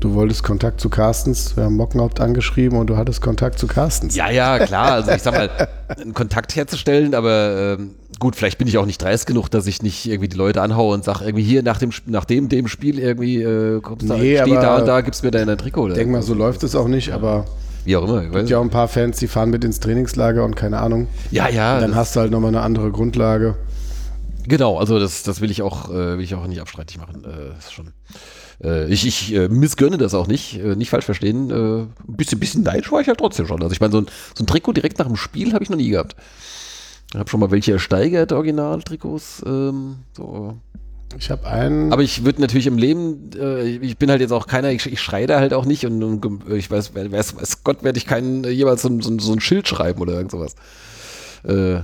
du wolltest Kontakt zu Carstens, wir haben Mockenhaupt angeschrieben und du hattest Kontakt zu Carstens. Ja, ja, klar. Also ich sag mal, einen Kontakt herzustellen, aber ähm, gut, vielleicht bin ich auch nicht dreist genug, dass ich nicht irgendwie die Leute anhaue und sage, irgendwie hier nach dem, nach dem, dem Spiel irgendwie äh, kommst Nee, da, steh da und da, gibst mir dein Trikot. Oder Ich denke mal, so läuft es auch nicht, aber Wie auch immer. Ich es gibt ja auch ein paar Fans, die fahren mit ins Trainingslager und keine Ahnung. ja, ja. Dann das- hast du halt nochmal eine andere Grundlage. Genau, also das, das will ich auch, äh, will ich auch nicht abstreitig machen. Äh, ist schon, äh, ich ich missgönne das auch nicht, nicht falsch verstehen. Ein bisschen, bisschen neidisch war ich halt trotzdem schon. Also ich meine, so ein, so ein Trikot direkt nach dem Spiel habe ich noch nie gehabt. Ich habe schon mal welche ersteigert, Originaltrikots. Ähm, so. Ich habe einen, Aber ich würde natürlich im Leben, äh, ich bin halt jetzt auch keiner, ich, ich schreie da halt auch nicht und, und ich weiß, weiß, weiß Gott, werde ich keinen äh, jeweils so, ein- so, so ein Schild schreiben oder irgend sowas. Äh,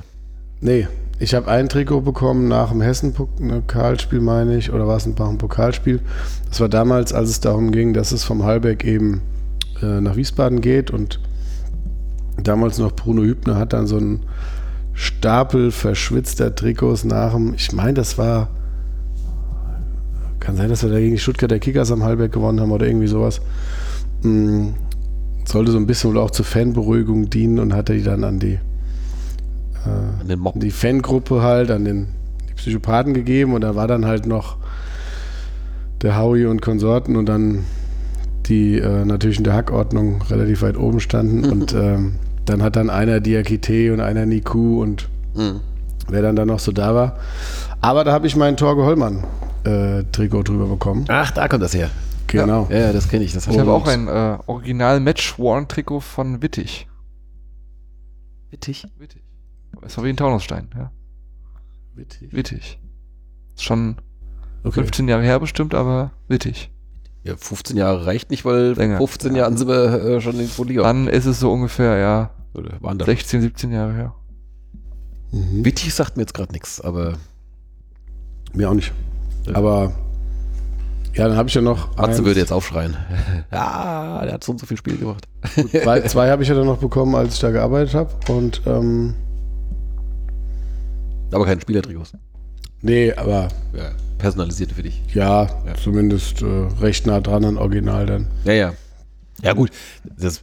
nee, ich habe ein Trikot bekommen nach dem Hessen-Pokalspiel, meine ich, oder war es ein Pokalspiel. Das war damals, als es darum ging, dass es vom Halbeck eben äh, nach Wiesbaden geht und damals noch Bruno Hübner hat dann so einen Stapel verschwitzter Trikots nach dem, ich meine, das war, kann sein, dass wir da gegen die Stuttgarter Kickers am Halbeck gewonnen haben oder irgendwie sowas. Mm, sollte so ein bisschen wohl auch zur Fanberuhigung dienen und hatte die dann an die Mob. die Fangruppe halt an den die Psychopathen gegeben und da war dann halt noch der Howie und Konsorten und dann die äh, natürlich in der Hackordnung relativ weit oben standen und ähm, dann hat dann einer Diakite und einer Niku und Mhm. wer dann da noch so da war. Aber da habe ich mein Torge Hollmann äh, Trikot drüber bekommen. Ach, da kommt das her. Genau. Ja, das kenne ich. Das Ich habe auch ein äh, Original Match-Worn-Trikot von Wittig. Wittig. Wittig. Es war wie ein Taunusstein, ja. Wittig. Ist schon Okay. 15 Jahre her bestimmt, aber wittig. Ja, 15 Jahre reicht nicht, weil Länger. 15 Jahren sind wir äh, schon in Liga. Dann ist es so ungefähr, ja, Oder waren da 16, 17 Jahre her. Mhm. Wittig sagt mir jetzt gerade nichts, aber Mir auch nicht. Ja. Aber ja, dann habe ich ja noch Matze würde jetzt aufschreien. ja, der hat so und so viel Spiel gemacht. Zwei, zwei habe ich ja dann noch bekommen, als ich da gearbeitet habe. Und ähm, Aber kein Spielertrikots. nee, aber Ja, personalisierte für dich. ja, Ja. zumindest äh, recht nah dran an Original dann. Ja, ja. Ja, gut. Das,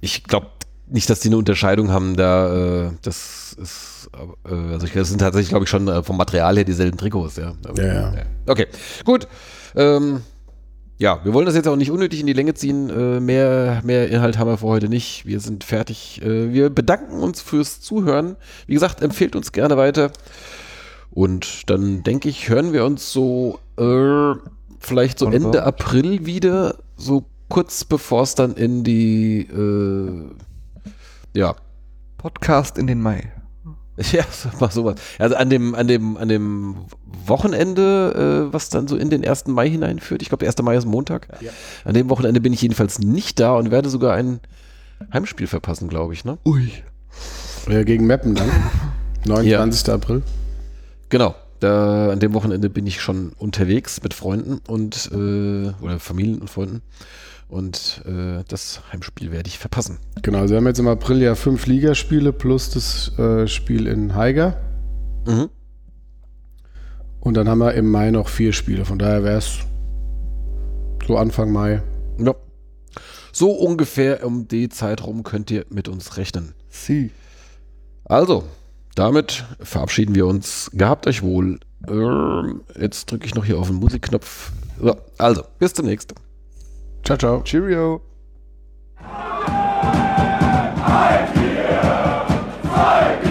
ich glaube nicht, dass die eine Unterscheidung haben, da äh, das ist, äh, also ich, das sind tatsächlich, glaube ich, schon äh, vom Material her dieselben Trikots, ja. Aber, Ja, ja. Okay, gut. Ähm, ja, wir wollen das jetzt auch nicht unnötig in die Länge ziehen. Äh, mehr, mehr Inhalt haben wir für heute nicht. Wir sind fertig. Äh, wir bedanken uns fürs Zuhören. Wie gesagt, empfehlt uns gerne weiter. Und dann denke ich, hören wir uns so äh, vielleicht so Wunderbar. Ende April wieder, so kurz bevor es dann in die äh, ja, Podcast in den Mai. ja, mal sowas. Also an dem, an dem, an dem Wochenende, äh, was dann so in den 1. Mai hineinführt, ich glaube, der 1. Mai ist Montag. Ja. An dem Wochenende bin ich jedenfalls nicht da und werde sogar ein Heimspiel verpassen, glaube ich, ne? Ui. Äh, gegen Meppen dann. 29. April. Genau. Da, an dem Wochenende bin ich schon unterwegs mit Freunden und äh, oder Familien und Freunden. Und äh, das Heimspiel werde ich verpassen. Genau, also wir haben jetzt im April ja fünf Ligaspiele plus das äh, Spiel in Haiger. Mhm. Und dann haben wir im Mai noch vier Spiele. Von daher wäre es so Anfang Mai. Ja. So ungefähr um die Zeit rum könnt ihr mit uns rechnen. Sie. Also, damit verabschieden wir uns. Gehabt euch wohl. Ähm, jetzt drücke ich noch hier auf den Musikknopf. So, also, bis zum nächsten. Ciao, ciao. Cheerio. Ein, ein, vier, zwei,